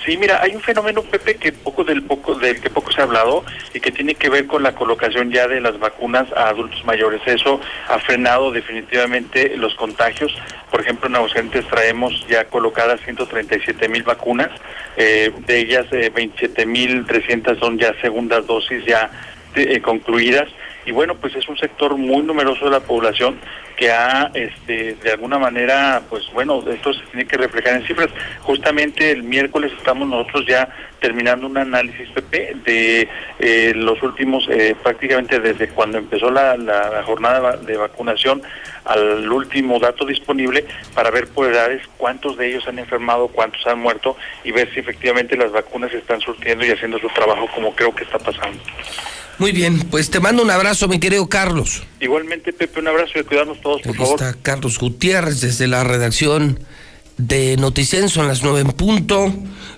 Sí, mira, hay un fenómeno, Pepe, que poco del poco del que poco se ha hablado y que tiene que ver con la colocación ya de las vacunas a adultos mayores. Eso ha frenado definitivamente los contagios. Por ejemplo, en Aguascalientes traemos ya colocadas 137 mil vacunas, eh, de ellas eh, 27 mil 300 son ya segundas dosis ya eh, concluidas. Y bueno, pues es un sector muy numeroso de la población que ha, este, de alguna manera, pues bueno, esto se tiene que reflejar en cifras. Justamente el miércoles estamos nosotros ya terminando un análisis, Pepe, de eh, los últimos, eh, prácticamente desde cuando empezó la, la- jornada de vacunación al último dato disponible para ver por edades cuántos de ellos han enfermado, cuántos han muerto y ver si efectivamente las vacunas están surtiendo y haciendo su trabajo como creo que está pasando. Muy bien, pues te mando un abrazo, mi querido Carlos. Igualmente, Pepe, un abrazo y cuidarnos todos, por Aquí favor. está Carlos Gutiérrez desde la redacción de Noticenso en las nueve en punto.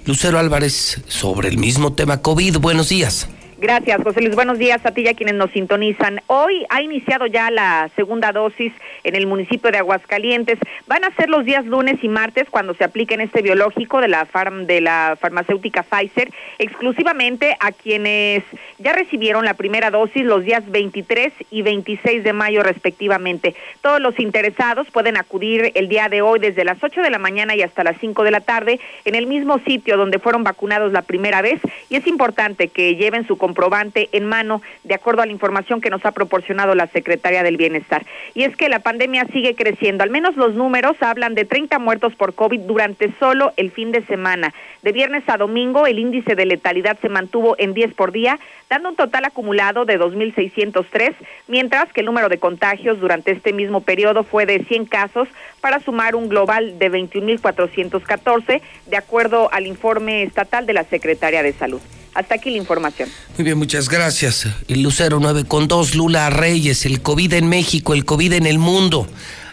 Lucero Álvarez sobre el mismo tema COVID. Buenos días. Gracias, José Luis. Buenos días a ti y a quienes nos sintonizan. Hoy ha iniciado ya la segunda dosis en el municipio de Aguascalientes. Van a ser los días lunes y martes cuando se apliquen este biológico de la, farm, de la farmacéutica Pfizer, exclusivamente a quienes ya recibieron la primera dosis los días 23 y 26 de mayo respectivamente. Todos los interesados pueden acudir el día de hoy desde las 8 de la mañana y hasta las 5 de la tarde en el mismo sitio donde fueron vacunados la primera vez y es importante que lleven su comprobante en mano de acuerdo a la información que nos ha proporcionado la Secretaría del Bienestar. Y es que la pandemia sigue creciendo, al menos los números hablan de 30 muertos por COVID durante solo el fin de semana. De viernes a domingo el índice de letalidad se mantuvo en 10 por día, dando un total acumulado de 2.603, mientras que el número de contagios durante este mismo periodo fue de 100 casos para sumar un global de 21.414, de acuerdo al informe estatal de la Secretaría de Salud. Hasta aquí la información. Muy bien, muchas gracias. El Lucero 9 con 2, Lula Reyes, el COVID en México, el COVID en el mundo.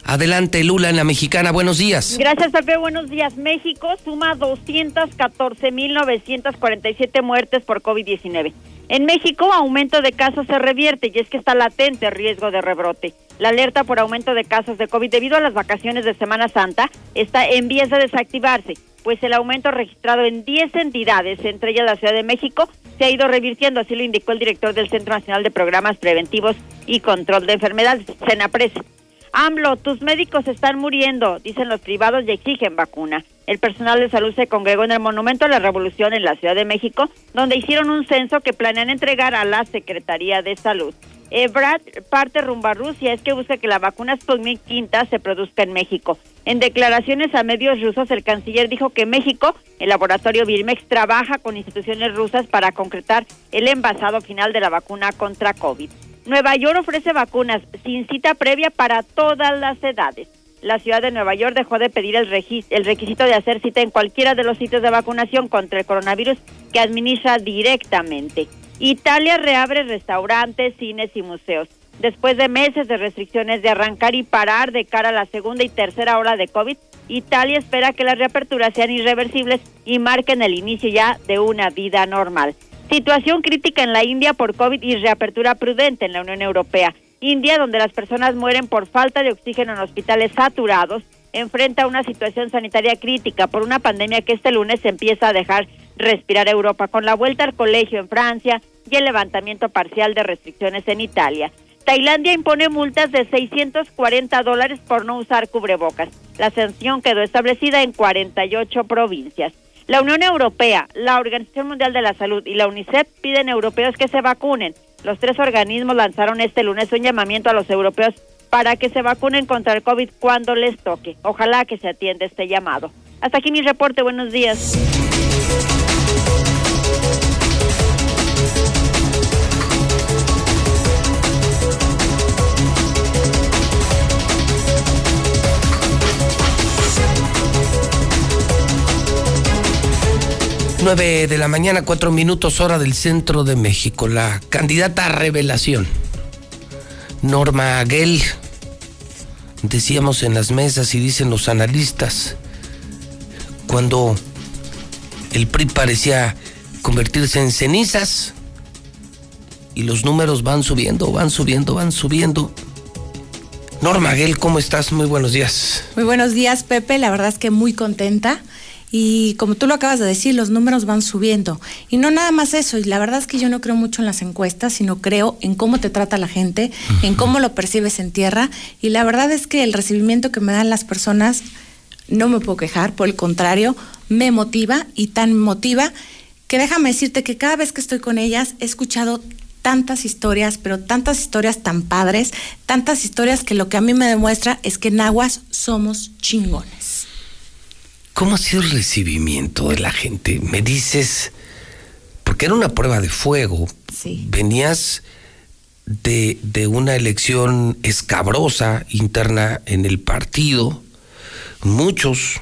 Adelante, Lula en la mexicana. Buenos días. Gracias, Pepe. Buenos días. México suma 214.947 muertes por COVID-19. En México, aumento de casos se revierte y es que está latente riesgo de rebrote. La alerta por aumento de casos de COVID debido a las vacaciones de Semana Santa está en vías de desactivarse, pues el aumento registrado en 10 entidades, entre ellas la Ciudad de México, se ha ido revirtiendo, así lo indicó el director del Centro Nacional de Programas Preventivos y Control de Enfermedades, CENAPRES. AMLO, tus médicos están muriendo, dicen los privados y exigen vacuna. El personal de salud se congregó en el Monumento a la Revolución en la Ciudad de México, donde hicieron un censo que planean entregar a la Secretaría de Salud. Ebrard parte rumbo a Rusia, es que busca que la vacuna Sputnik V se produzca en México. En declaraciones a medios rusos, el canciller dijo que México, el laboratorio Birmex, trabaja con instituciones rusas para concretar el envasado final de la vacuna contra COVID. Nueva York ofrece vacunas sin cita previa para todas las edades. La ciudad de Nueva York dejó de pedir el, el requisito de hacer cita en cualquiera de los sitios de vacunación contra el coronavirus que administra directamente. Italia reabre restaurantes, cines y museos. Después de meses de restricciones de arrancar y parar de cara a la segunda y tercera hora de COVID, Italia espera que las reaperturas sean irreversibles y marquen el inicio ya de una vida normal. Situación crítica en la India por COVID y reapertura prudente en la Unión Europea. India, donde las personas mueren por falta de oxígeno en hospitales saturados, enfrenta una situación sanitaria crítica por una pandemia que este lunes empieza a dejar respirar Europa con la vuelta al colegio en Francia y el levantamiento parcial de restricciones en Italia. Tailandia impone multas de 640 dólares por no usar cubrebocas. La sanción quedó establecida en 48 provincias. La Unión Europea, la Organización Mundial de la Salud y la UNICEF piden a europeos que se vacunen. Los tres organismos lanzaron este lunes un llamamiento a los europeos para que se vacunen contra el COVID cuando les toque. Ojalá que se atienda este llamado. Hasta aquí mi reporte. Buenos días. 9 de la mañana, cuatro minutos hora del centro de México. La candidata a revelación, Norma Aguel, decíamos en las mesas y dicen los analistas, cuando el PRI parecía convertirse en cenizas y los números van subiendo, van subiendo, van subiendo. Norma Aguel, ¿cómo estás? Muy buenos días. Muy buenos días, Pepe. La verdad es que muy contenta y como tú lo acabas de decir, los números van subiendo. Y no nada más eso, y la verdad es que yo no creo mucho en las encuestas, sino creo en cómo te trata la gente, en cómo lo percibes en tierra, y la verdad es que el recibimiento que me dan las personas, no me puedo quejar, por el contrario, me motiva y tan motiva que déjame decirte que cada vez que estoy con ellas he escuchado tantas historias, pero tantas historias tan padres, tantas historias que lo que a mí me demuestra es que en aguas somos chingones. ¿Cómo ha sido el recibimiento de la gente? Me dices, porque era una prueba de fuego. Venías de, de una elección escabrosa interna en el partido. Muchos,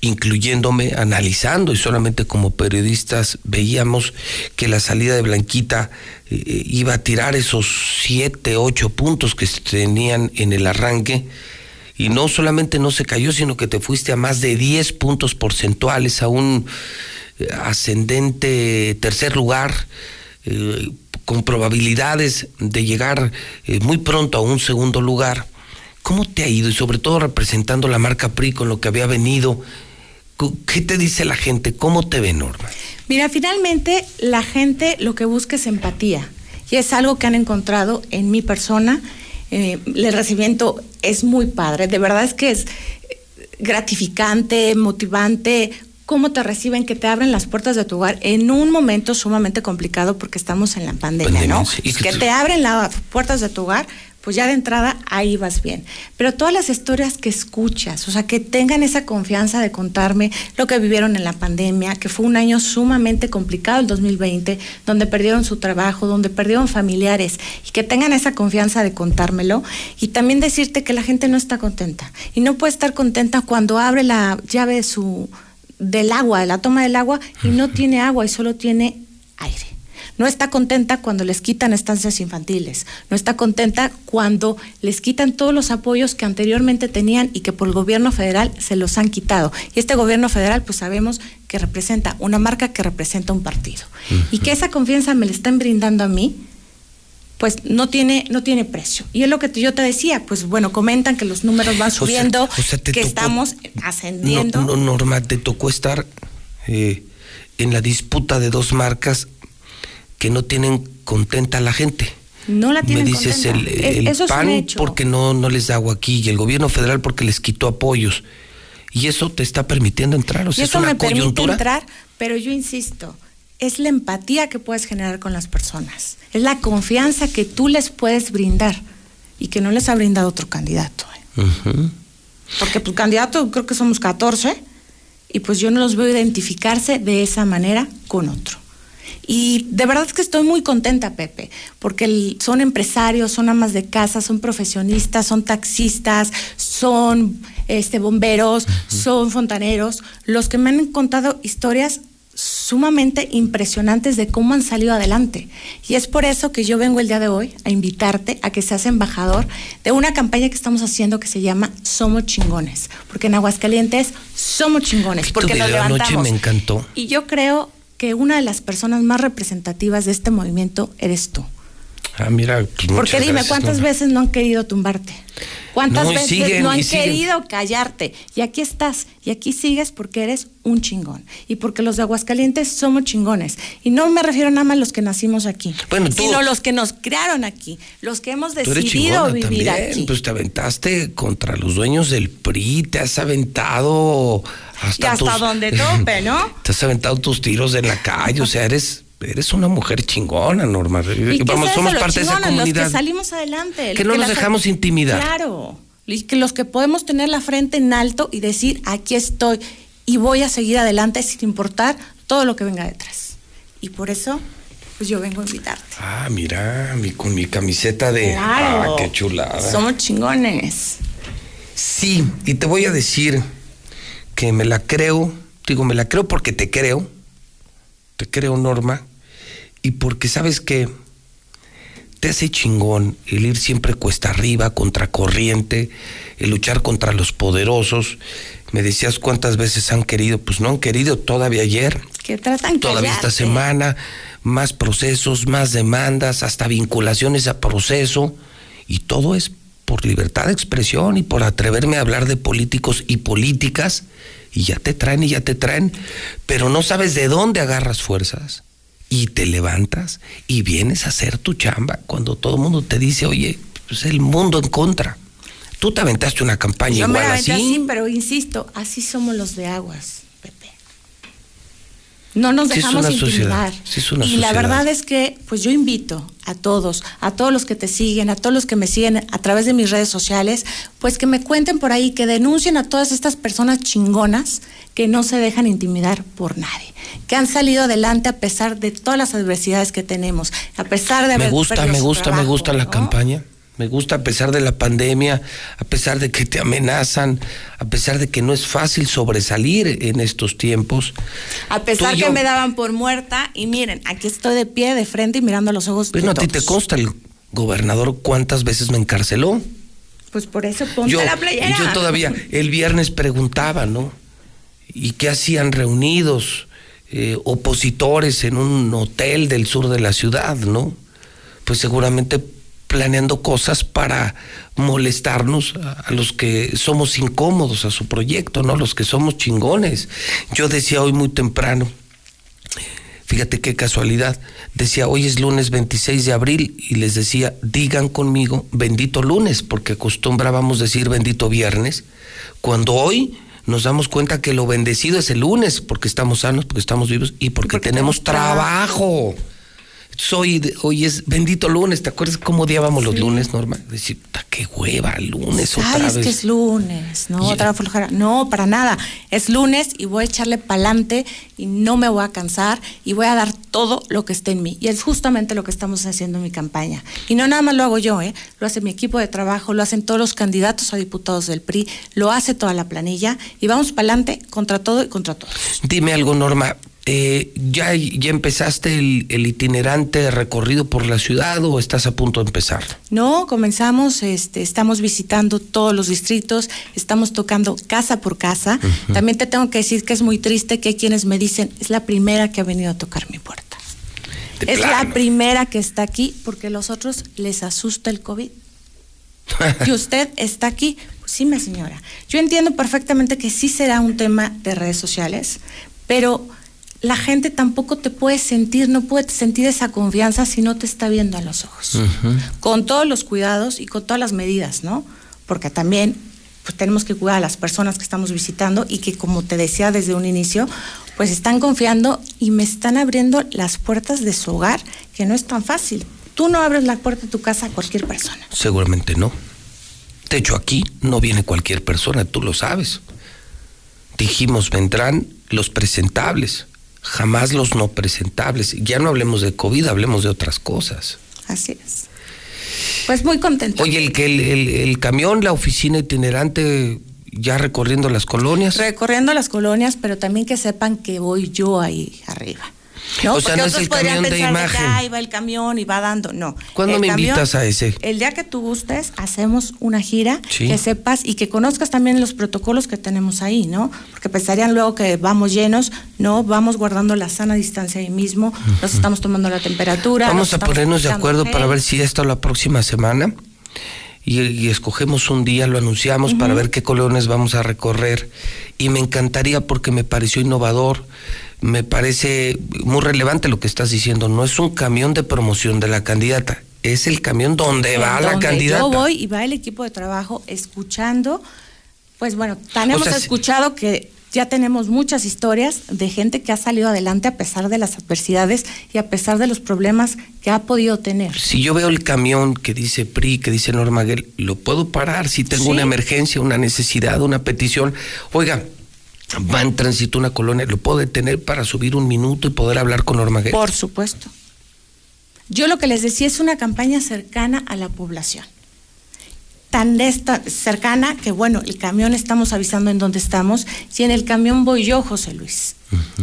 incluyéndome, analizando y solamente como periodistas veíamos que la salida de Blanquita eh, iba a tirar esos siete, ocho puntos que se tenían en el arranque y no solamente no se cayó, sino que te fuiste a más de 10 puntos porcentuales, a un eh, ascendente tercer lugar, eh, con probabilidades de llegar eh, muy pronto a un segundo lugar. ¿Cómo te ha ido? Y sobre todo representando la marca PRI con lo que había venido. ¿Qué te dice la gente? ¿Cómo te ve, Norma? Mira, finalmente la gente lo que busca es empatía. Y es algo que han encontrado en mi persona eh, el recibimiento es muy padre, de verdad es que es gratificante, motivante, cómo te reciben, que te abren las puertas de tu hogar en un momento sumamente complicado porque estamos en la pandemia, ¿no? que te abren las puertas de tu hogar pues ya de entrada ahí vas bien. Pero todas las historias que escuchas, o sea, que tengan esa confianza de contarme lo que vivieron en la pandemia, que fue un año sumamente complicado el 2020, donde perdieron su trabajo, donde perdieron familiares, y que tengan esa confianza de contármelo, y también decirte que la gente no está contenta, y no puede estar contenta cuando abre la llave de su, del agua, de la toma del agua, y no tiene agua y solo tiene aire. No está contenta cuando les quitan estancias infantiles. No está contenta cuando les quitan todos los apoyos que anteriormente tenían y que por el gobierno federal se los han quitado. Y este gobierno federal, pues sabemos que representa una marca que representa un partido. Y que esa confianza me la están brindando a mí, pues no tiene, no tiene precio. Y es lo que yo te decía, pues bueno, comentan que los números van subiendo, que estamos ascendiendo. No, Norma, te tocó estar eh, en la disputa de dos marcas que no tienen contenta a la gente. No la tienen Me dices el, el PAN porque no, no les da agua aquí y el gobierno federal porque les quitó apoyos. Y eso te está permitiendo entrar. O sea, eso es una me permite entrar, pero yo insisto, es la empatía que puedes generar con las personas. Es la confianza que tú les puedes brindar y que no les ha brindado otro candidato. ¿eh? Porque pues candidato creo que somos 14 y pues yo no los veo identificarse de esa manera con otro. Y de verdad es que estoy muy contenta, Pepe, porque son empresarios, son amas de casa, son profesionistas, son taxistas, son este, bomberos, son fontaneros, los que me han contado historias sumamente impresionantes de cómo han salido adelante. Y es por eso que yo vengo el día de hoy a invitarte a que seas embajador de una campaña que estamos haciendo que se llama Somos Chingones. Porque en Aguascalientes somos chingones, porque nos anoche levantamos. me encantó. Y yo creo que una de las personas más representativas de este movimiento eres tú. Ah, mira, pues Porque dime, gracias, ¿cuántas veces no han querido tumbarte? ¿Cuántas No, veces siguen, no han querido callarte? Y aquí estás, y aquí sigues porque eres un chingón. Y porque los de Aguascalientes somos chingones. Y no me refiero nada más a los que nacimos aquí, Bueno, tú- sino los que nos crearon aquí, los que hemos decidido vivir también, aquí. pues te aventaste contra los dueños del PRI, te has aventado y hasta, hasta tus, donde tope, ¿no? te has aventado tus tiros en la calle, o sea, eres eres una mujer chingona, Norma. ¿Y qué Vamos, es somos parte de esa Los comunidad. que salimos adelante. Que no nos dejamos intimidar. Claro. Y que los que podemos tener la frente en alto y decir, aquí estoy y voy a seguir adelante sin importar todo lo que venga detrás. Y por eso, pues yo vengo a invitarte. Ah, mira, mi, con mi camiseta de. Claro. Ah, qué chulada. Somos chingones. Sí, y te voy a decir que me la creo, digo, me la creo porque te creo, te creo Norma, y porque sabes que te hace chingón el ir siempre cuesta arriba, contra corriente, el luchar contra los poderosos. Me decías cuántas veces han querido, pues no han querido todavía ayer, Que tratan todavía esta semana, más procesos, más demandas, hasta vinculaciones a proceso, y todo es por libertad de expresión y por atreverme a hablar de políticos y políticas, y ya te traen y ya te traen, pero no sabes de dónde agarras fuerzas, y te levantas y vienes a hacer tu chamba cuando todo el mundo te dice, oye, pues el mundo en contra. Tú te aventaste una campaña Yo me igual la así. así, pero insisto, así somos los de aguas. No nos dejamos intimidar. sí y la sociedad. verdad es que, pues yo invito a todos, a todos los que te siguen, a todos los que me siguen a través de mis redes sociales, pues que me cuenten por ahí, que denuncien a todas estas personas chingonas que no se dejan intimidar por nadie, que han salido adelante a pesar de todas las adversidades que tenemos, a pesar de Me haber gusta, perdido me gusta, me gusta la ¿no? campaña. Me gusta a pesar de la pandemia, a pesar de que te amenazan, a pesar de que no es fácil sobresalir en estos tiempos. A pesar que yo- me daban por muerta y miren, aquí estoy de pie, de frente y mirando a los ojos. De a ti te consta el gobernador cuántas veces me encarceló. Pues por eso ponte yo, la playera. yo todavía el viernes preguntaba, ¿no? ¿Y qué hacían reunidos eh, opositores en un hotel del sur de la ciudad, ¿no? Pues seguramente planeando cosas para molestarnos a, los que somos incómodos a su proyecto, ¿no? Los que somos chingones. Yo decía hoy muy temprano, Fíjate qué casualidad. Decía, hoy es lunes 26 de abril y les decía, digan conmigo bendito lunes, porque acostumbrábamos decir bendito viernes, cuando hoy nos damos cuenta que lo bendecido es el lunes, porque estamos sanos, porque estamos vivos y porque, tenemos trabajo. Soy, de- hoy es bendito lunes, ¿te acuerdas cómo odiábamos los lunes, Norma? Decir, "Ta, qué hueva, lunes otra Sabes vez. que es lunes, no, Y- otra flojera. No, para nada. Es lunes y voy a echarle pa'lante y no me voy a cansar y voy a dar todo lo que esté en mí. Y es justamente lo que estamos haciendo en mi campaña. Y no nada más lo hago yo, ¿eh? Lo hace mi equipo de trabajo, lo hacen todos los candidatos a diputados del PRI, lo hace toda la planilla y vamos pa'lante contra todo y contra todos. Dime algo, Norma. Eh, ¿ya, ¿Ya empezaste el, el itinerante recorrido por la ciudad o estás a punto de empezar? No, comenzamos, este, estamos visitando todos los distritos, estamos tocando casa por casa. También te tengo que decir que es muy triste que hay quienes me dicen, es la primera que ha venido a tocar mi puerta. De es plano. la primera que está aquí porque a los otros les asusta el COVID. y usted está aquí. Pues sí, mi señora. Yo entiendo perfectamente que sí será un tema de redes sociales, pero la gente tampoco te puede sentir, no puede sentir esa confianza si no te está viendo a los ojos con todos los cuidados y con todas las medidas, ¿no? Porque también pues, tenemos que cuidar a las personas que estamos visitando y que, como te decía desde un inicio, pues están confiando y me están abriendo las puertas de su hogar, que no es tan fácil. Tú no abres la puerta de tu casa a cualquier persona. Seguramente no. De hecho, aquí no viene cualquier persona, tú lo sabes. Dijimos, vendrán los presentables, jamás los no presentables. Ya no hablemos de COVID, hablemos de otras cosas. Así es. Pues muy contento. Oye, el que el, el- el camión, la oficina itinerante, ya recorriendo las colonias. Recorriendo las colonias, pero también que sepan que voy yo ahí arriba. ¿No? O sea, Porque no es otros el podrían camión de pensar imagen. que ahí va el camión y va dando. No. ¿Cuándo El me camión- invitas a ese? El día que tú gustes, hacemos una gira, Sí. que sepas y que conozcas también los protocolos que tenemos ahí, ¿no? Porque pensarían luego que vamos llenos, no, vamos guardando la sana distancia ahí mismo, nos estamos tomando la temperatura. Vamos a ponernos de acuerdo para ver si esto la próxima semana y, y escogemos un día, lo anunciamos para ver qué colonias vamos a recorrer. Y me encantaría porque me pareció innovador, me parece muy relevante lo que estás diciendo. No es un camión de promoción de la candidata, es el camión donde va la candidata. Yo voy y va el equipo de trabajo escuchando, pues bueno, tan O hemos sea, escuchado que ya tenemos muchas historias de gente que ha salido adelante a pesar de las adversidades y a pesar de los problemas que ha podido tener. Si yo veo el camión que dice PRI, que dice Norma Guel, lo puedo parar si tengo Sí. una emergencia, una necesidad, una petición. Oiga, va en tránsito una colonia, lo puedo detener para subir un minuto y poder hablar con Norma Guel. Por supuesto. Yo lo que les decía es una campaña cercana a la población. Tan cercana que, bueno, el camión estamos avisando en dónde estamos y en el camión voy yo, José Luis.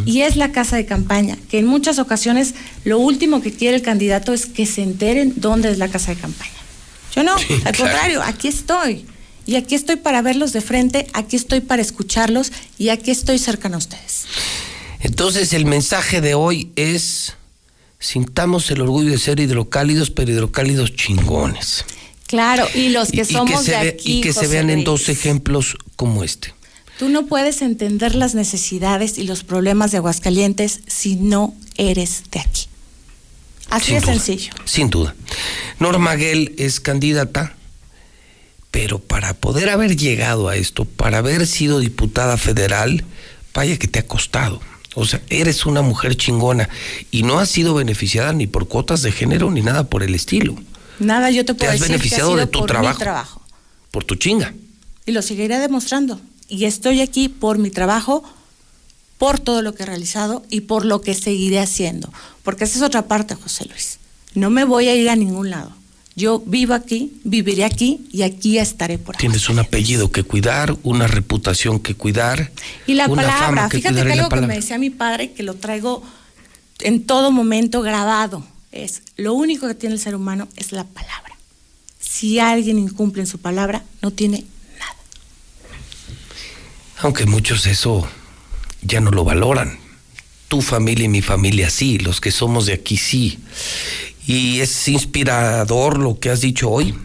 Y es la casa de campaña, que en muchas ocasiones lo último que quiere el candidato es que se enteren dónde es la casa de campaña. Yo no, Sí, al claro. contrario, aquí estoy. Y aquí estoy para verlos de frente, aquí estoy para escucharlos y aquí estoy cercano a ustedes. Entonces el mensaje de hoy es, sintamos el orgullo de ser hidrocálidos, pero hidrocálidos chingones. Claro, y los que Y- y somos de ve- aquí. y que se vean en dos ejemplos como este. Tú no puedes entender las necesidades y los problemas de Aguascalientes si no eres de aquí. Así Sin de duda, sencillo. Sin duda. Norma Guel es candidata, pero para poder haber llegado a esto, para haber sido diputada federal, vaya que te ha costado. O sea, eres una mujer chingona y no has sido beneficiada ni por cuotas de género ni nada por el estilo, Nada yo te puedo has decir que ha beneficiado sido de tu por trabajo. mi trabajo. por tu chinga. Y lo seguiré demostrando. Y estoy aquí por mi trabajo, por todo lo que he realizado y por lo que seguiré haciendo. Porque esa es otra parte, José Luis. No me voy a ir a ningún lado. Yo vivo aquí, viviré aquí y aquí estaré por ahí. Tienes un apellido que cuidar, una reputación que cuidar. Y la una palabra, fama que fíjate que algo que me decía mi padre, que lo traigo en todo momento grabado, es lo único que tiene el ser humano es la palabra. Si alguien incumple en su palabra, no tiene Aunque muchos eso ya no lo valoran. Tu familia y mi familia sí, los que somos de aquí sí. Y es inspirador lo que has dicho hoy.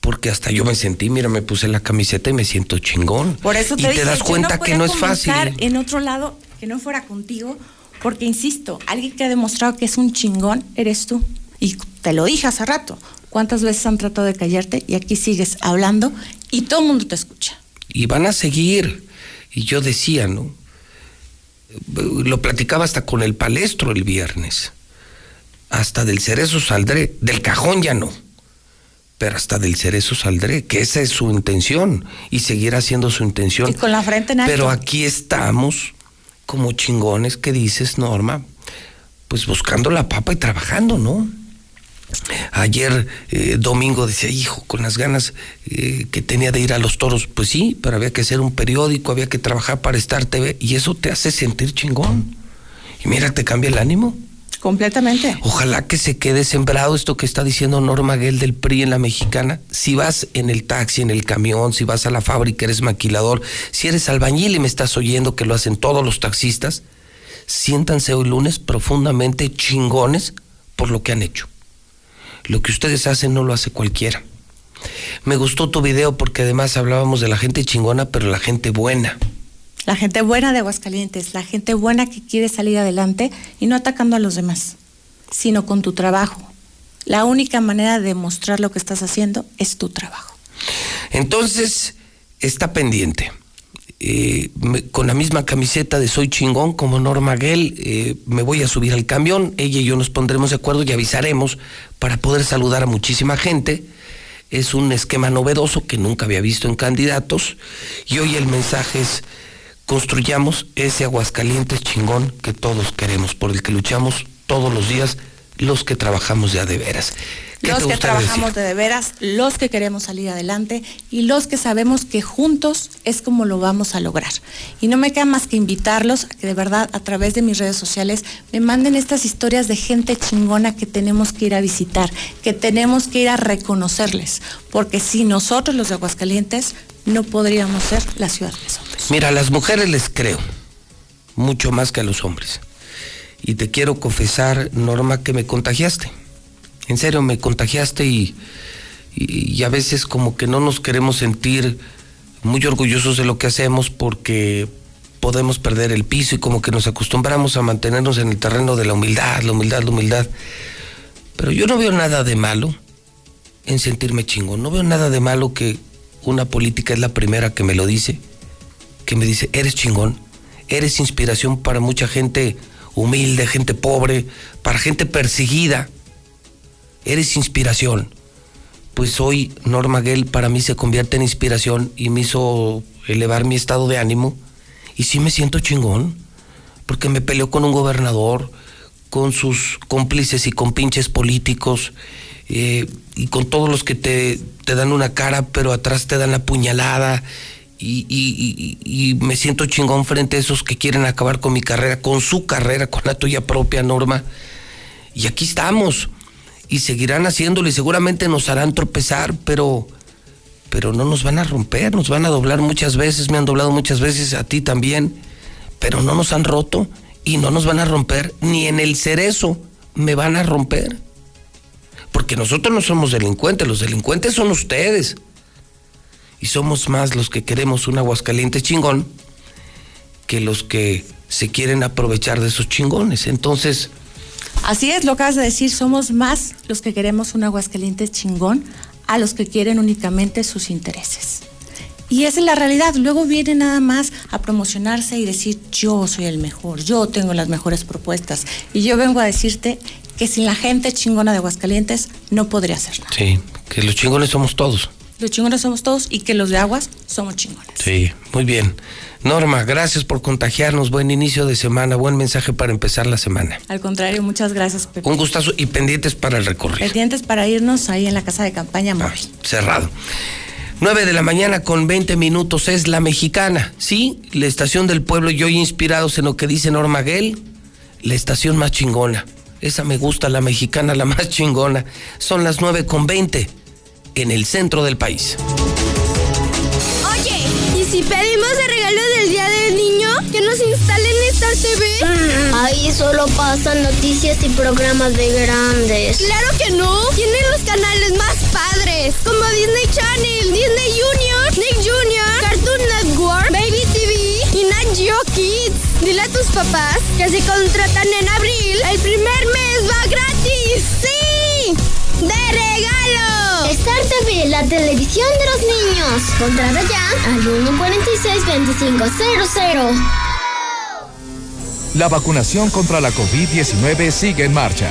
Porque hasta yo me sentí, mira, me puse la camiseta y me siento chingón. Por eso te y dije, te das cuenta no que no es fácil. en otro lado que no fuera contigo, porque insisto, alguien que ha demostrado que es un chingón eres tú. Y te lo dije hace rato. ¿Cuántas veces han tratado de callarte y aquí sigues hablando y todo el mundo te escucha? Y van a seguir. Y yo decía, ¿no? Lo platicaba hasta con el palestro el viernes. Hasta del cerezo saldré. Del cajón ya no. Pero hasta del cerezo saldré, que esa es su intención y seguirá siendo su intención. Y con la frente en alto. Pero aquí estamos como chingones que dices, Norma, pues buscando la papa y trabajando, ¿no? Ayer eh, domingo decía, hijo, con las ganas eh, que tenía de ir a los toros, pues sí, pero había que hacer un periódico, había que trabajar para Star TV y eso te hace sentir chingón. Y mira, te cambia el ánimo. Completamente. Ojalá que se quede sembrado esto que está diciendo Norma Guel del PRI en la mexicana. Si vas en el taxi, en el camión, si vas a la fábrica, eres maquilador, si eres albañil y me estás oyendo que lo hacen todos los taxistas, siéntanse hoy lunes profundamente chingones por lo que han hecho. Lo que ustedes hacen no lo hace cualquiera. Me gustó tu video porque además hablábamos de la gente chingona, pero la gente buena. La gente buena de Aguascalientes, la gente buena que quiere salir adelante y no atacando a los demás, sino con tu trabajo. La única manera de demostrar lo que estás haciendo es tu trabajo. Entonces, está pendiente. Eh, con la misma camiseta de Soy Chingón como Norma Gell, eh, me voy a subir al camión, ella y yo nos pondremos de acuerdo y avisaremos para poder saludar a muchísima gente. Es un esquema novedoso que nunca había visto en candidatos y hoy el mensaje es construyamos ese Aguascalientes chingón que todos queremos, por el que luchamos todos los días los que trabajamos ya de veras. ¿Qué los que trabajamos de, de veras, los que queremos salir adelante y los que sabemos que juntos es como lo vamos a lograr. Y no me queda más que invitarlos a que de verdad a través de mis redes sociales me manden estas historias de gente chingona que tenemos que ir a visitar, que tenemos que ir a reconocerles, porque si nosotros los de Aguascalientes no podríamos ser la ciudad que somos. Mira, a las mujeres les creo mucho más que a los hombres. Y te quiero confesar, Norma, que me contagiaste. En serio, me contagiaste y, y, a veces como que no nos queremos sentir muy orgullosos de lo que hacemos porque podemos perder el piso y como que nos acostumbramos a mantenernos en el terreno de la humildad, la humildad, la humildad. Pero yo no veo nada de malo en sentirme chingón. No veo nada de malo que una política es la primera que me lo dice, que me dice, eres chingón, eres inspiración para mucha gente humilde, gente pobre, para gente perseguida. Eres inspiración. Pues hoy Norma Gell para mí se convierte en inspiración y me hizo elevar mi estado de ánimo. Y sí me siento chingón, porque me peleó con un gobernador, con sus cómplices y compinches políticos, eh, y con todos los que te, te, dan una cara, pero atrás te dan la puñalada. Y, y, me siento chingón frente a esos que quieren acabar con mi carrera, con su carrera, con la tuya propia, Norma. Y aquí estamos. Y seguirán haciéndolo y seguramente nos harán tropezar, pero, pero no nos van a romper, nos van a doblar muchas veces, me han doblado muchas veces, a ti también, pero no nos han roto y no nos van a romper, ni en el cerezo me van a romper. Porque nosotros no somos delincuentes, los delincuentes son ustedes. Y somos más los que queremos un Aguascalientes chingón que los que se quieren aprovechar de esos chingones. Entonces. Así es, lo acabas de decir, somos más los que queremos un Aguascalientes chingón a los que quieren únicamente sus intereses. Y esa es la realidad. Luego viene nada más a promocionarse y decir, yo soy el mejor, yo tengo las mejores propuestas. Y yo vengo a decirte que sin la gente chingona de Aguascalientes no podría ser nada. Sí, que los chingones somos todos. Los chingones somos todos y que los de Aguas somos chingones. Sí, muy bien. Norma, gracias por contagiarnos. Buen inicio de semana, buen mensaje para empezar la semana. Al contrario, muchas gracias, Pepe. Un gustazo y pendientes para el recorrido. Pendientes para irnos ahí en la casa de campaña móvil. Ah, cerrado. 9 de la mañana con 20 minutos es La Mexicana. Sí, la estación del pueblo y hoy inspirados en lo que dice Norma Gell, la estación más chingona. Esa me gusta, la mexicana, la más chingona. Son las 9 con 20 en el centro del país. Oye, ¿y si pedimos el regalo del Día del Niño? ¿Que nos instalen Star TV? Ahí solo pasan noticias y programas de grandes. ¡Claro que no! Tienen los canales más padres, como Disney Channel, Disney Junior, Nick Junior, Cartoon Network, Baby TV y Nat Geo Kids. Dile a tus papás que si contratan en abril, el primer mes va gratis. ¡Sí! ¡De regalo! Star TV, la televisión de los niños. Contrata ya al 146-2500. La vacunación contra la COVID-19 sigue en marcha.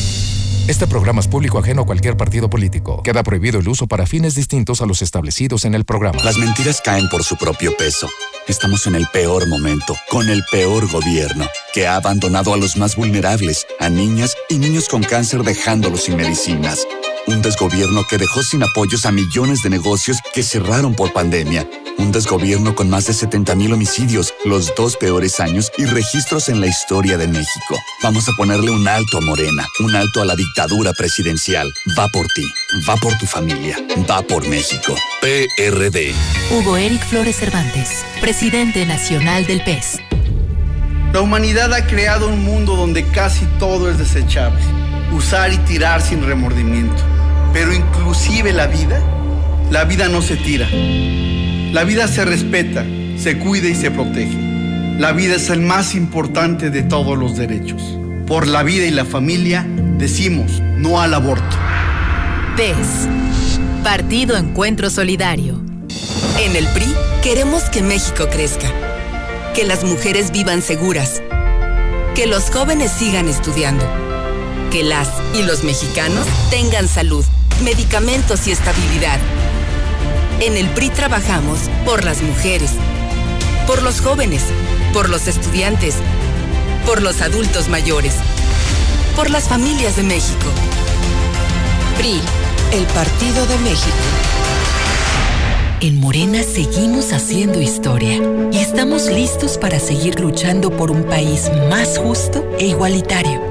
Este programa es público ajeno a cualquier partido político. Queda prohibido el uso para fines distintos a los establecidos en el programa. Las mentiras caen por su propio peso. Estamos en el peor momento, con el peor gobierno, que ha abandonado a los más vulnerables, a niñas y niños con cáncer dejándolos sin medicinas. Un desgobierno que dejó sin apoyos a millones de negocios que cerraron por pandemia. Un desgobierno con más de 70 mil homicidios, los dos peores años y registros en la historia de México. Vamos a ponerle un alto a Morena, un alto a la dictadura presidencial. Va por ti, va por tu familia, va por México. PRD. Hugo Eric Flores Cervantes, presidente nacional del PES. La humanidad ha creado un mundo donde casi todo es desechable. Usar y tirar sin remordimiento. Pero inclusive la vida, la vida no se tira. La vida se respeta, se cuida y se protege. La vida es el más importante de todos los derechos. Por la vida y la familia decimos no al aborto. PES. Partido Encuentro Solidario. En el PRI queremos que México crezca. que las mujeres vivan seguras, que los jóvenes sigan estudiando, que las y los mexicanos tengan salud, medicamentos y estabilidad. En el PRI trabajamos por las mujeres, por los jóvenes, por los estudiantes, por los adultos mayores, por las familias de México. PRI, el Partido de México. En Morena seguimos haciendo historia y estamos listos para seguir luchando por un país más justo e igualitario.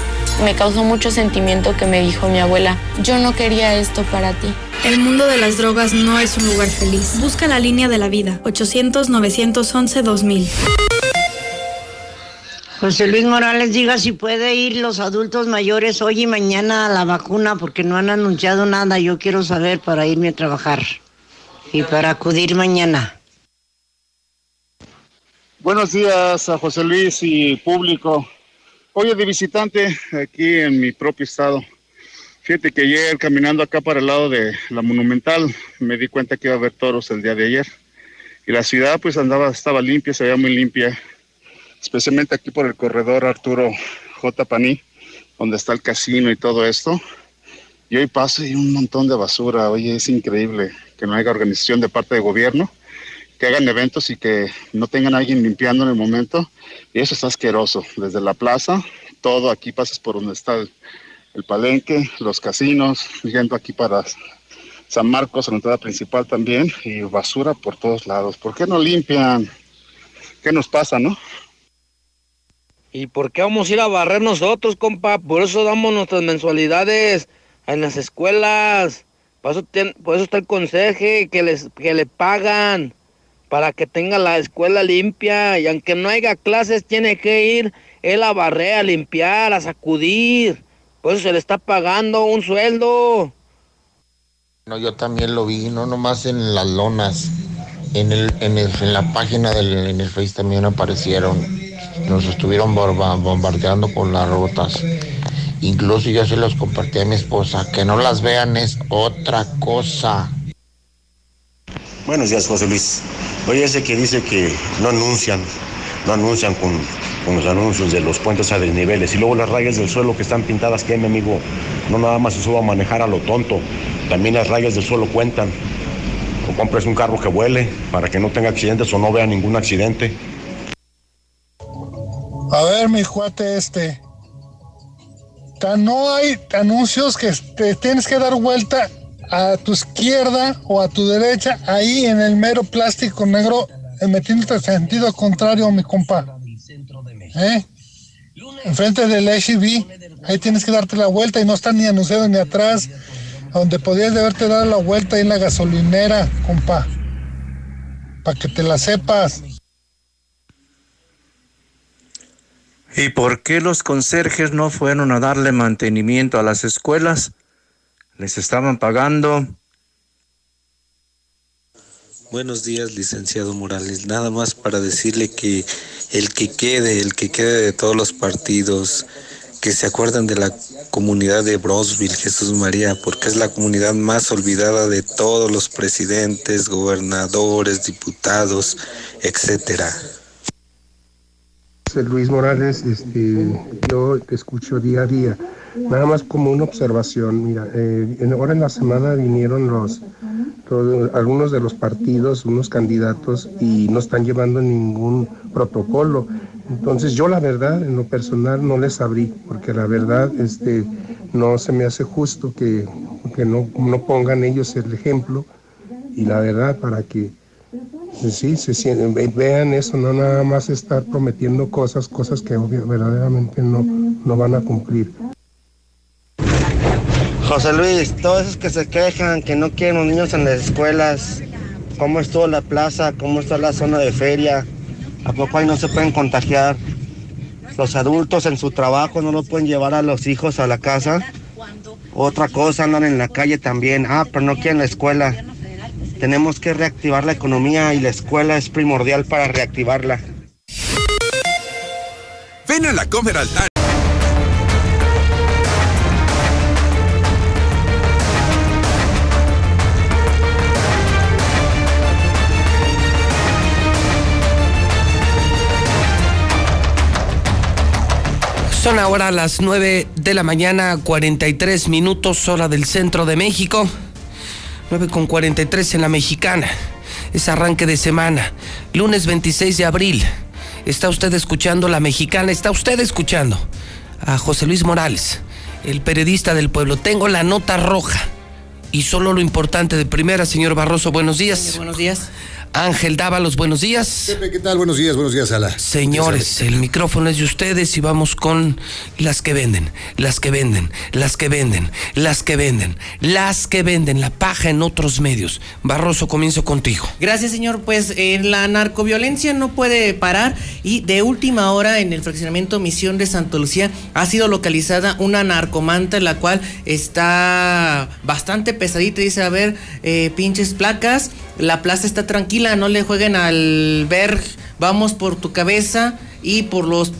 Me causó mucho sentimiento que me dijo mi abuela, yo no quería esto para ti. El mundo de las drogas no es un lugar feliz. Busca la línea de la vida. 800-911-2000. José Luis Morales diga si puede ir los adultos mayores hoy y mañana a la vacuna porque no han anunciado nada. Yo quiero saber para irme a trabajar y para acudir mañana. Buenos días a José Luis y público. Oye, de visitante aquí en mi propio estado. Fíjate que ayer caminando acá para el lado de la Monumental me di cuenta que iba a haber toros el día de ayer. Y la ciudad pues andaba, estaba limpia, se veía muy limpia. Especialmente aquí por el corredor Arturo J. Paní, donde está el casino y todo esto. Y hoy paso y un montón de basura. Oye, es increíble que no haya organización de parte de gobierno, que hagan eventos y que no tengan a alguien limpiando en el momento. Y eso está asqueroso. Desde la plaza, todo aquí pasas por donde está el, palenque, los casinos, yendo aquí para San Marcos, la entrada principal también, y basura por todos lados. ¿Por qué no limpian? ¿Qué nos pasa, no? ¿Y por qué vamos a ir a barrer nosotros, compa? Por eso damos nuestras mensualidades en las escuelas. Por eso, por eso está el conseje que, les, que le pagan para que tenga la escuela limpia. Y aunque no haya clases, tiene que ir él a barrer, a limpiar, a sacudir. Por eso se le está pagando un sueldo. No, yo también lo vi, no nomás en las lonas, en, el, en, el- en la página del en el Face también aparecieron. Nos estuvieron bombardeando con las rutas. Incluso yo se los compartí a mi esposa. Que no las vean es otra cosa. Buenos días, José Luis. Oye, ese que dice que no anuncian, no anuncian con, con los anuncios de los puentes a desniveles y luego las rayas del suelo que están pintadas, que mi amigo, no nada más se suba a manejar a lo tonto, también las rayas del suelo cuentan. O compres un carro que vuele para que no tenga accidentes o no vea ningún accidente. A ver, mi cuate este. No hay anuncios que te tienes que dar vuelta a tu izquierda o a tu derecha, ahí en el mero plástico negro, eh, metiéndote en sentido contrario, mi compa. ¿Eh? Enfrente del SUV, ahí tienes que darte la vuelta y no está ni anunciado ni atrás, donde podías de haberte dado la vuelta ahí en la gasolinera, compa. Para que te la sepas. ¿Y por qué los conserjes no fueron a darle mantenimiento a las escuelas? Les estaban pagando. Buenos días, licenciado Morales. Nada más para decirle que el que quede, el que quede de todos los partidos, que se acuerden de la comunidad de Brosville, Jesús María, porque es la comunidad más olvidada de todos los presidentes, gobernadores, diputados, etcétera. Luis Morales, este, yo te escucho día a día. Nada más como una observación, mira, eh, ahora en la semana vinieron los, algunos de los partidos, unos candidatos, y no están llevando ningún protocolo. Entonces yo la verdad, en lo personal, no les abrí, porque la verdad este, no se me hace justo que, que no, no pongan ellos el ejemplo, y la verdad, para que sí, se vean eso, no nada más estar prometiendo cosas, cosas que verdaderamente no, no van a cumplir. José Luis, todos esos que se quejan, que no quieren los niños en las escuelas, cómo estuvo la plaza, cómo está la zona de feria, ¿a poco ahí no se pueden contagiar? Los adultos en su trabajo no lo pueden llevar a los hijos a la casa. Otra cosa, andan en la calle también, ah, pero no quieren la escuela. Tenemos que reactivar la economía y la escuela es primordial para reactivarla. Ven a la Comer Altar. Son ahora las 9 de la mañana, 43 minutos, hora del centro de México. 9 con 43 en la mexicana. Es arranque de semana. Lunes 26 de abril. Está usted escuchando la mexicana. Está usted escuchando a José Luis Morales, el periodista del pueblo. Tengo la nota roja. Y solo lo importante de primera, señor Barroso, buenos días. buenos días. Ángel Dávalos, buenos días. Pepe, ¿qué tal? Buenos días, buenos días, Ala. Señores, el micrófono es de ustedes y vamos con las que venden, las que venden, las que venden, las que venden, las que venden, la paja en otros medios. Barroso, comienzo contigo. Gracias, señor. Pues eh, la narcoviolencia no puede parar y de última hora en el fraccionamiento Misión de Santa Lucía ha sido localizada una narcomanta, la cual está bastante pesadita. Dice, a ver, eh, pinches placas la plaza está tranquila, no le jueguen al ver, vamos por tu cabeza y por los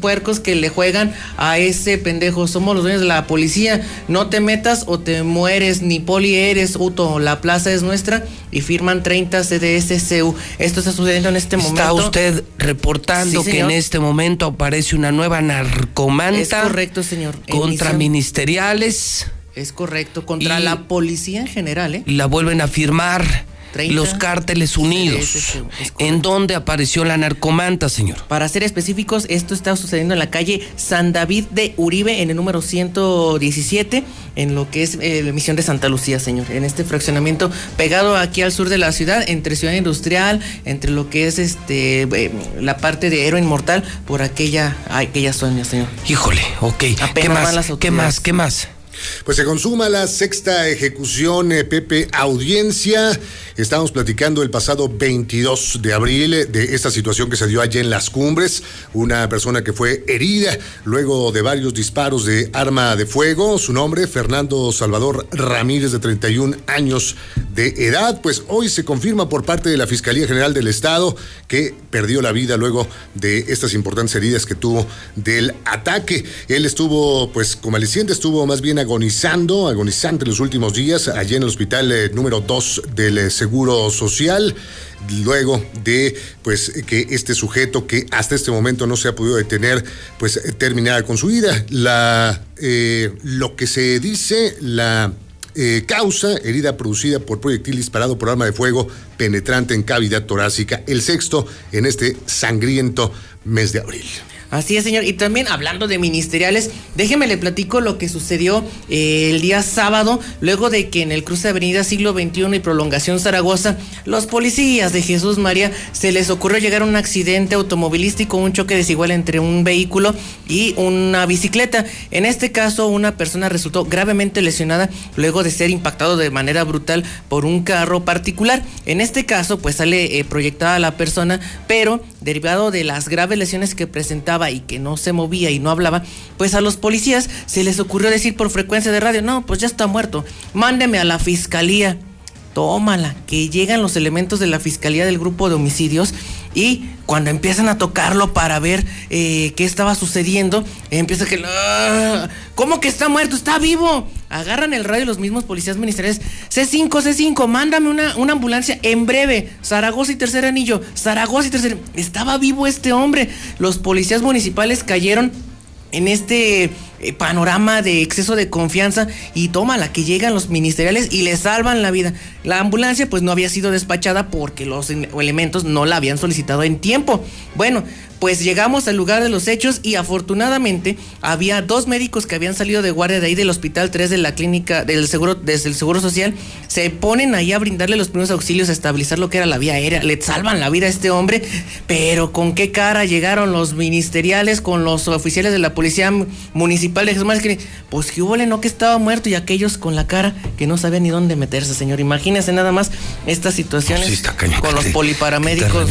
puercos que le juegan a ese pendejo. Somos los dueños de la policía. No te metas o te mueres, ni poli eres, Uto. La plaza es nuestra y firman 30 CDSCU. Esto está sucediendo en este momento. Está usted reportando que en este momento aparece una nueva narcomanta. Es correcto, señor. Contra ministeriales. Es correcto, contra la policía en general, ¿eh? La vuelven a firmar los cárteles unidos. ¿En dónde apareció la narcomanta, señor? Para ser específicos, esto está sucediendo en la calle San David de Uribe, en el número 117, en lo que es eh, la misión de Santa Lucía, señor. En este fraccionamiento pegado aquí al sur de la ciudad, entre Ciudad Industrial, entre lo que es este eh, la parte de Héroe Inmortal, por aquella, aquella zona, señor. Híjole, ok. ¿Qué más? ¿Qué más? ¿Qué más? Pues se consuma la sexta ejecución, eh, Pepe, audiencia. Estamos platicando el pasado 22 de abril eh, de esta situación que se dio allá en las cumbres. Una persona que fue herida luego de varios disparos de arma de fuego. Su nombre, Fernando Salvador Ramírez, de 31 años de edad. Pues hoy se confirma por parte de la Fiscalía General del Estado que perdió la vida luego de estas importantes heridas que tuvo del ataque. Él estuvo, pues, convaleciente, estuvo más bien agonizando, agonizante los últimos días, allí en el hospital eh, número 2 del eh, Seguro Social luego de pues que este sujeto que hasta este momento no se ha podido detener pues eh, terminara con su vida. La lo que se dice la causa herida producida por proyectil disparado por arma de fuego penetrante en cavidad torácica el sexto en este sangriento mes de abril Así es, señor. Y también hablando de ministeriales, déjeme le platico lo que sucedió eh, el día sábado, luego de que en el cruce de Avenida Siglo XXI y Prolongación Zaragoza, los policías de Jesús María se les ocurrió llegar a un accidente automovilístico, un choque desigual entre un vehículo y una bicicleta. En este caso, una persona resultó gravemente lesionada luego de ser impactado de manera brutal por un carro particular. En este caso, pues sale eh, proyectada la persona, pero derivado de las graves lesiones que presentaba, y que no se movía y no hablaba, pues a los policías se les ocurrió decir por frecuencia de radio, no, pues ya está muerto, mándeme a la fiscalía. Tómala, que llegan los elementos de la fiscalía del grupo de homicidios y cuando empiezan a tocarlo para ver eh, qué estaba sucediendo, empieza que... ¡Ah! ¿Cómo que está muerto? ¡Está vivo! Agarran el radio los mismos policías ministeriales. C5, C5, mándame una, una ambulancia en breve. Zaragoza y tercer anillo. Zaragoza y tercer... Estaba vivo este hombre. Los policías municipales cayeron en este eh, panorama de exceso de confianza y tómala que llegan los ministeriales y le salvan la vida. La ambulancia pues no había sido despachada porque los elementos no la habían solicitado en tiempo. Bueno, pues llegamos al lugar de los hechos y afortunadamente había dos médicos que habían salido de guardia de ahí del hospital 3 de la clínica del seguro desde el seguro social. Se ponen ahí a brindarle los primeros auxilios a estabilizar lo que era la vía aérea. Le salvan la vida a este hombre pero con qué cara llegaron los ministeriales con los oficiales de la policía municipal de Jesús que pues que hubo no que estaba muerto y aquellos con la cara que no sabían ni dónde meterse señor. Imagínese nada más estas situaciones con los poliparamédicos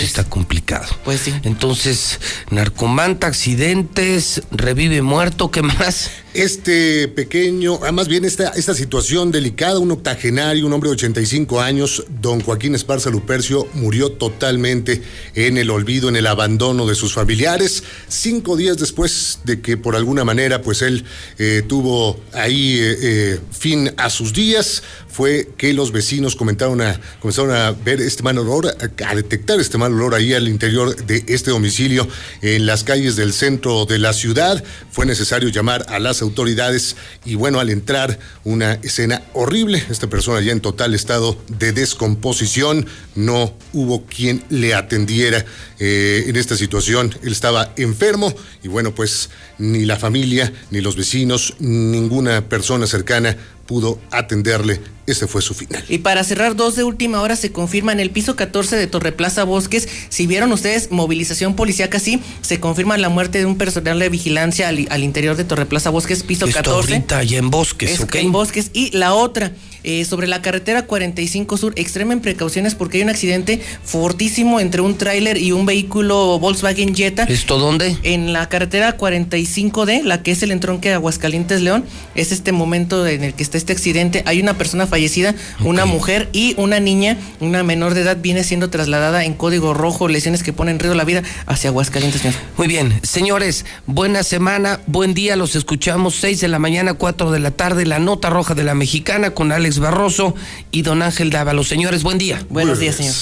está complicado. Pues sí entonces, narcomanta, accidentes, revive muerto, ¿qué más? Este pequeño, ah, más bien esta, situación delicada, un octogenario, un hombre de 85 años, don Joaquín Esparza Lupercio, murió totalmente en el olvido, en el abandono de sus familiares, cinco días después de que por alguna manera, pues él eh, tuvo ahí eh, eh, fin a sus días, fue que los vecinos comentaron a, comenzaron a ver este mal olor, a detectar este mal olor ahí al interior de este domicilio en las calles del centro de la ciudad. Fue necesario llamar a las autoridades y bueno, al entrar una escena horrible, esta persona ya en total estado de descomposición, no hubo quien le atendiera eh, en esta situación. Él estaba enfermo y bueno, pues ni la familia, ni los vecinos, ninguna persona cercana pudo atenderle. Este fue su final. Y para cerrar, dos de última hora se confirma en el piso 14 de Torreplaza Bosques. Si vieron ustedes movilización policíaca, sí, se confirma la muerte de un personal de vigilancia al, interior de Torreplaza Bosques, piso Esto 14. Ahorita allá en Bosques, es, En Bosques. Y la otra, eh, sobre la carretera 45 Sur, extremen precauciones porque hay un accidente fortísimo entre un tráiler y un vehículo Volkswagen Jetta. ¿Esto dónde? En la carretera 45D, la que es el entronque de Aguascalientes León. Es este momento en el que está este accidente. Hay una persona fallecida, una mujer y una niña, una menor de edad, viene siendo trasladada en código rojo, lesiones que ponen en riesgo la vida hacia Aguascalientes. Muy bien, señores, buena semana, buen día, los escuchamos 6 de la mañana, 4 de la tarde, la nota roja de la mexicana con Alex Barroso y don Ángel Dávalos. Señores, buen día. Buenos días, señor.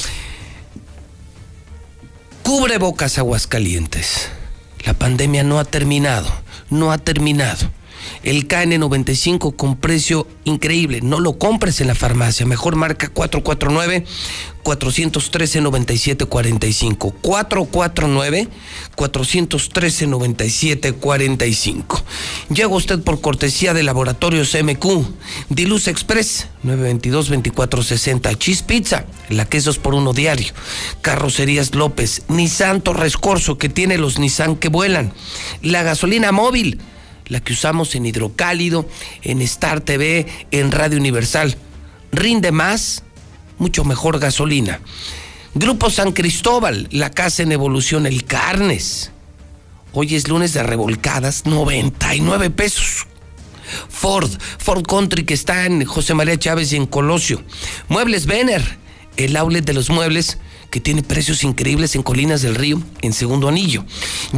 Cubre bocas Aguascalientes. La pandemia no ha terminado, no ha terminado. El KN95 con precio increíble. No lo compres en la farmacia. Mejor marca 449 413 9745. 449 413 9745. Llega usted por cortesía de Laboratorios MQ. Diluz Express 922 2460. Cheese Pizza, la quesos por uno diario. Carrocerías López. Nissan Torres Corso que tiene los Nissan que vuelan. La gasolina móvil la que usamos en Hidrocálido, en Star TV, en Radio Universal. Rinde más, mucho mejor gasolina. Grupo San Cristóbal, la casa en evolución, el Carnes. Hoy es lunes de revolcadas, 99 pesos. Ford, Ford Country que está en José María Chávez y en Colosio. Muebles Vener, el outlet de los muebles que tiene precios increíbles en Colinas del Río, en segundo anillo.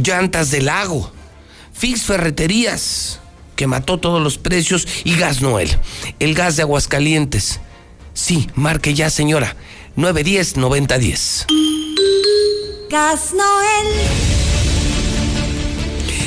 Llantas del Lago, Fix Ferreterías, que mató todos los precios, y Gas Noel, el gas de Aguascalientes. Sí, marque ya, señora. 910-9010. Gas Noel.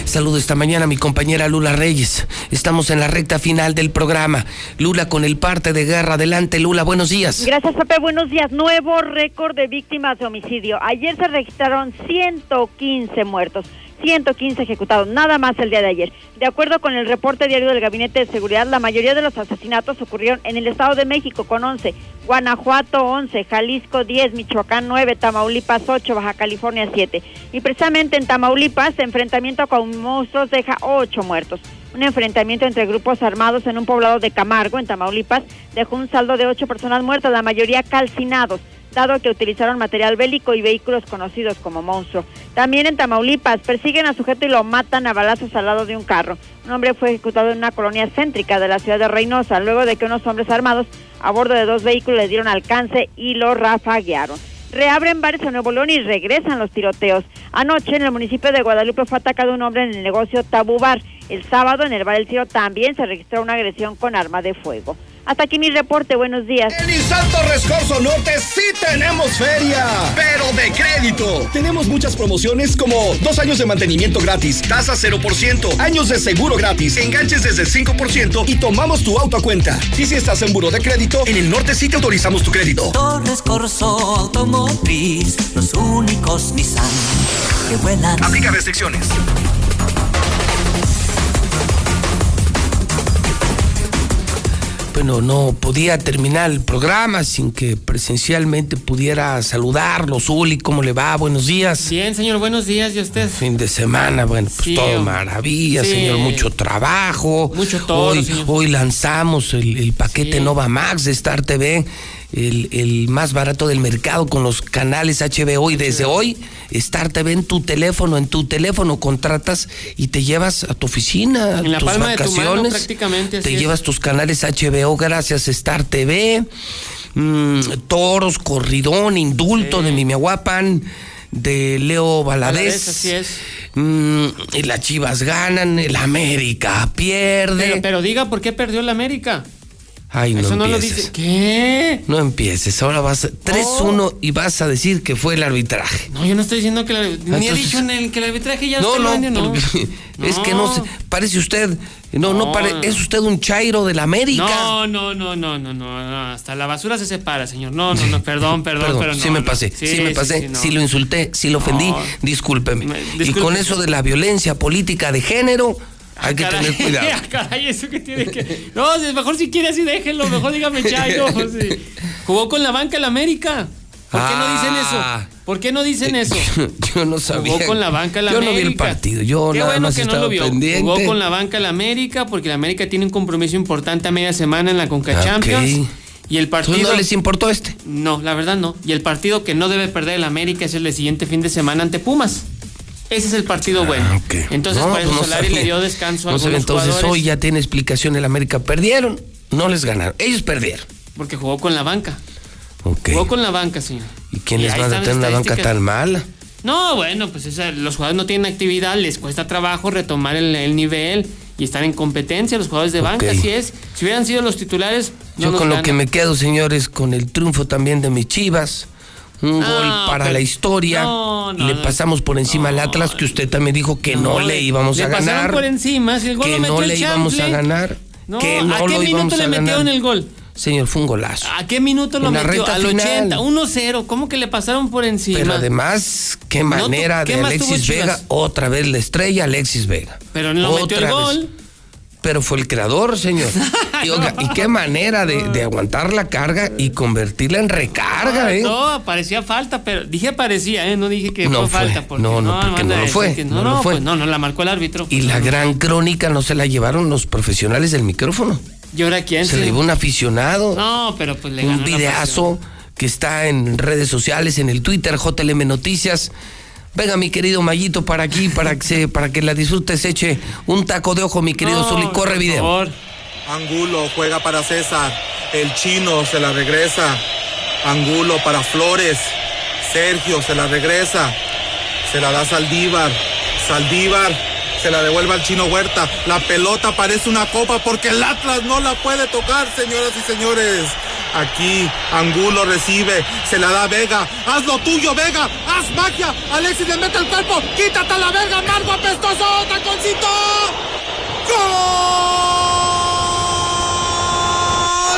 Saludo esta mañana a mi compañera Lula Reyes. Estamos en la recta final del programa. Lula con el parte de guerra. Adelante, Lula, buenos días. Gracias, Pepe. Buenos días. Nuevo récord de víctimas de homicidio. Ayer se registraron 115 muertos. 115 ejecutados, nada más el día de ayer. De acuerdo con el reporte diario del Gabinete de Seguridad, la mayoría de los asesinatos ocurrieron en el Estado de México con 11, Guanajuato 11, Jalisco 10, Michoacán 9, Tamaulipas 8, Baja California 7. Y precisamente en Tamaulipas, enfrentamiento con monstruos deja 8 muertos. Un enfrentamiento entre grupos armados en un poblado de Camargo, en Tamaulipas, dejó un saldo de 8 personas muertas, la mayoría calcinados. Dado que utilizaron material bélico y vehículos conocidos como monstruo. También en Tamaulipas persiguen a sujeto y lo matan a balazos al lado de un carro. Un hombre fue ejecutado en una colonia céntrica de la ciudad de Reynosa, luego de que unos hombres armados a bordo de dos vehículos le dieron alcance y lo rafaguearon. Reabren bares en Nuevo León y regresan los tiroteos. Anoche en el municipio de Guadalupe fue atacado un hombre en el negocio Tabubar. El sábado en el bar El Tiro también se registró una agresión con arma de fuego. Hasta aquí mi reporte, buenos días. En Nissan Torres Corso Norte sí tenemos feria, pero de crédito. Tenemos muchas promociones como dos años de mantenimiento gratis, tasa 0%, años de seguro gratis, enganches desde el 5% y tomamos tu auto a cuenta. Y si estás en buro de crédito, en el norte sí te autorizamos tu crédito. Torres Corso Automotriz, los únicos Nissan que vuelan. Aplica restricciones. Bueno, no podía terminar el programa sin que presencialmente pudiera saludarlo. Zuli, ¿cómo le va? Buenos días. Bien, señor, buenos días. ¿Y usted? Fin de semana, bueno, pues Sí, todo maravilla, Sí. señor. Mucho trabajo. Mucho todo, Hoy, señor. hoy lanzamos el, el paquete Sí. Nova Max de Star TV. El, el más barato del mercado con los canales HBO y desde hoy Star TV en tu teléfono, en tu teléfono contratas y te llevas a tu oficina, a En la tus palma de tu mano, vacaciones, prácticamente, te es. llevas tus canales HBO gracias a Star TV, mm, Toros, Corridón, Indulto de Mimiahuapan, de Leo Valadez, Valadez. así es. Mm, y las Chivas ganan, el América pierde. Pero, pero diga por qué perdió la América. Ay, no Eso no lo dice. ¿Qué? No empieces, ahora vas a 3-1 y vas a decir que fue el arbitraje. No, yo no estoy diciendo que la, ni he Entonces- dicho en el, que el arbitraje ya No, no, el no. es que no se, parece usted, no, no, No, pare- es usted un chairo de la América. No, no, no, no, no, no, hasta la basura se separa, señor. No, no, no, perdón, perdón, Perdón, pero no. sí me pasé, sí, me pasé, sí, si lo insulté, si lo ofendí, discúlpeme. Me- Y con eso de la violencia política de género, hay que Caray, tener cuidado. Caray, eso que tiene que. No, mejor si quiere así déjenlo, mejor dígame Chayo. sí. Jugó con la banca el América. ¿Por qué no dicen Ah. eso? ¿Por qué no dicen eso? Yo no sabía. Jugó con la banca el Yo América. no vi el partido, yo Qué nada bueno más que no lo vio. pendiente. Jugó con la banca el América porque el América tiene un compromiso importante a media semana en la Conca Ah. Champions. Y el partido. ¿No les importó este? No, la verdad no. Y el partido que no debe perder el América es el de siguiente fin de semana ante Pumas. Ese es el partido bueno. Entonces, Ah, No, eso pues no Solari sabía. le dio descanso a No algunos entonces jugadores hoy ya tiene explicación el América. Perdieron, no les ganaron. Ellos perdieron. porque jugó con la banca. Jugó con la banca, señor. ¿Y quiénes ahí van a tener una banca tan mala? No, bueno, pues esa- los jugadores no tienen actividad, les cuesta trabajo retomar el, el nivel y están en competencia los jugadores de banca, Ok. así es. Si hubieran sido los titulares, no Yo con lo que me quedo, señores, con el triunfo también de mis Chivas. Un Ah, gol para la historia. no, no, le no. pasamos por encima al Atlas, que usted también dijo que no, le íbamos le a ganar. por encima, si el gol que no le íbamos a ganar. No, que no ¿a qué minuto le metieron el gol? Señor, fue un golazo. ¿A qué minuto lo En la metió? Al final. 80, 1-0. ¿Cómo que le pasaron por encima? Pero además, qué No, manera ¿qué de Alexis? Vega. Otra vez la estrella, Alexis Vega. Pero no metió el Otra vez. gol. Pero fue el creador, señor. Y, oiga, y qué manera de, de aguantar la carga y convertirla en recarga, Ah, ¿eh? No, parecía falta, pero dije parecía, ¿eh? No dije que No fue, fue. falta. Porque, No, no, porque no lo fue, que no No, no, fue. pues no, no la marcó el árbitro. Y la gran crónica no se la llevaron los profesionales del micrófono. ¿Y ahora quién? Se la llevó un aficionado. No, pero pues le ganó un videazo que está en redes sociales, en el Twitter, JLM Noticias. Venga, mi querido Mayito, para aquí, para que, se, para que la disfrutes, eche un taco de ojo, mi querido No, Zuli. Corre por video. favor. Angulo juega para César. El chino se la regresa. Angulo para Flores. Sergio se la regresa. Se la da Saldívar. Saldívar se la devuelve al chino Huerta. La pelota parece una copa porque el Atlas no la puede tocar, señoras y señores. Aquí Angulo recibe, se la da Vega. Haz lo tuyo, Vega. Haz magia. Alexis le mete el cuerpo. Quítate a la verga, Margo apestoso. Taconcito.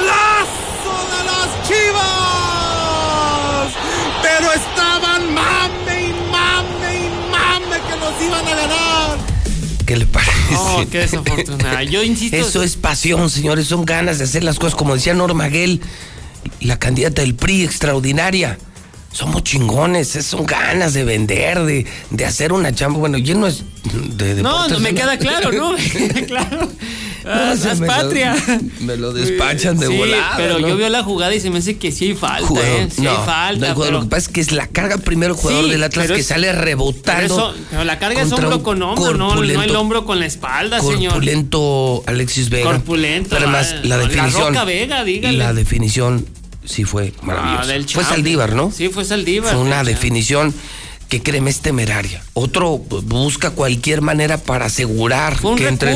¡Golazo de las Chivas! Pero estaban mame y mame y mame que nos iban a ganar. ¿Qué le parece? Oh, qué desafortunada. Yo insisto. Eso es pasión, señores. Son ganas de hacer las cosas. Como decía Norma Guel, la candidata del PRI extraordinaria. Somos chingones, es- son ganas de vender, de, de hacer una chamba. Bueno, lleno es de No, no me queda claro, ¿no? Me queda claro. Ah, me lo- patria. me lo despachan de Sí, volada. Pero ¿no? yo veo la jugada y se me hace que sí hay falta, Jugador, ¿eh? Sí no, hay falta. jugador. pero- Lo que pasa es que es la carga primero el jugador Sí, del Atlas que es- sale pero, rebotando. eso- pero la carga es hombro con hombro, no, el corpulento- hombro con la espalda, señor. Corpulento Alexis Vega. Corpulento, Pero además, ah, la la definición. Roca Vega, dígale. La definición sí fue maravillosa. Ah, del fue. Saldívar, ¿no? Sí, fue Saldívar. Fue una definición que créeme es temeraria. Otro busca cualquier manera para asegurar Fue un que entre.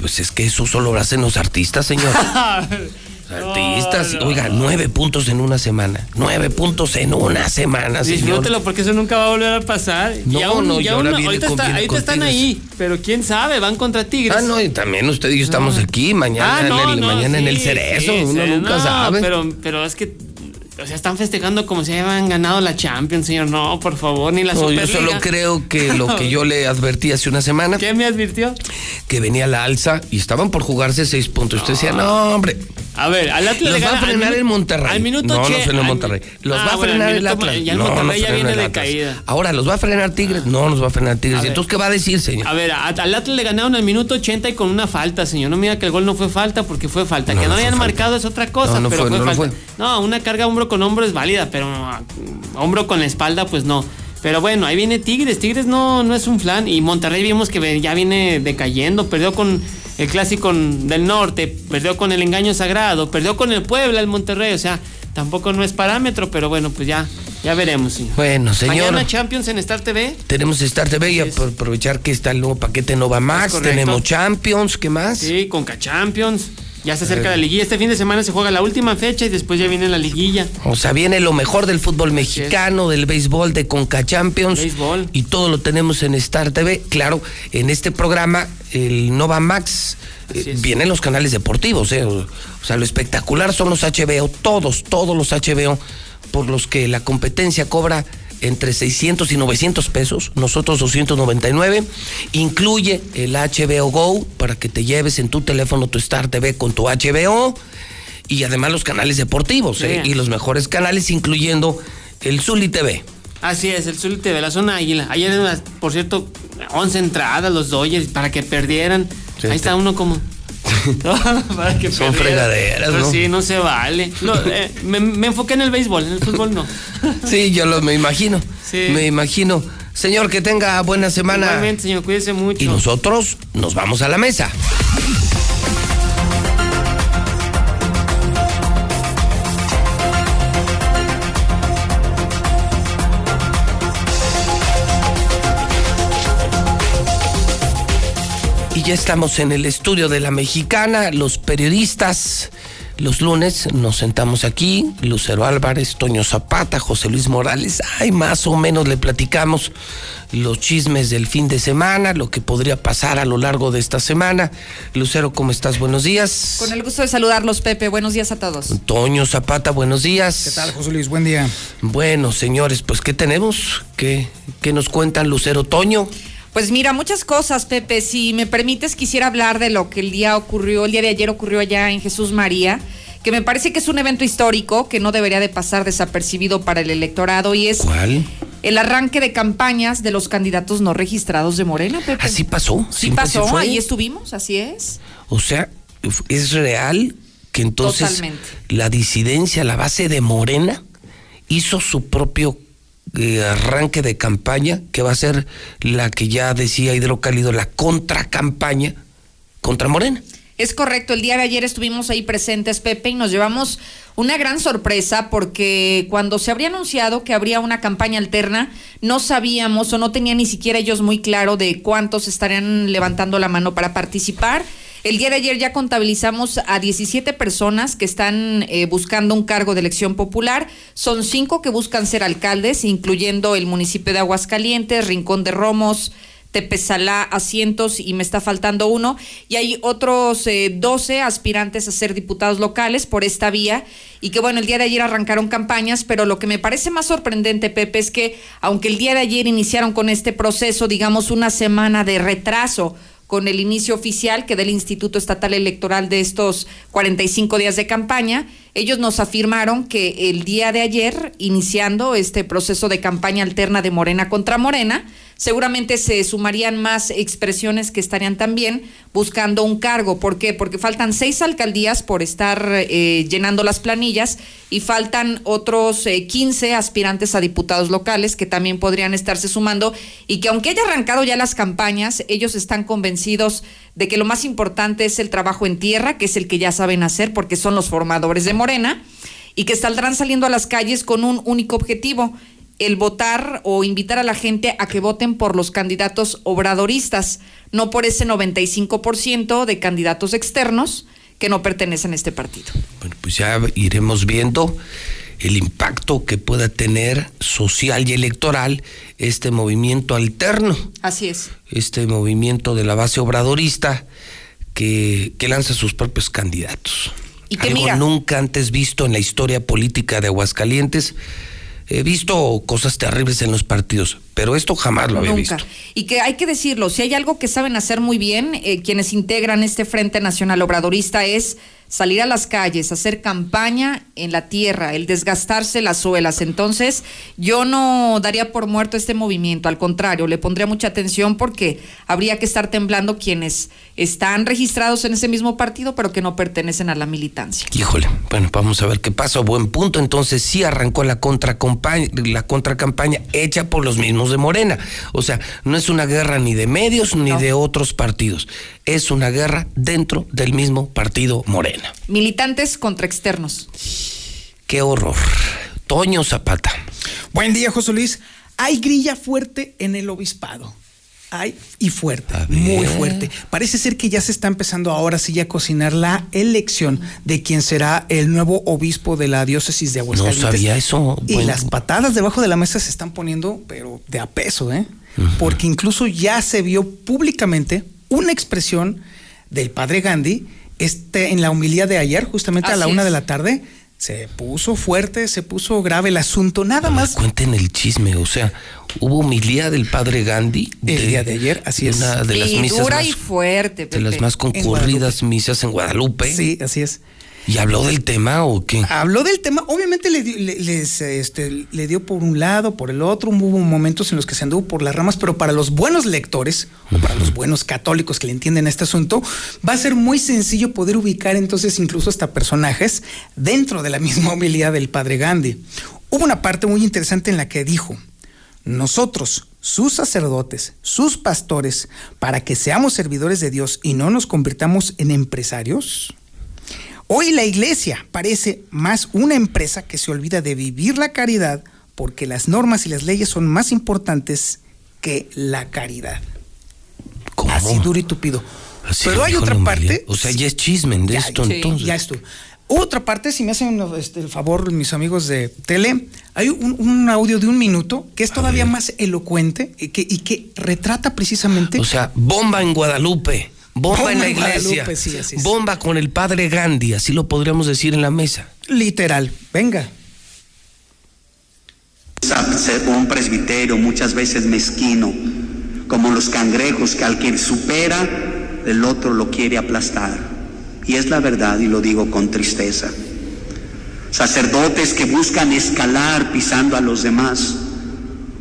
Pues es que eso solo lo hacen los artistas, señor. Artistas, No, no. oiga, nueve puntos en una semana. Nueve puntos en una semana, señor. Disfrútelo porque eso nunca va a volver a pasar. No, y aún, no, y ahora no, viene ahorita, con- está- ahorita están ahí, pero quién sabe, van contra Tigres. Ah, no, y también usted y yo estamos aquí, mañana, Ah, no, en, el, mañana en el cerezo, sí, uno sí, nunca sabe. Pero, pero es que, o sea, están festejando como si habían ganado la Champions, señor. No, por favor, ni la No, yo Superliga. solo creo que lo que yo le advertí hace una semana, ¿Qué me advirtió? que venía la alza y estaban por jugarse seis puntos. Usted decía, no, hombre, A ver, al Atlas los le va a gana al frenar el Monterrey. Al minuto no, no frena el Monterrey. Los Ah, va a bueno, frenar el minuto- Atlas. Ya el no, no Monterrey ya frena viene de caída. Ahora, ¿los va a frenar Tigres? No, nos va a frenar Tigres. A ¿Y ver. entonces qué va a decir, señor? A ver, a- al Atlas le ganaron al minuto 80 y con una falta, señor. No me diga que el gol no fue falta porque fue falta. No, que no, no hayan falta. marcado es otra cosa, No, no pero fue, fue, no falta. fue. No, una carga hombro con hombro es válida, pero ah, hombro con la espalda, pues no. Pero bueno, ahí viene Tigres. Tigres no, no es un flan. Y Monterrey vimos que ya viene decayendo. Perdió con el clásico del norte, perdió con el engaño sagrado, perdió con el Puebla, el Monterrey. O sea, tampoco no es parámetro, pero bueno, pues ya, ya veremos, señor. Bueno, señor. Mañana Champions en Star TV. Tenemos Star TV y apro- aprovechar que está el nuevo paquete Nova Max. Tenemos Champions, ¿qué más? Sí, Conca Champions. Ya se acerca la liguilla. Este fin de semana se juega la última fecha y después ya viene la liguilla. O sea, viene lo mejor del fútbol mexicano, del béisbol, de Conca Champions. Béisbol. Y todo lo tenemos en Star TV. Claro, en este programa, el Nova Max, eh, vienen los canales deportivos. eh. O sea, lo espectacular son los HBO, todos, todos los HBO, por los que la competencia cobra entre 600 y 900 pesos, nosotros 299, incluye el HBO Go para que te lleves en tu teléfono tu Star TV con tu HBO y además los canales deportivos ¿eh? Y los mejores canales incluyendo el Zuli TV. Así es, el Zul TV, la zona Águila. Ayer, por cierto, 11 entradas los Dodgers para que perdieran. Sí, Ahí está uno como. para que Son fregaderas, Pues ¿no? Sí, no se vale. Eh, me, me enfoqué en el béisbol, en el fútbol no. Sí, yo lo me imagino. Sí. Me imagino. Señor, que tenga buena semana. Igualmente, señor, cuídese mucho. Y nosotros nos vamos a la mesa. Y ya estamos en el estudio de la mexicana, los periodistas. Los lunes nos sentamos aquí, Lucero Álvarez, Toño Zapata, José Luis Morales. Ay, más o menos le platicamos los chismes del fin de semana, lo que podría pasar a lo largo de esta semana. Lucero, ¿cómo estás? Buenos días. Con el gusto de saludarlos, Pepe. Buenos días a todos. Toño Zapata, buenos días. ¿Qué tal, José Luis? Buen día. Bueno, señores, pues ¿qué tenemos? ¿Qué, qué nos cuentan Lucero Toño? Pues mira, muchas cosas, Pepe. Si me permites, quisiera hablar de lo que el día ocurrió, el día de ayer ocurrió allá en Jesús María, que me parece que es un evento histórico que no debería de pasar desapercibido para el electorado y es ¿Cuál? el arranque de campañas de los candidatos no registrados de Morena, Pepe. Así pasó. Sí pasó, ahí estuvimos, así es. O sea, es real que entonces Totalmente. la disidencia, la base de Morena, hizo su propio eh, arranque de campaña, que va a ser la que ya decía Hidrocálido, la contracampaña contra Morena. Es correcto, el día de ayer estuvimos ahí presentes, Pepe, y nos llevamos una gran sorpresa porque cuando se habría anunciado que habría una campaña alterna, no sabíamos o no tenía ni siquiera ellos muy claro de cuántos estarían levantando la mano para participar. El día de ayer ya contabilizamos a 17 personas que están eh, buscando un cargo de elección popular. Son cinco que buscan ser alcaldes, incluyendo el municipio de Aguascalientes, Rincón de Romos, Tepesalá, Asientos y me está faltando uno. Y hay otros eh, 12 aspirantes a ser diputados locales por esta vía. Y que bueno, el día de ayer arrancaron campañas, pero lo que me parece más sorprendente, Pepe, es que aunque el día de ayer iniciaron con este proceso, digamos, una semana de retraso con el inicio oficial que del Instituto Estatal Electoral de estos 45 días de campaña, Ellos nos afirmaron que el día de ayer, iniciando este proceso de campaña alterna de Morena contra Morena, seguramente se sumarían más expresiones que estarían también buscando un cargo. ¿Por qué? Porque faltan seis alcaldías por estar eh, llenando las planillas y faltan otros eh, 15 aspirantes a diputados locales que también podrían estarse sumando y que aunque haya arrancado ya las campañas, ellos están convencidos de que lo más importante es el trabajo en tierra, que es el que ya saben hacer porque son los formadores de Morena y que saldrán saliendo a las calles con un único objetivo, el votar o invitar a la gente a que voten por los candidatos obradoristas, no por ese 95% de candidatos externos que no pertenecen a este partido. Bueno, pues ya iremos viendo el impacto que pueda tener social y electoral este movimiento alterno, Así es. este movimiento de la base obradorista que, que lanza sus propios candidatos. Y que Algo mira- nunca antes visto en la historia política de Aguascalientes. He visto cosas terribles en los partidos, pero esto jamás lo había Nunca. visto. Y que hay que decirlo, si hay algo que saben hacer muy bien eh, quienes integran este Frente Nacional Obradorista es salir a las calles, hacer campaña en la tierra, el desgastarse las suelas. Entonces, yo no daría por muerto este movimiento, al contrario, le pondría mucha atención porque habría que estar temblando quienes están registrados en ese mismo partido, pero que no pertenecen a la militancia. Híjole, bueno, vamos a ver qué pasa. Buen punto. Entonces sí arrancó la contracampaña, la contracampaña hecha por los mismos de Morena. O sea, no es una guerra ni de medios ni de otros partidos. Es una guerra dentro del mismo partido Morena. Militantes contra externos. Qué horror. Toño Zapata. Buen día, José Luis. Hay grilla fuerte en el obispado. Hay y fuerte, muy fuerte. Parece ser que ya se está empezando ahora sí a cocinar la elección de quien será el nuevo obispo de la diócesis de No Aguascalientes. sabía eso. Y Bueno, las patadas debajo de la mesa se están poniendo, pero de a peso, ¿eh? Porque incluso ya se vio públicamente una expresión del padre Gandhi este, en la humildad de ayer, justamente a la una es. de la tarde. Se puso fuerte, se puso grave el asunto. Nada más Cuenten el chisme, o sea, hubo humilía del padre Gandhi. El día de ayer, así es. Una de las y misas dura más, y fuerte. de las Pepe. más concurridas misas en Guadalupe. Sí, así es. ¿Y habló del tema o qué? Habló del tema, obviamente le, dio- este, le dio por un lado, por el otro, hubo momentos en los que se anduvo por las ramas, pero para los buenos lectores o para los buenos católicos que le entienden este asunto, va a ser muy sencillo poder ubicar entonces incluso hasta personajes dentro de la misma homilía del padre Gandhi. Hubo una parte muy interesante en la que dijo, nosotros, sus sacerdotes, sus pastores, para que seamos servidores de Dios y no nos convirtamos en empresarios, Hoy la iglesia parece más una empresa que se olvida de vivir la caridad porque las normas y las leyes son más importantes que la caridad. Así duro y tupido. Así Pero hay otra parte. O sea, ya es chisme de Ya, esto sí, entonces. Ya estuvo. Otra parte, si me hacen este, el favor, mis amigos de tele, hay un, un audio de un minuto que es todavía más elocuente y que, y que retrata precisamente. O sea, bomba en Guadalupe, bomba, Bomba en la iglesia, Guadalupe, sí, así es. bomba con el padre Gandhi, así lo podríamos decir en la mesa. Literal. Venga. ser un presbiterio muchas veces mezquino, como los cangrejos que al que supera, el otro lo quiere aplastar. Y es la verdad y lo digo con tristeza. Sacerdotes que buscan escalar pisando a los demás,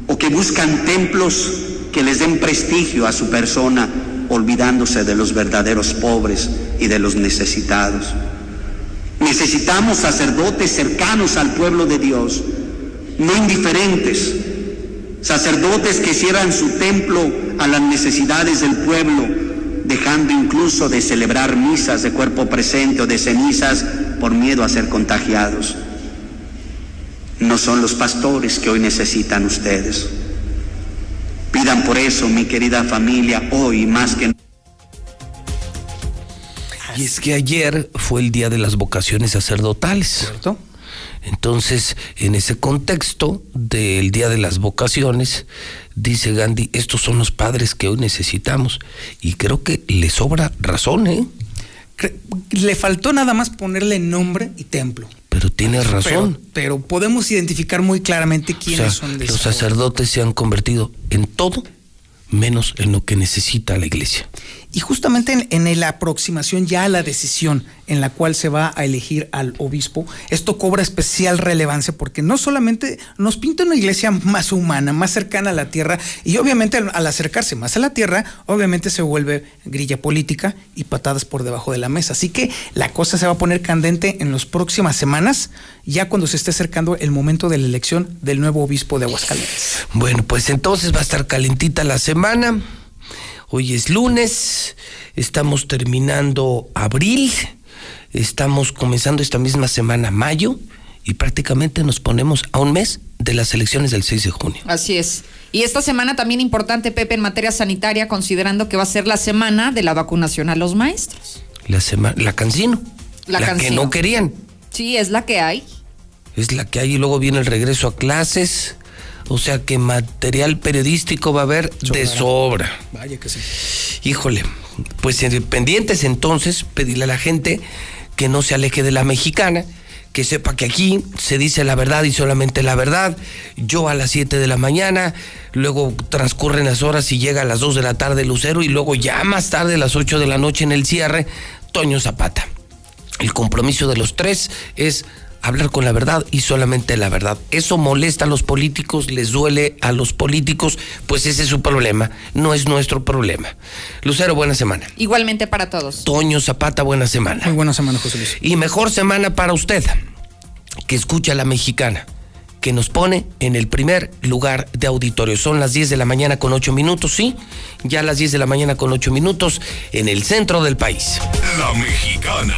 o que buscan templos que les den prestigio a su persona, olvidándose de los verdaderos pobres y de los necesitados. Necesitamos sacerdotes cercanos al pueblo de Dios, no indiferentes, sacerdotes que cierran su templo a las necesidades del pueblo, dejando incluso de celebrar misas de cuerpo presente o de cenizas por miedo a ser contagiados. No son los pastores que hoy necesitan ustedes. Pidan por eso, mi querida familia, hoy más que Y es que ayer fue el día de las vocaciones sacerdotales. ¿Cierto? Entonces, en ese contexto del día de las vocaciones, dice Gandhi, estos son los padres que hoy necesitamos. Y creo que le sobra razón, ¿eh? Le faltó nada más ponerle nombre y templo. Pero tiene razón. Pero, pero podemos identificar muy claramente O quiénes sea, son de los sacerdotes se han convertido en todo menos en lo que necesita la iglesia. Y justamente en, la aproximación ya a la decisión en la cual se va a elegir al obispo, esto cobra especial relevancia porque no solamente nos pinta una iglesia más humana, más cercana a la tierra, y obviamente al, al acercarse más a la tierra, obviamente se vuelve grilla política y patadas por debajo de la mesa. Así que la cosa se va a poner candente en las próximas semanas, ya cuando se esté acercando el momento de la elección del nuevo obispo de Aguascalientes. Bueno, pues entonces va a estar calentita la semana. Hoy es lunes, estamos terminando abril, estamos comenzando esta misma semana mayo y prácticamente nos ponemos a un mes de las elecciones del 6 de junio. Así es. Y esta semana también importante, Pepe, en materia sanitaria, considerando que va a ser la semana de la vacunación a los maestros. La semana, la cancino. La que Cancino. no querían. Sí, es la que hay. Es la que hay y luego viene el regreso a clases. O sea que material periodístico va a haber de sobra. Vaya que sí. Híjole, pues eh, pendientes entonces, pedirle a la gente que no se aleje de la mexicana, que sepa que aquí se dice la verdad y solamente la verdad. Yo a las 7 de la mañana, luego transcurren las horas y llega a las 2 de la tarde Lucero y luego ya más tarde a las 8 de la noche en el cierre, Toño Zapata. El compromiso de los tres es hablar con la verdad y solamente la verdad. Eso molesta a los políticos, les duele a los políticos, pues ese es su problema, no es nuestro problema. Lucero, buena semana. Igualmente para todos. Toño Zapata, buena semana. Muy buena semana, José Luis. Y mejor semana para usted, que escucha a la mexicana, que nos pone en el primer lugar de auditorio. Son las 10 de la mañana con 8 minutos, sí, ya las 10 de la mañana con 8 minutos en el centro del país. La mexicana.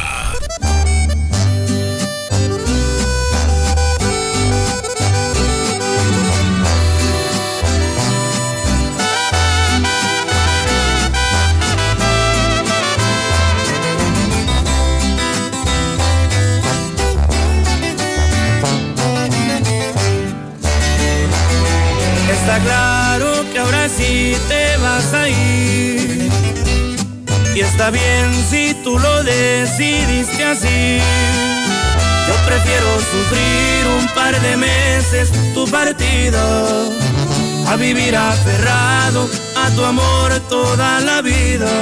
Sí te vas a ir. Y está bien si tú lo decidiste así. Yo prefiero sufrir un par de meses tu partida a vivir aferrado a tu amor toda la vida.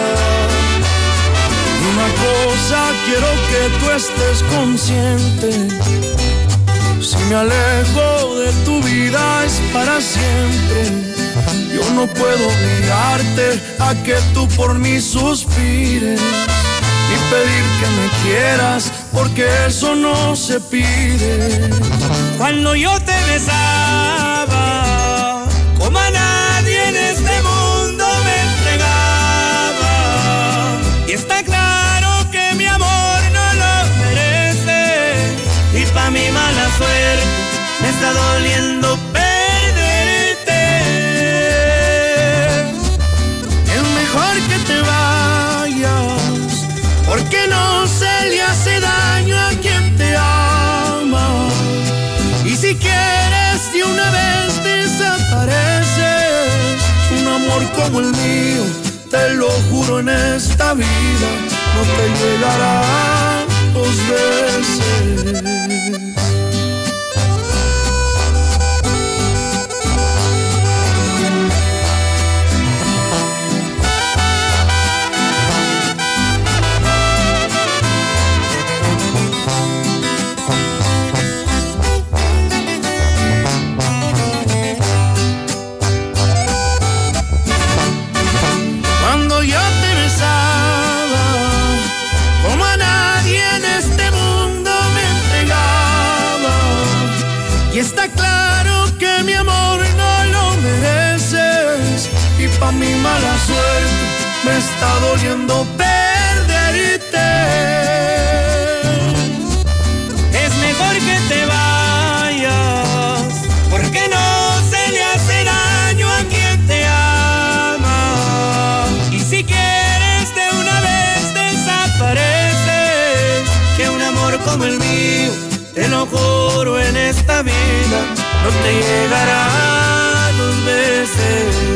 Una cosa quiero que tú estés consciente. Si me alejo de tu vida es para siempre. Yo no puedo obligarte a que tú por mí suspires. Ni pedir que me quieras, porque eso no se pide. Cuando yo te besaba, como a nadie en este mundo me entregaba. Y está claro que mi amor no lo merece. Y pa' mi mala suerte me está doliendo esta vida, no te llegará dos veces. Está doliendo perderte. Es mejor que te vayas, porque no se le hace daño a quien te ama. Y si quieres de una vez desapareces, que un amor como el mío, te lo juro en esta vida, no te llegará dos veces.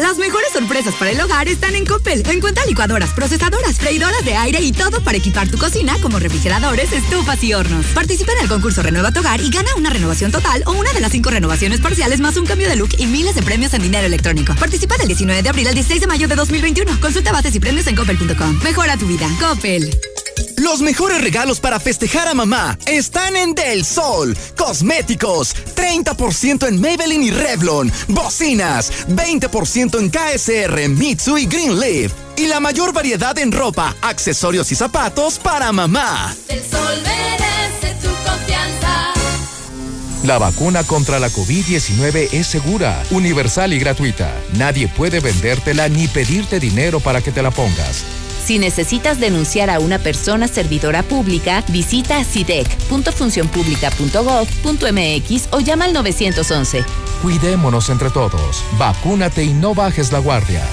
Las mejores sorpresas para el hogar están en Coppel. Encuentra licuadoras, procesadoras, freidoras de aire y todo para equipar tu cocina como refrigeradores, estufas y hornos. Participa en el concurso Renueva tu hogar y gana una renovación total o una de las cinco renovaciones parciales más un cambio de look y miles de premios en dinero electrónico. Participa del 19 de abril al 16 de mayo de 2021. Consulta bases y premios en coppel.com. Mejora tu vida. Coppel. Los mejores regalos para festejar a mamá están en Del Sol. Cosméticos, 30% en Maybelline y Revlon. Bocinas, 20% en KSR, Mitsu y Greenleaf. Y la mayor variedad en ropa, accesorios y zapatos para mamá. El sol merece tu confianza. La vacuna contra la COVID-19 es segura, universal y gratuita. Nadie puede vendértela ni pedirte dinero para que te la pongas. Si necesitas denunciar a una persona servidora pública, visita sidec.funcionpublica.gov.mx o llama al 911. Cuidémonos entre todos. Vacúnate y no bajes la guardia.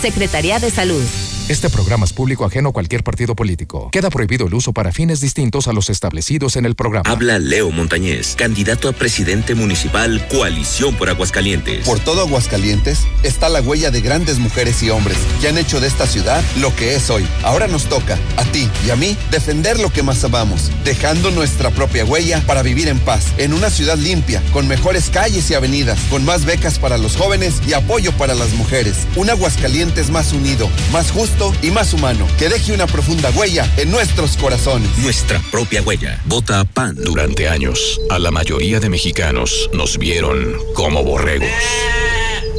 Secretaría de Salud. Este programa es público ajeno a cualquier partido político. Queda prohibido el uso para fines distintos a los establecidos en el programa. Habla Leo Montañez, candidato a presidente municipal Coalición por Aguascalientes. Por todo Aguascalientes está la huella de grandes mujeres y hombres que han hecho de esta ciudad lo que es hoy. Ahora nos toca, a ti y a mí, defender lo que más amamos, dejando nuestra propia huella para vivir en paz, en una ciudad limpia, con mejores calles y avenidas, con más becas para los jóvenes y apoyo para las mujeres. Un Aguascalientes más unido, más justo y más humano, que deje una profunda huella en nuestros corazones. Nuestra propia huella. Vota PAN. Durante años, a la mayoría de mexicanos nos vieron como borregos.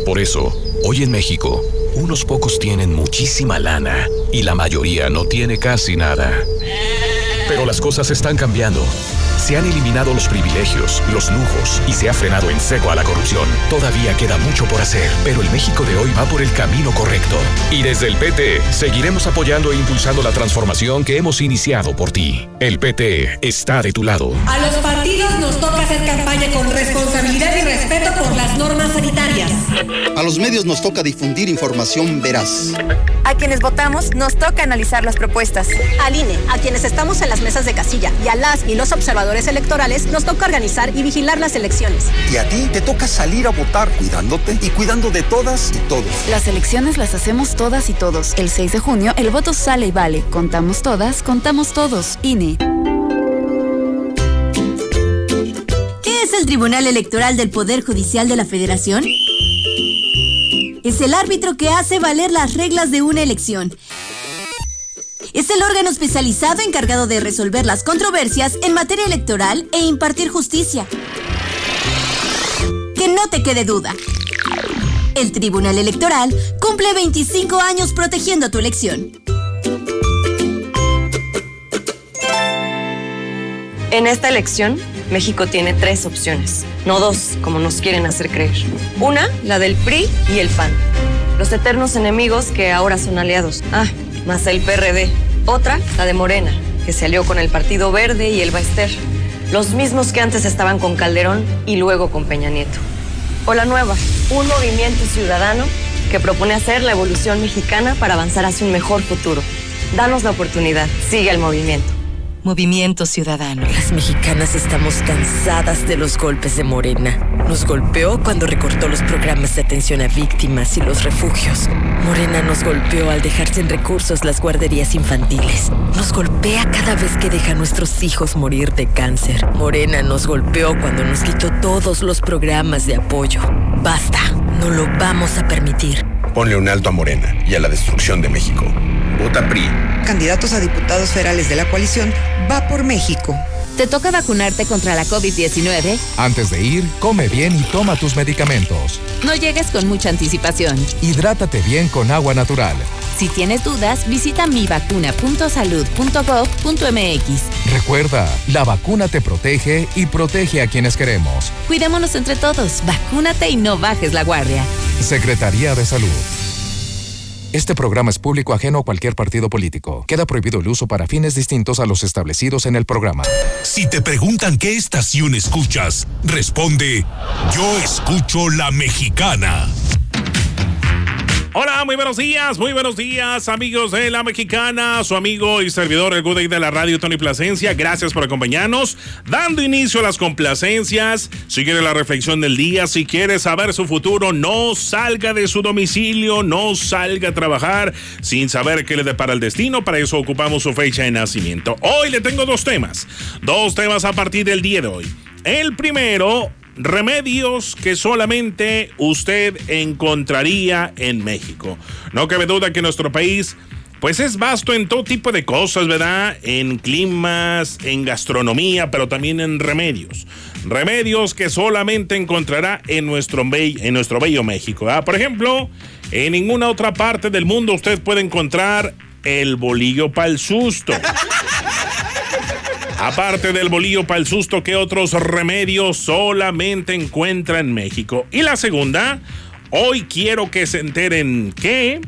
Por eso, hoy en México, unos pocos tienen muchísima lana y la mayoría no tiene casi nada. Pero las cosas están cambiando. Se han eliminado los privilegios, los lujos y se ha frenado en seco a la corrupción. Todavía queda mucho por hacer, pero el México de hoy va por el camino correcto. Y desde el PT seguiremos apoyando e impulsando la transformación que hemos iniciado por ti. El PT está de tu lado. A los partidos nos toca hacer campaña con responsabilidad y respeto por las normas sanitarias. A los medios nos toca difundir información veraz. A quienes votamos nos toca analizar las propuestas. Al INE, a quienes estamos en las mesas de casilla y a las y los observadores electorales nos toca organizar y vigilar las elecciones. Y a ti te toca salir a votar cuidándote y cuidando de todas y todos. Las elecciones las hacemos todas y todos. El 6 de junio el voto sale y vale. Contamos todas, contamos todos. INE. ¿Qué es el Tribunal Electoral del Poder Judicial de la Federación? Es el árbitro que hace valer las reglas de una elección es el órgano especializado encargado de resolver las controversias en materia electoral e impartir justicia. Que no te quede duda. El Tribunal Electoral cumple 25 años protegiendo tu elección. En esta elección, México tiene tres opciones, no dos, como nos quieren hacer creer. Una, la del PRI y el PAN, los eternos enemigos que ahora son aliados. Ah, más el PRD. Otra, la de Morena, que se alió con el Partido Verde y el Baester. Los mismos que antes estaban con Calderón y luego con Peña Nieto. O la nueva, un movimiento ciudadano que propone hacer la evolución mexicana para avanzar hacia un mejor futuro. Danos la oportunidad, sigue el movimiento. Movimiento Ciudadano. Las mexicanas estamos cansadas de los golpes de Morena. Nos golpeó cuando recortó los programas de atención a víctimas y los refugios. Morena nos golpeó al dejar sin recursos las guarderías infantiles. Nos golpea cada vez que deja a nuestros hijos morir de cáncer. Morena nos golpeó cuando nos quitó todos los programas de apoyo. Basta, no lo vamos a permitir. Ponle un alto a Morena y a la destrucción de México. Vota PRI. Candidatos a diputados federales de la coalición va por México. ¿Te toca vacunarte contra la COVID-19? Antes de ir, come bien y toma tus medicamentos. No llegues con mucha anticipación. Hidrátate bien con agua natural. Si tienes dudas, visita mivacuna.salud.gov.mx. Recuerda, la vacuna te protege y protege a quienes queremos. Cuidémonos entre todos, vacúnate y no bajes la guardia. Secretaría de Salud. Este programa es público ajeno a cualquier partido político. Queda prohibido el uso para fines distintos a los establecidos en el programa. Si te preguntan qué estación escuchas, responde, yo escucho la mexicana. Hola, muy buenos días, muy buenos días, amigos de la Mexicana, su amigo y servidor, el Good Day de la radio, Tony Plasencia. Gracias por acompañarnos, dando inicio a las complacencias. Si quiere la reflexión del día, si quiere saber su futuro, no salga de su domicilio, no salga a trabajar sin saber qué le depara el destino. Para eso ocupamos su fecha de nacimiento. Hoy le tengo dos temas, dos temas a partir del día de hoy. El primero, remedios que solamente usted encontraría en México. No cabe duda que nuestro país pues es vasto en todo tipo de cosas, ¿verdad? En climas, en gastronomía, pero también en remedios. Remedios que solamente encontrará en nuestro, bello México. Por ejemplo, en ninguna otra parte del mundo usted puede encontrar el bolillo para el susto. Aparte del bolillo para el susto, ¿qué otros remedios solamente encuentra en México? Y la segunda, hoy quiero que se enteren que...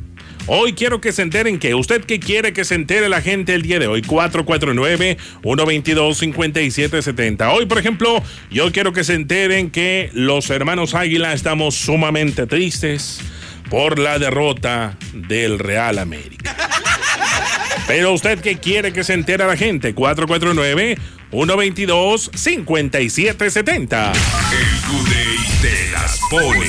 Hoy quiero que se enteren que usted qué quiere que se entere la gente el día de hoy 449-122-5770. Hoy, por ejemplo, yo quiero que se enteren que los hermanos Águila estamos sumamente tristes por la derrota del Real América. Pero usted qué quiere que se entere la gente 449-122-5770. El Day te las pone.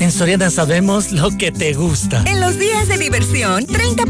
En Soriana sabemos lo que te gusta. En los días de diversión, 30%